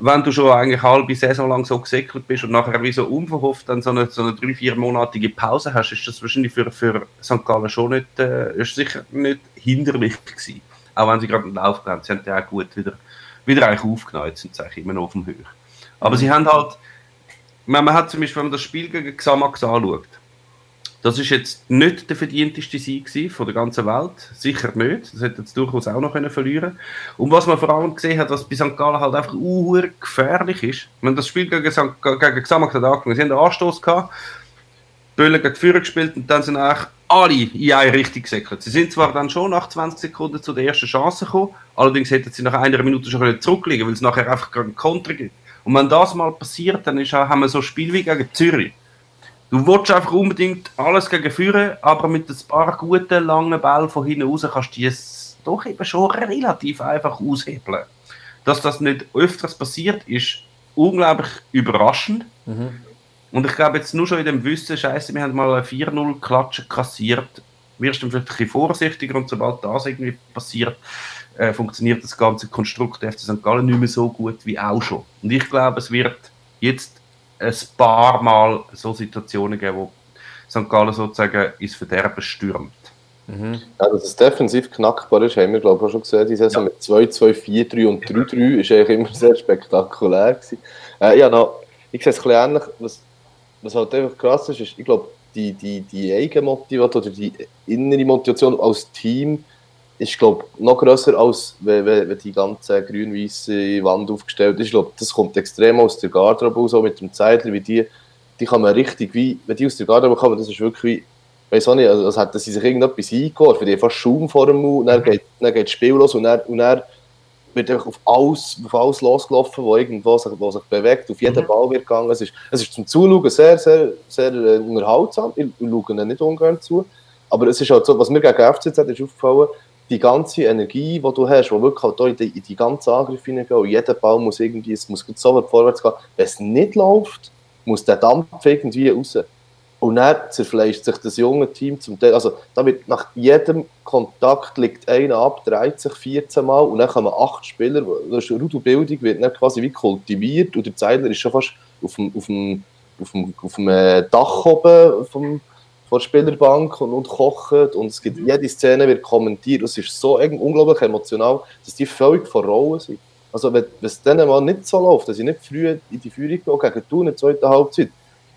wenn du schon eigentlich halbe Saison lang so gesäckelt bist und nachher wie so unverhofft dann so eine, so eine drei, viermonatige Pause hast, ist das wahrscheinlich für, für St. Gallen schon nicht, äh, ist sicher nicht hinderlich gewesen. Auch wenn sie gerade einen Lauf haben. Sie haben ja auch gut wieder, wieder eigentlich aufgenommen. Jetzt sind sie eigentlich immer noch auf dem Höhe. Aber sie haben halt, man, man hat zum Beispiel, wenn man das Spiel gegen Xamax anschaut, das ist jetzt nicht der verdienteste Sieg von der ganzen Welt. Sicher nicht. Das hätte jetzt durchaus auch noch können verlieren Und was man vor allem gesehen hat, was bei St. Gallen halt einfach uh, gefährlich ist. Wenn das Spiel gegen, St. gegen Xamax hat angefangen, sie haben einen Anstoß gehabt, Böllen gegen Führer gespielt und dann sind eigentlich alle in eine Richtung gesäckelt. Sie sind zwar dann schon nach 20 Sekunden zu der ersten Chance gekommen, allerdings hätten sie nach einer Minute schon zurückliegen weil es nachher einfach einen Konter gibt. Und wenn das mal passiert, dann ist auch, haben wir so ein Spiel wie gegen Zürich Du willst einfach unbedingt alles gegen führen, aber mit ein paar guten, langen Bällen von hinten raus kannst du es doch eben schon relativ einfach aushebeln. Dass das nicht öfters passiert, ist unglaublich überraschend. Mhm. Und ich glaube jetzt nur schon in dem Wissen, Scheiße, wir haben mal eine 4-0-Klatsche kassiert, wirst du vielleicht ein bisschen vorsichtiger und sobald das irgendwie passiert, äh, funktioniert das ganze Konstrukt der FC St. Gallen nicht mehr so gut wie auch schon. Und ich glaube, es wird jetzt ein paar Mal so Situationen geben, wo St. Gallen sozusagen ins Verderben stürmt. Mhm. Ja, dass es defensiv knackbar ist, haben wir glaube ich auch schon gesehen. Die Saison ja. mit 2, 2, 4, 3 und 3, 3 ist eigentlich immer sehr spektakulär gewesen. Äh, ja, noch, ich sehe es ein bisschen ähnlich. Was, was halt einfach krass ist, ist, ich glaube, die, die, die Eigenmotivation oder die innere Motivation als Team ist, glaube noch grösser als wenn, wenn die ganze grün-weiße Wand aufgestellt ist. Ich glaube, das kommt extrem aus der Garderobe raus, so mit dem Zeitler, wie die, die kann man richtig, wie, wenn die aus der Garderobe kommen, das ist wirklich wie, weiß auch nicht, also, als hätten sie sich irgendetwas eingeholt, die fast Schaum vor dem Mund, dann geht, dann geht das Spiel los und dann, und dann wird einfach auf alles, auf alles losgelaufen, wo irgendwo sich, wo sich bewegt, auf jeden mhm. Ball wird gegangen. Es ist, es ist zum Zuschauen sehr, sehr, sehr äh, unterhaltsam, ich, schaue ihnen nicht ungern zu, aber es ist halt so, was mir gegen FCZ ist aufgefallen, die ganze Energie, die du hast, die wirklich halt in, die, in die ganzen Angriffe hineingehen, und jeder Ball muss irgendwie, es muss so vorwärts gehen. Wenn es nicht läuft, muss der Dampf irgendwie raus. Und dann zerfleischt sich das junge Team zum Teil, also da wird nach jedem Kontakt liegt einer ab, dreht sich 14 Mal und dann kommen acht Spieler, das Rudelbildung wird dann quasi wie kultiviert und der Zeidler ist schon fast auf dem, auf dem, auf dem, auf dem äh, Dach oben vom, vor der Spielerbank und, und kochen und es gibt, jede Szene wird kommentiert. Es ist so unglaublich emotional, dass die völlig vor Rollen sind. Also wenn, es denen mal nicht so läuft, dass ich nicht früh in die Führung gehe, gegen Thun in der zweiten Halbzeit,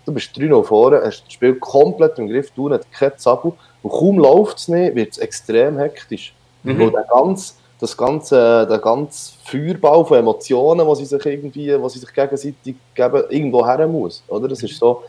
du bist 3-0 vorne, hast das Spiel komplett im Griff, Thun hat kein Zappel und kaum läuft es nicht, wird es extrem hektisch. Mhm. Weil der ganze, das ganze, der ganze Feuerbau von Emotionen, was sie sich irgendwie, was sie sich gegenseitig geben, irgendwo her muss. Oder? Das ist so,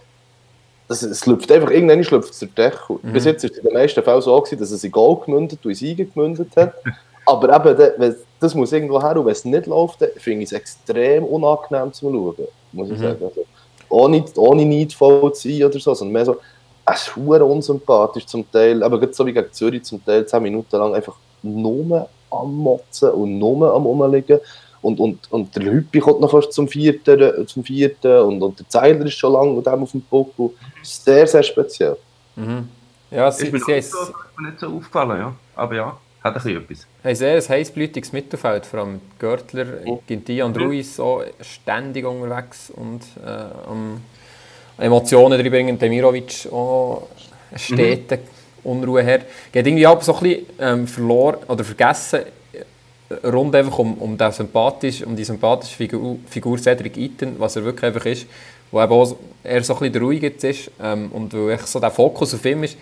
das, es läuft einfach, irgendwann schlüpft es der Deckel. Mhm. Bis jetzt war es in den meisten Fällen so, gewesen, dass es in Goal gemündet und in Siegen gemündet hat. Aber eben, das muss irgendwo her und wenn es nicht läuft, finde ich es extrem unangenehm zu schauen, muss ich mhm. sagen. Also, ohne, ohne neidvoll zu sein oder so, sondern mehr so, es ist unsympathisch zum Teil, aber gerade so wie gegen Zürich zum Teil 10 Minuten lang einfach nur am Motzen und nur am Rumliegen und, und, und der Hüppi kommt noch fast zum vierten, äh, zum vierten und, und der Zeiler ist schon lange dem auf dem Buckel. Sehr, sehr speziell. Mhm. Ja, sie, ist mir nicht, so, nicht so aufgefallen, ja. aber ja, hat ein bisschen etwas. Ein sehr heißblütiges Mittelfeld, vor allem Görtler, oh. Ginti und. Ruiz so ständig unterwegs und äh, um Emotionen reinbringen. Demirovic auch stete mhm. Unruhe her. Geht irgendwie auch so ein bisschen ähm, verloren oder vergessen rund einfach um, um, den sympathisch, um die sympathische Figur, Figur Cedric Eaton, was er wirklich einfach ist, wo eben auch eher so ein bisschen der Ruhige ist ähm, und wo echt so der Fokus auf ihm ist.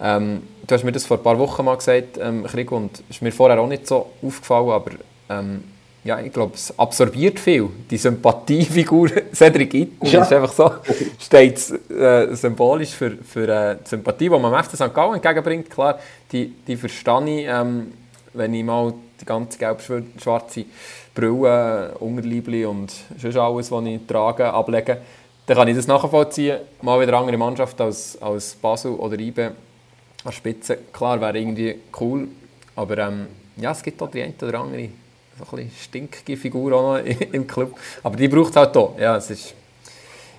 Ähm, du hast mir das vor ein paar Wochen mal gesagt, ähm, Krieg, und ist mir vorher auch nicht so aufgefallen, aber ähm, ja, ich glaube, es absorbiert viel, die Sympathiefigur Cedric Eaton, ja. ist einfach so, steht äh, symbolisch für, für äh, die Sympathie, die man dem FC St. Gallen entgegenbringt, klar, die, die verstehe ich, ähm, wenn ich mal die ganze gelb-schwarze Brille, Unterleibli und sonst alles, was ich trage, ablegen, dann kann ich das nachvollziehen. Mal wieder eine andere Mannschaft als, als Basel oder IBE an Spitze. Klar, wäre irgendwie cool, aber ähm, ja, es gibt auch die eine oder andere so ein stinkige Figur auch noch im Club. Aber die braucht es halt auch. Ja, es ist,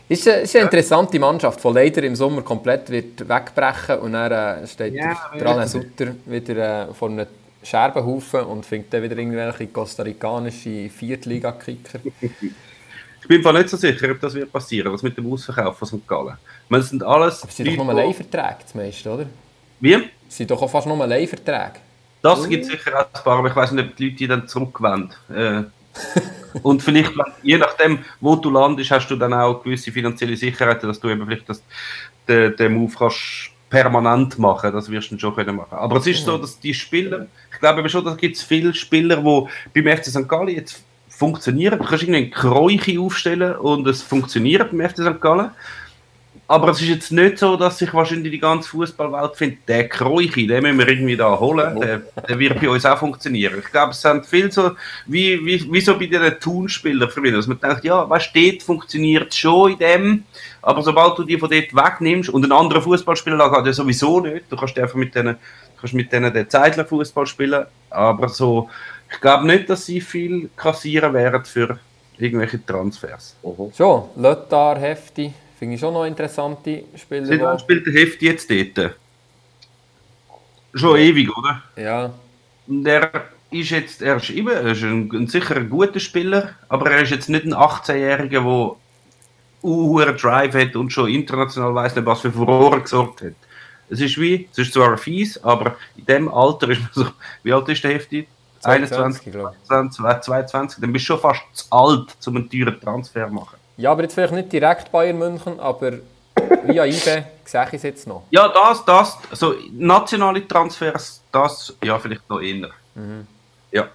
ist, eine, ist eine interessante Mannschaft, die leider im Sommer komplett wird wegbrechen und dann äh, steht ja, der Rane Sutter wieder äh, vor einem Scherbenhaufen und findet dann wieder irgendwelche kostarikanische Viertliga-Kicker. ich bin nicht so sicher, ob das wird passieren, was mit dem Ausverkauf von St. Gallen. Man sind alles Aber es sind doch nur Leihverträge, das meiste, oder? Wie? Es sind doch auch fast nur Leihverträge. Das gibt es sicher auch ein paar, aber ich weiß nicht, ob die Leute die dann zurückwenden. Äh, Und vielleicht, je nachdem, wo du landest, hast du dann auch gewisse finanzielle Sicherheit, dass du eben vielleicht das, den, den Move kannst permanent machen. Das wirst du schon können machen. Aber es ist so, dass die Spieler, ich glaube schon, da gibt es viele Spieler, die beim FC St. Gallen jetzt funktionieren. Du kannst irgendwie Kräuche aufstellen und es funktioniert beim FC St. Gallen. Aber es ist jetzt nicht so, dass sich wahrscheinlich die ganze Fußballwelt findet, der Kräuchi, den müssen wir irgendwie da holen, der, der wird bei uns auch funktionieren. Ich glaube, es sind viel so, wie, wie, wie so bei den Tun-Spielern für mich, dass man denkt, ja, was steht, funktioniert schon in dem, aber sobald du die von dort wegnimmst und einen anderen Fußballspieler hat ja sowieso nicht, du kannst einfach mit denen, kannst mit denen den Zeitler Fußball spielen, aber so, ich glaube nicht, dass sie viel kassieren werden für irgendwelche Transfers. Schon, Löttar, Hefti. Finde ich schon noch interessante Spieler. Seit wann spielt der Heft jetzt dort? Schon ewig, oder? Ja. Der ist jetzt, er ist immer, er ist ein, ein sicher ein guter Spieler, aber er ist jetzt nicht ein 18-Jähriger, der einen Drive hat und schon international weiß nicht, was für Furore gesorgt hat. Es ist wie, es ist zwar fies, aber in dem Alter ist man so, wie alt ist der Hefti? 21, 21 22, dann bist du schon fast zu alt, um einen teuren Transfer zu machen. Ja, aber jetzt vielleicht nicht direkt Bayern München, aber via IBE sehe ich es jetzt noch. Ja, das, das, also nationale Transfers, das, ja, vielleicht noch eher. Mhm. Ja.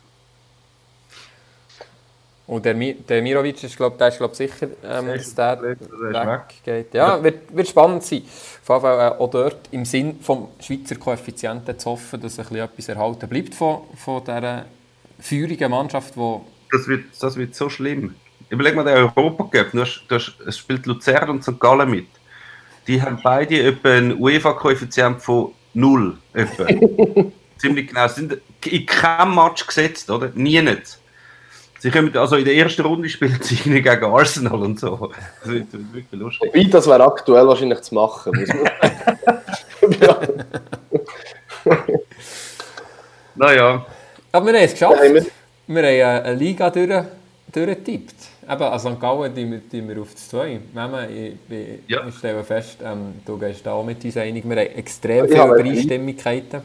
Und der, der Mirovic ist, glaube der ist glaub, sicher, ähm, dass der weggeht. Ja, ja, Wird, wird spannend sein. Auf jeden Fall äh, auch dort im Sinn vom Schweizer Koeffizienten zu hoffen, dass ein bisschen etwas erhalten bleibt von, von dieser feurigen Mannschaft, wo das wird, das wird so schlimm. Überleg mal den Europa Cup. Du hast, du hast, es spielt Luzern und St. Gallen mit. Die haben beide etwa einen UEFA-Koeffizient von 0. Ziemlich genau. Sie sind in keinem Match gesetzt, oder? Nie nicht. Sie kommen, also in der ersten Runde spielen sie gegen Arsenal und so. Das wird wirklich lustig. Wobei, das wäre aktuell wahrscheinlich zu machen. naja. Aber wir haben es geschafft. Ja, wir, wir haben eine Liga durch, durchgetippt. Eben, also St. Gallen die wir, die wir auf das 2. ich, ich, ja. ich stelle fest, ähm, du gehst da auch mit uns einig, wir haben extrem viele Übereinstimmigkeiten.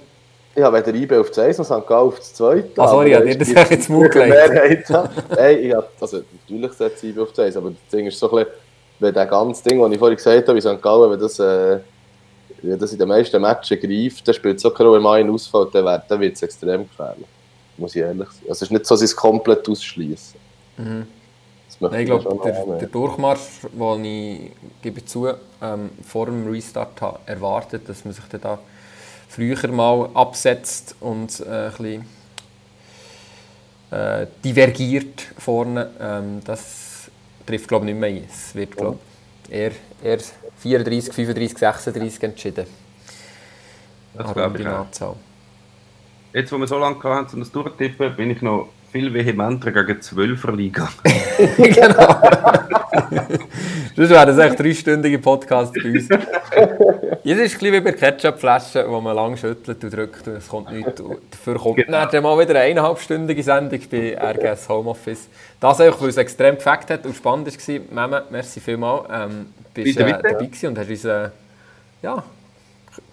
Ich habe weder IB auf das 1 noch St. Gallen auf das 2. Ah, sorry, ja, das habe jetzt Mut gelegt. Nein, ich habe, also natürlich setze ich IB auf das 1, aber das Ding ist so ein bisschen, wenn das ganze Ding, das ich vorhin gesagt habe, wie St. Gallen, wenn das, äh, wenn das in den meisten Matches greift, dann spielt es so keine Rolle, wenn mal ein ausfällt, dann, wird es extrem gefährlich. Muss ich ehrlich sagen. Also es ist nicht so, dass ich es komplett ausschließe. Mhm. Nein, ich glaube, der, der, Durchmarsch, den ich gebe zu, ähm, vor dem Restart habe, erwartet, dass man sich dann da früher mal absetzt und äh, ein bisschen äh, divergiert vorne. Ähm, das trifft glaube ich nicht mehr ein. Es wird glaube eher, eher 34, 35, 36 entschieden. Das glaube ich auch. Jetzt, wo wir so lange hatten, um das durchtippen, bin ich noch viel vehementer gegen Zwölfer Liga. genau. das wäre das echt dreistündige Podcast bei uns. Jetzt ist es ein wie bei Ketchupflaschen, wo man lang schüttelt und drückt und es kommt nichts. Dafür kommt genau. dann mal wieder eine eineinhalbstündige Sendung bei RGS Homeoffice. Das einfach, weil es extrem gefällt hat und spannend war. Meme, merci vielmals. Ähm, bist äh, dabei und hast uns äh, ja,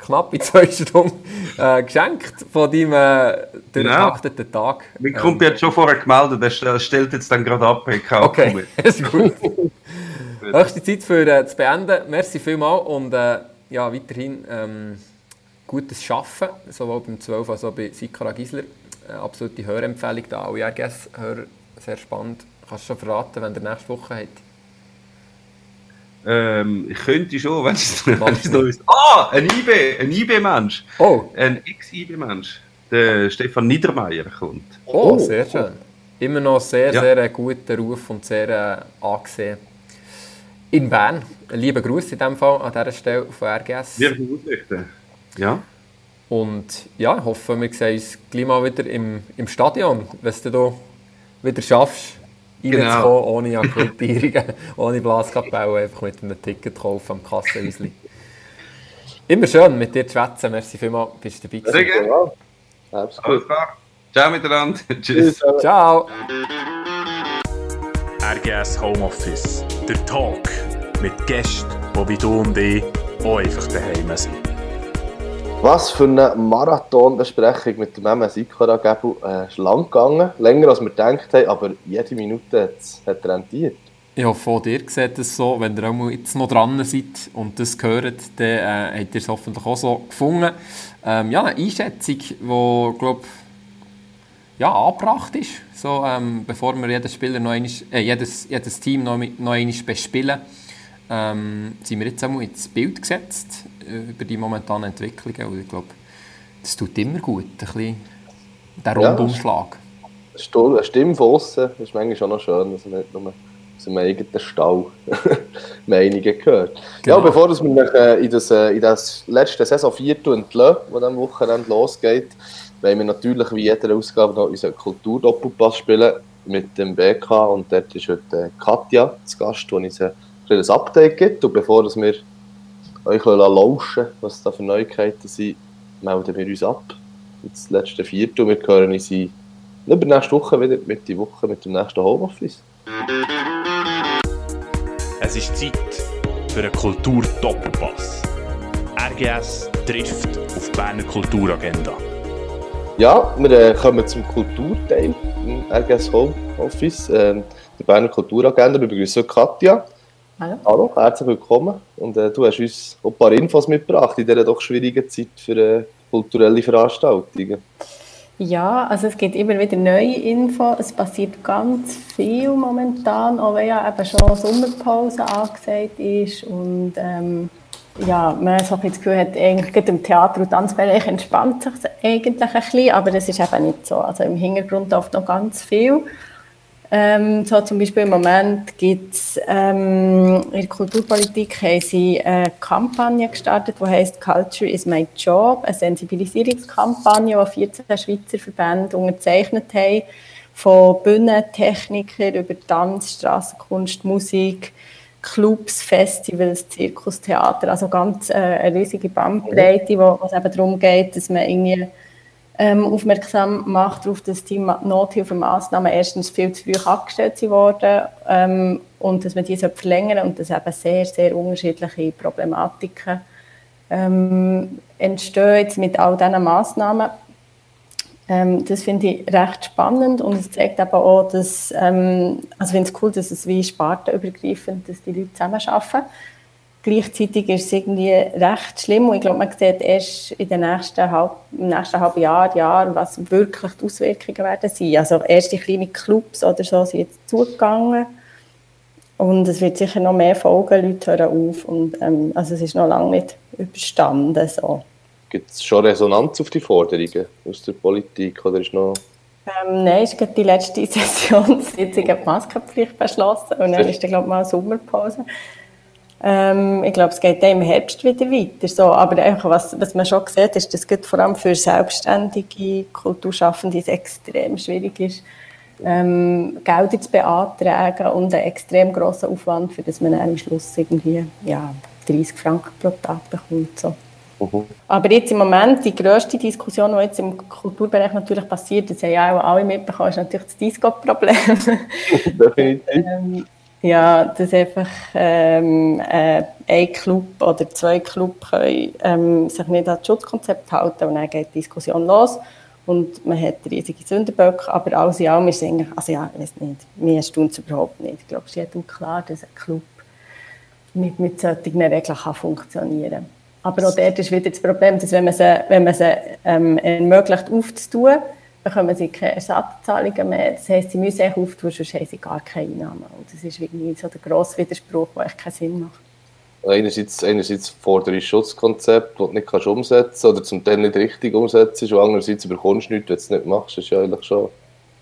knappe zwei Stunden äh, geschenkt von deinem äh, durchtakteten genau. Tag. Mein Kumpel ähm, hat schon vorher gemeldet, er stellt jetzt dann gerade ab. Okay, ist gut. Höchste Zeit für äh, zu beenden. Merci vielmals und äh, ja, weiterhin ähm, gutes Schaffen, sowohl beim 12 als auch bei Sikara Gisler. Äh, absolute Hörempfehlung da, alle RGS-Hörer, sehr spannend. Kannst du schon verraten, wenn der nächste Woche hat? Ähm, ich könnte schon, wenn es noch ist. Ah, ein IB, ein IB-Mensch. Oh. Ein Ex-IB-Mensch. Der Stefan Niedermeyer kommt. Oh, sehr schön. Immer noch sehr, ja. sehr guter Ruf und sehr äh, angesehen. In Bern. Liebe Grüße in diesem Fall an dieser Stelle von RGS. Wir ausrichten. Ja. Und ja, ich hoffe, wir sehen uns gleich mal wieder im, im Stadion, wenn du da wieder schaffst genau. ohne Akkreditierungen, ohne Blaskapelle, einfach mit einem Ticket kaufen am Kassenhäuschen. Immer schön, mit dir zu schwätzen. Merci vielmals, bist du dabei gewesen. Sehr gerne. Alles klar. Ciao miteinander. Tschüss. Ciao. RGS Homeoffice. Der Talk mit Gästen, die wie du und ich auch einfach daheim sind. Was für eine Marathonbesprechung mit dem MS Ikora Gebu. Äh, ist lang gegangen, länger als wir gedacht haben, aber jede Minute hat rentiert. Ja, von dir sieht es so, wenn ihr jetzt noch dran seid und das gehört, dann äh, habt ihr es hoffentlich auch so gefunden. Ähm, ja, eine Einschätzung, die, glaube ja, angebracht ist, so, ähm, bevor wir jedes, Spieler noch einmal, äh, jedes, jedes Team noch, noch einmal bespielen, ähm, sind wir jetzt einmal ins Bild gesetzt über die momentanen Entwicklungen und ich glaube, das tut immer gut, ein bisschen der Rundumschlag. Ja, eine Stimme von außen ist manchmal schon noch schön, dass man nicht nur aus dem eigenen Stall Meinungen gehört. Genau. Ja, bevor wir mich, äh, in, das, äh, in das letzte Saison 4 entlassen, das am Wochenende losgeht, wollen wir natürlich wie jeder Ausgabe noch unseren Kulturdoppelpass spielen mit dem BK und dort ist heute Katja zu Gast, die uns ein Update gibt und bevor wir euch lauschen was da für Neuigkeiten sind, melden wir uns ab. Das letzte Vierte und wir hören uns in nächste Woche wieder, mit die Woche mit dem nächsten Homeoffice. Es ist Zeit für einen Kultur-Doppelpass. RGS trifft auf die Berner Kulturagenda. Ja, wir äh, kommen zum Kulturteil im RGS Homeoffice, äh, der Berner Kulturagenda. Wir begrüßen Katja. Hallo. Hallo, herzlich willkommen. Und äh, du hast uns ein paar Infos mitgebracht in dieser doch schwierigen Zeit für äh, kulturelle Veranstaltungen. Ja, also es gibt immer wieder neue Infos. Es passiert ganz viel momentan, auch wenn ja eben schon Sommerpause angesagt ist. Und ähm, ja, man so das Gefühl hat, eigentlich im Theater- und Tanzbereich entspannt sich eigentlich ein bisschen, aber das ist eben nicht so. Also im Hintergrund läuft noch ganz viel. Ähm, so zum Beispiel im Moment gibt es ähm, in der Kulturpolitik haben sie eine Kampagne gestartet, die heißt Culture is my job, eine Sensibilisierungskampagne, die 14 Schweizer Verbände unterzeichnet haben, von Bühnentechnikern über Tanz, Strassenkunst, Musik, Clubs, Festivals, Zirkus, Theater, also ganz äh, eine riesige Bandbreite, wo es eben darum geht, dass man irgendwie ähm, aufmerksam macht darauf, dass die Nothilfemaßnahmen erstens viel zu früh abgestellt wurden ähm, und dass man diese verlängern und dass eben sehr, sehr unterschiedliche Problematiken ähm, entstehen mit all diesen Massnahmen. Ähm, das finde ich recht spannend und es zeigt aber auch, dass, ähm, also ich finde es cool, dass es wie spartenübergreifend, dass die Leute zusammenarbeiten Gleichzeitig ist es irgendwie recht schlimm und ich glaube, man sieht erst in den nächsten, halb, im nächsten halben Jahr, Jahr, was wirklich die Auswirkungen werden sein. Also erste kleine Clubs oder so sind jetzt zugegangen und es wird sicher noch mehr folgen, Leute hören auf und ähm, also es ist noch lange nicht überstanden. So. Gibt es schon Resonanz auf die Forderungen aus der Politik oder ist noch... Ähm, nein, es ist die letzte Sessionssitzung die Maskenpflicht beschlossen und dann ist dann glaube ich mal Sommerpause. Ähm, ich glaube, es geht dann im Herbst wieder weiter. So. Aber einfach, was, was man schon sieht, ist, dass es vor allem für selbstständige Kulturschaffende extrem schwierig ist, ähm, Gelder zu beantragen und einen extrem grossen Aufwand, für das man dann am Schluss irgendwie ja, 30 Franken pro Tag bekommt. So. Mhm. Aber jetzt im Moment, die grösste Diskussion, die jetzt im Kulturbereich natürlich passiert, das haben ja auch alle mitbekommen, ist natürlich das Disco-Problem. Ähm, ja, dass einfach ähm, äh, ein Club oder zwei Club können, ähm, sich nicht an das Schutzkonzept halten und dann geht die Diskussion los und man hat riesige Sündenböcke, aber alles in allem ist eigentlich, also ja, ich weiß nicht, mir erstaunt es überhaupt nicht. Ich glaube, es ist jedem klar, dass ein Club mit, mit solchen Regeln kann funktionieren kann. Aber auch dort ist wieder das Problem, dass wenn man sie, wenn man sie ähm, ermöglicht aufzutun, bekommen sie keine Ersatzzahlungen mehr. Das heisst, sie müssen sich auftun, sonst haben sie gar keine Einnahmen. Und das ist irgendwie so der grosse Widerspruch, der echt keinen Sinn macht. Einerseits, einerseits fordere ich Schutzkonzept, das du nicht kannst umsetzen oder zum Teil nicht richtig umsetzen und andererseits bekommst du nichts, wenn du es nicht machst. Das ist ja eigentlich schon...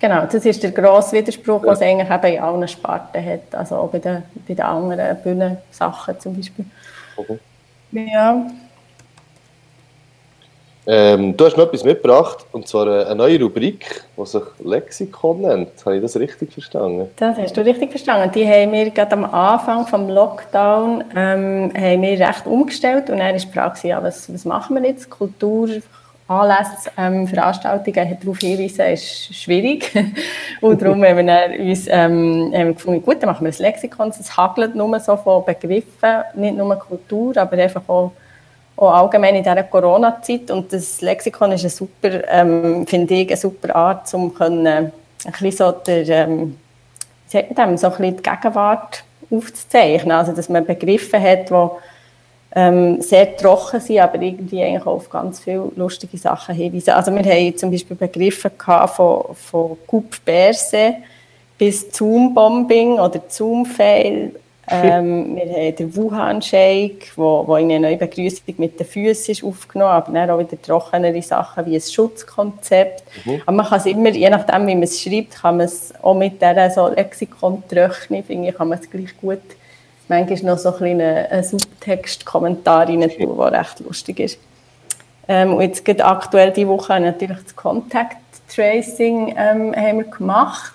Genau, das ist der grosse Widerspruch, ja. was es eigentlich eben in allen Sparten hat. Also auch bei den, bei den anderen Bühnensachen zum Beispiel. Okay. Ja, ähm, du hast noch etwas mitgebracht, und zwar eine neue Rubrik, die sich Lexikon nennt. Habe ich das richtig verstanden? Das hast du richtig verstanden. Die haben wir gerade am Anfang des Lockdown ähm, haben wir recht umgestellt und dann war die Frage, ja, was, was machen wir jetzt? Kultur, Anlässe, ähm, Veranstaltungen darauf hinweisen, ist schwierig. und darum haben wir uns ähm, wir gefunden, gut, dann machen wir ein Lexikon. Es hagelt nur so von Begriffen, nicht nur Kultur, aber einfach auch auch allgemein in dieser Corona-Zeit. Und das Lexikon ist eine super, ähm, finde ich, eine super Art, um können, ein bisschen so der, ähm, so ein bisschen die Gegenwart aufzuzeichnen. Also, dass man Begriffe hat, die ähm, sehr trocken sind, aber irgendwie eigentlich auf ganz viele lustige Sachen hinweisen. Also wir haben zum Beispiel Begriffe von, von Coupe Berse bis Zoom-Bombing oder Zoom-Fail. Ähm, wir haben den Wuhan-Shake, wo, wo eine neue Begrüßung mit den Füßen ist aufgenommen, aber dann auch wieder trockenere Sachen wie ein Schutzkonzept. Mhm. Aber man kann es immer, je nachdem wie man es schreibt, kann man es auch mit dieser so Lexikon-Tröchne, finde ich, kann man es gleich gut manchmal noch so ein kleiner Subtext-Kommentar rein tun, der recht lustig ist. Ähm, und jetzt gerade aktuell diese Woche haben wir natürlich das Contact Tracing ähm, haben wir gemacht,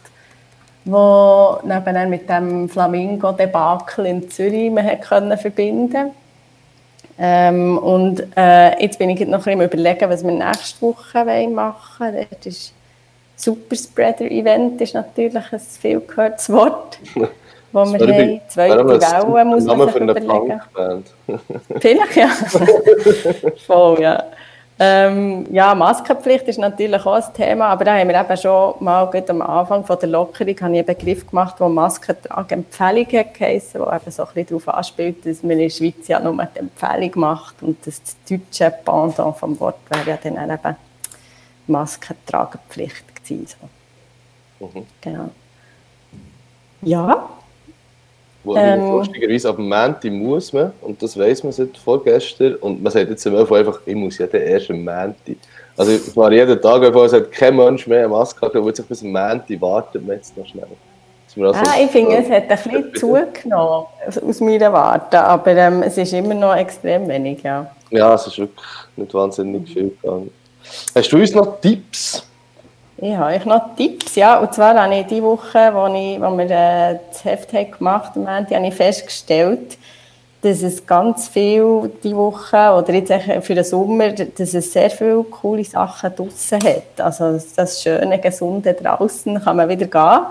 wo neben mit dem Flamingo-Debakel in Zürich man können verbinden ähm, Und äh, jetzt bin ich noch ein bisschen überlegen, was wir nächste Woche machen wollen. Das ist Superspreader-Event ist natürlich ein viel gehörtes Wort. wo wir Sorry, haben. Zweite Welle muss man sich überlegen. Vielleicht, ja. Voll, ja. Ähm, ja, Maskenpflicht ist natürlich auch ein Thema, aber da haben wir eben schon mal am Anfang von der Lockerung habe ich einen Begriff gemacht, wo Maskentragempfehlungen geheißen, wo eben so ein bisschen darauf anspielt, dass man in der Schweiz ja nur die Empfehlung macht und das deutsche Pendant vom Wort wäre ja dann eben Maskentragepflicht gewesen. So. Mhm. Genau. Ja, wo ähm, lustigerweise ab dem Montag muss man, und das weiss man seit vorgestern, und man sagt jetzt im einfach, ich muss jeden ersten Montag. Also ich fahre jeden Tag, einfach, es hat kein Mensch mehr eine Maske, der wird sich bis am Montag warten, jetzt noch schnell. Also, ah, ich finde, es hat ein bisschen zugenommen, aus meiner Warte, aber ähm, es ist immer noch extrem wenig, ja. Ja, es ist wirklich nicht wahnsinnig viel gegangen. Hast du uns noch Tipps? Ja, habe noch Tipps, ja. Und zwar habe ich die Woche, wo, ich, wo wir äh, das Heft gemacht haben, habe ich festgestellt, dass es ganz viel die Woche oder jetzt für den Sommer, dass es sehr viele coole Sachen draußen hat. Also das schöne, gesunde draußen kann man wieder gehen.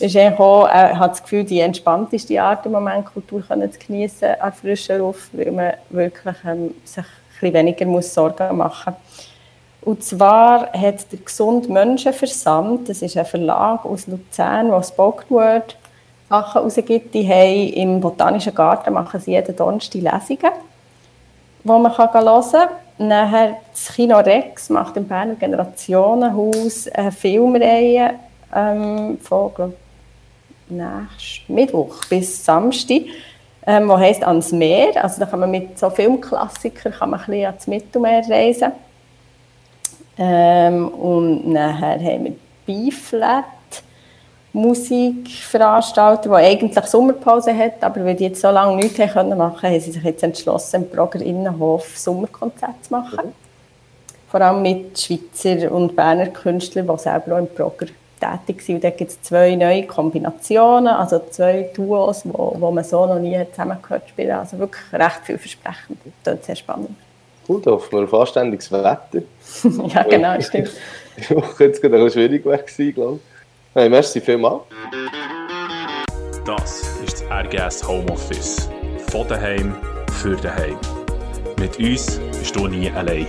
Eigentlich auch, äh, hat das Gefühl, die entspannteste Art im Moment Kultur zu genießen an frischer Luft, weil man wirklich ähm, sich bisschen weniger muss Sorgen machen muss. Und zwar hat der Gesund Menschenversand, das ist ein Verlag aus Luzern, der Spoken Word Sachen rausgibt, die haben im Botanischen Garten machen sie jeden Donnerstag Lesungen, die man hören kann. Nachher das Kino Rex macht im Berner Generationenhaus eine Filmreihe ähm, von glaub, nächsten Mittwoch bis Samstag, ähm, die heisst «Ans Meer». Also da kann man mit so Filmklassikern kann man ein bisschen ans Mittelmeer reisen. Ähm, und nachher haben wir Beeflet, Musikveranstalter, die eigentlich Sommerpause hat, aber weil die jetzt so lange nichts haben können machen, haben sie sich jetzt entschlossen, im Progrer Innenhof Sommerkonzert zu machen. Mhm. Vor allem mit Schweizer und Berner Künstlern, die selber auch im Progrer tätig sind. Und da gibt es zwei neue Kombinationen, also zwei Duos, wo, wo man so noch nie zusammengehört spielen. Also wirklich recht vielversprechend. Das ist sehr spannend. Da hoffen wir auf anständiges Wetter. ja, genau, stimmt. Die Woche jetzt gerade ein bisschen schwierig gewesen, glaube ich. Hey, merci vielmals. Das ist das RGS Homeoffice. Von daheim für daheim. Mit uns bist du nie allein.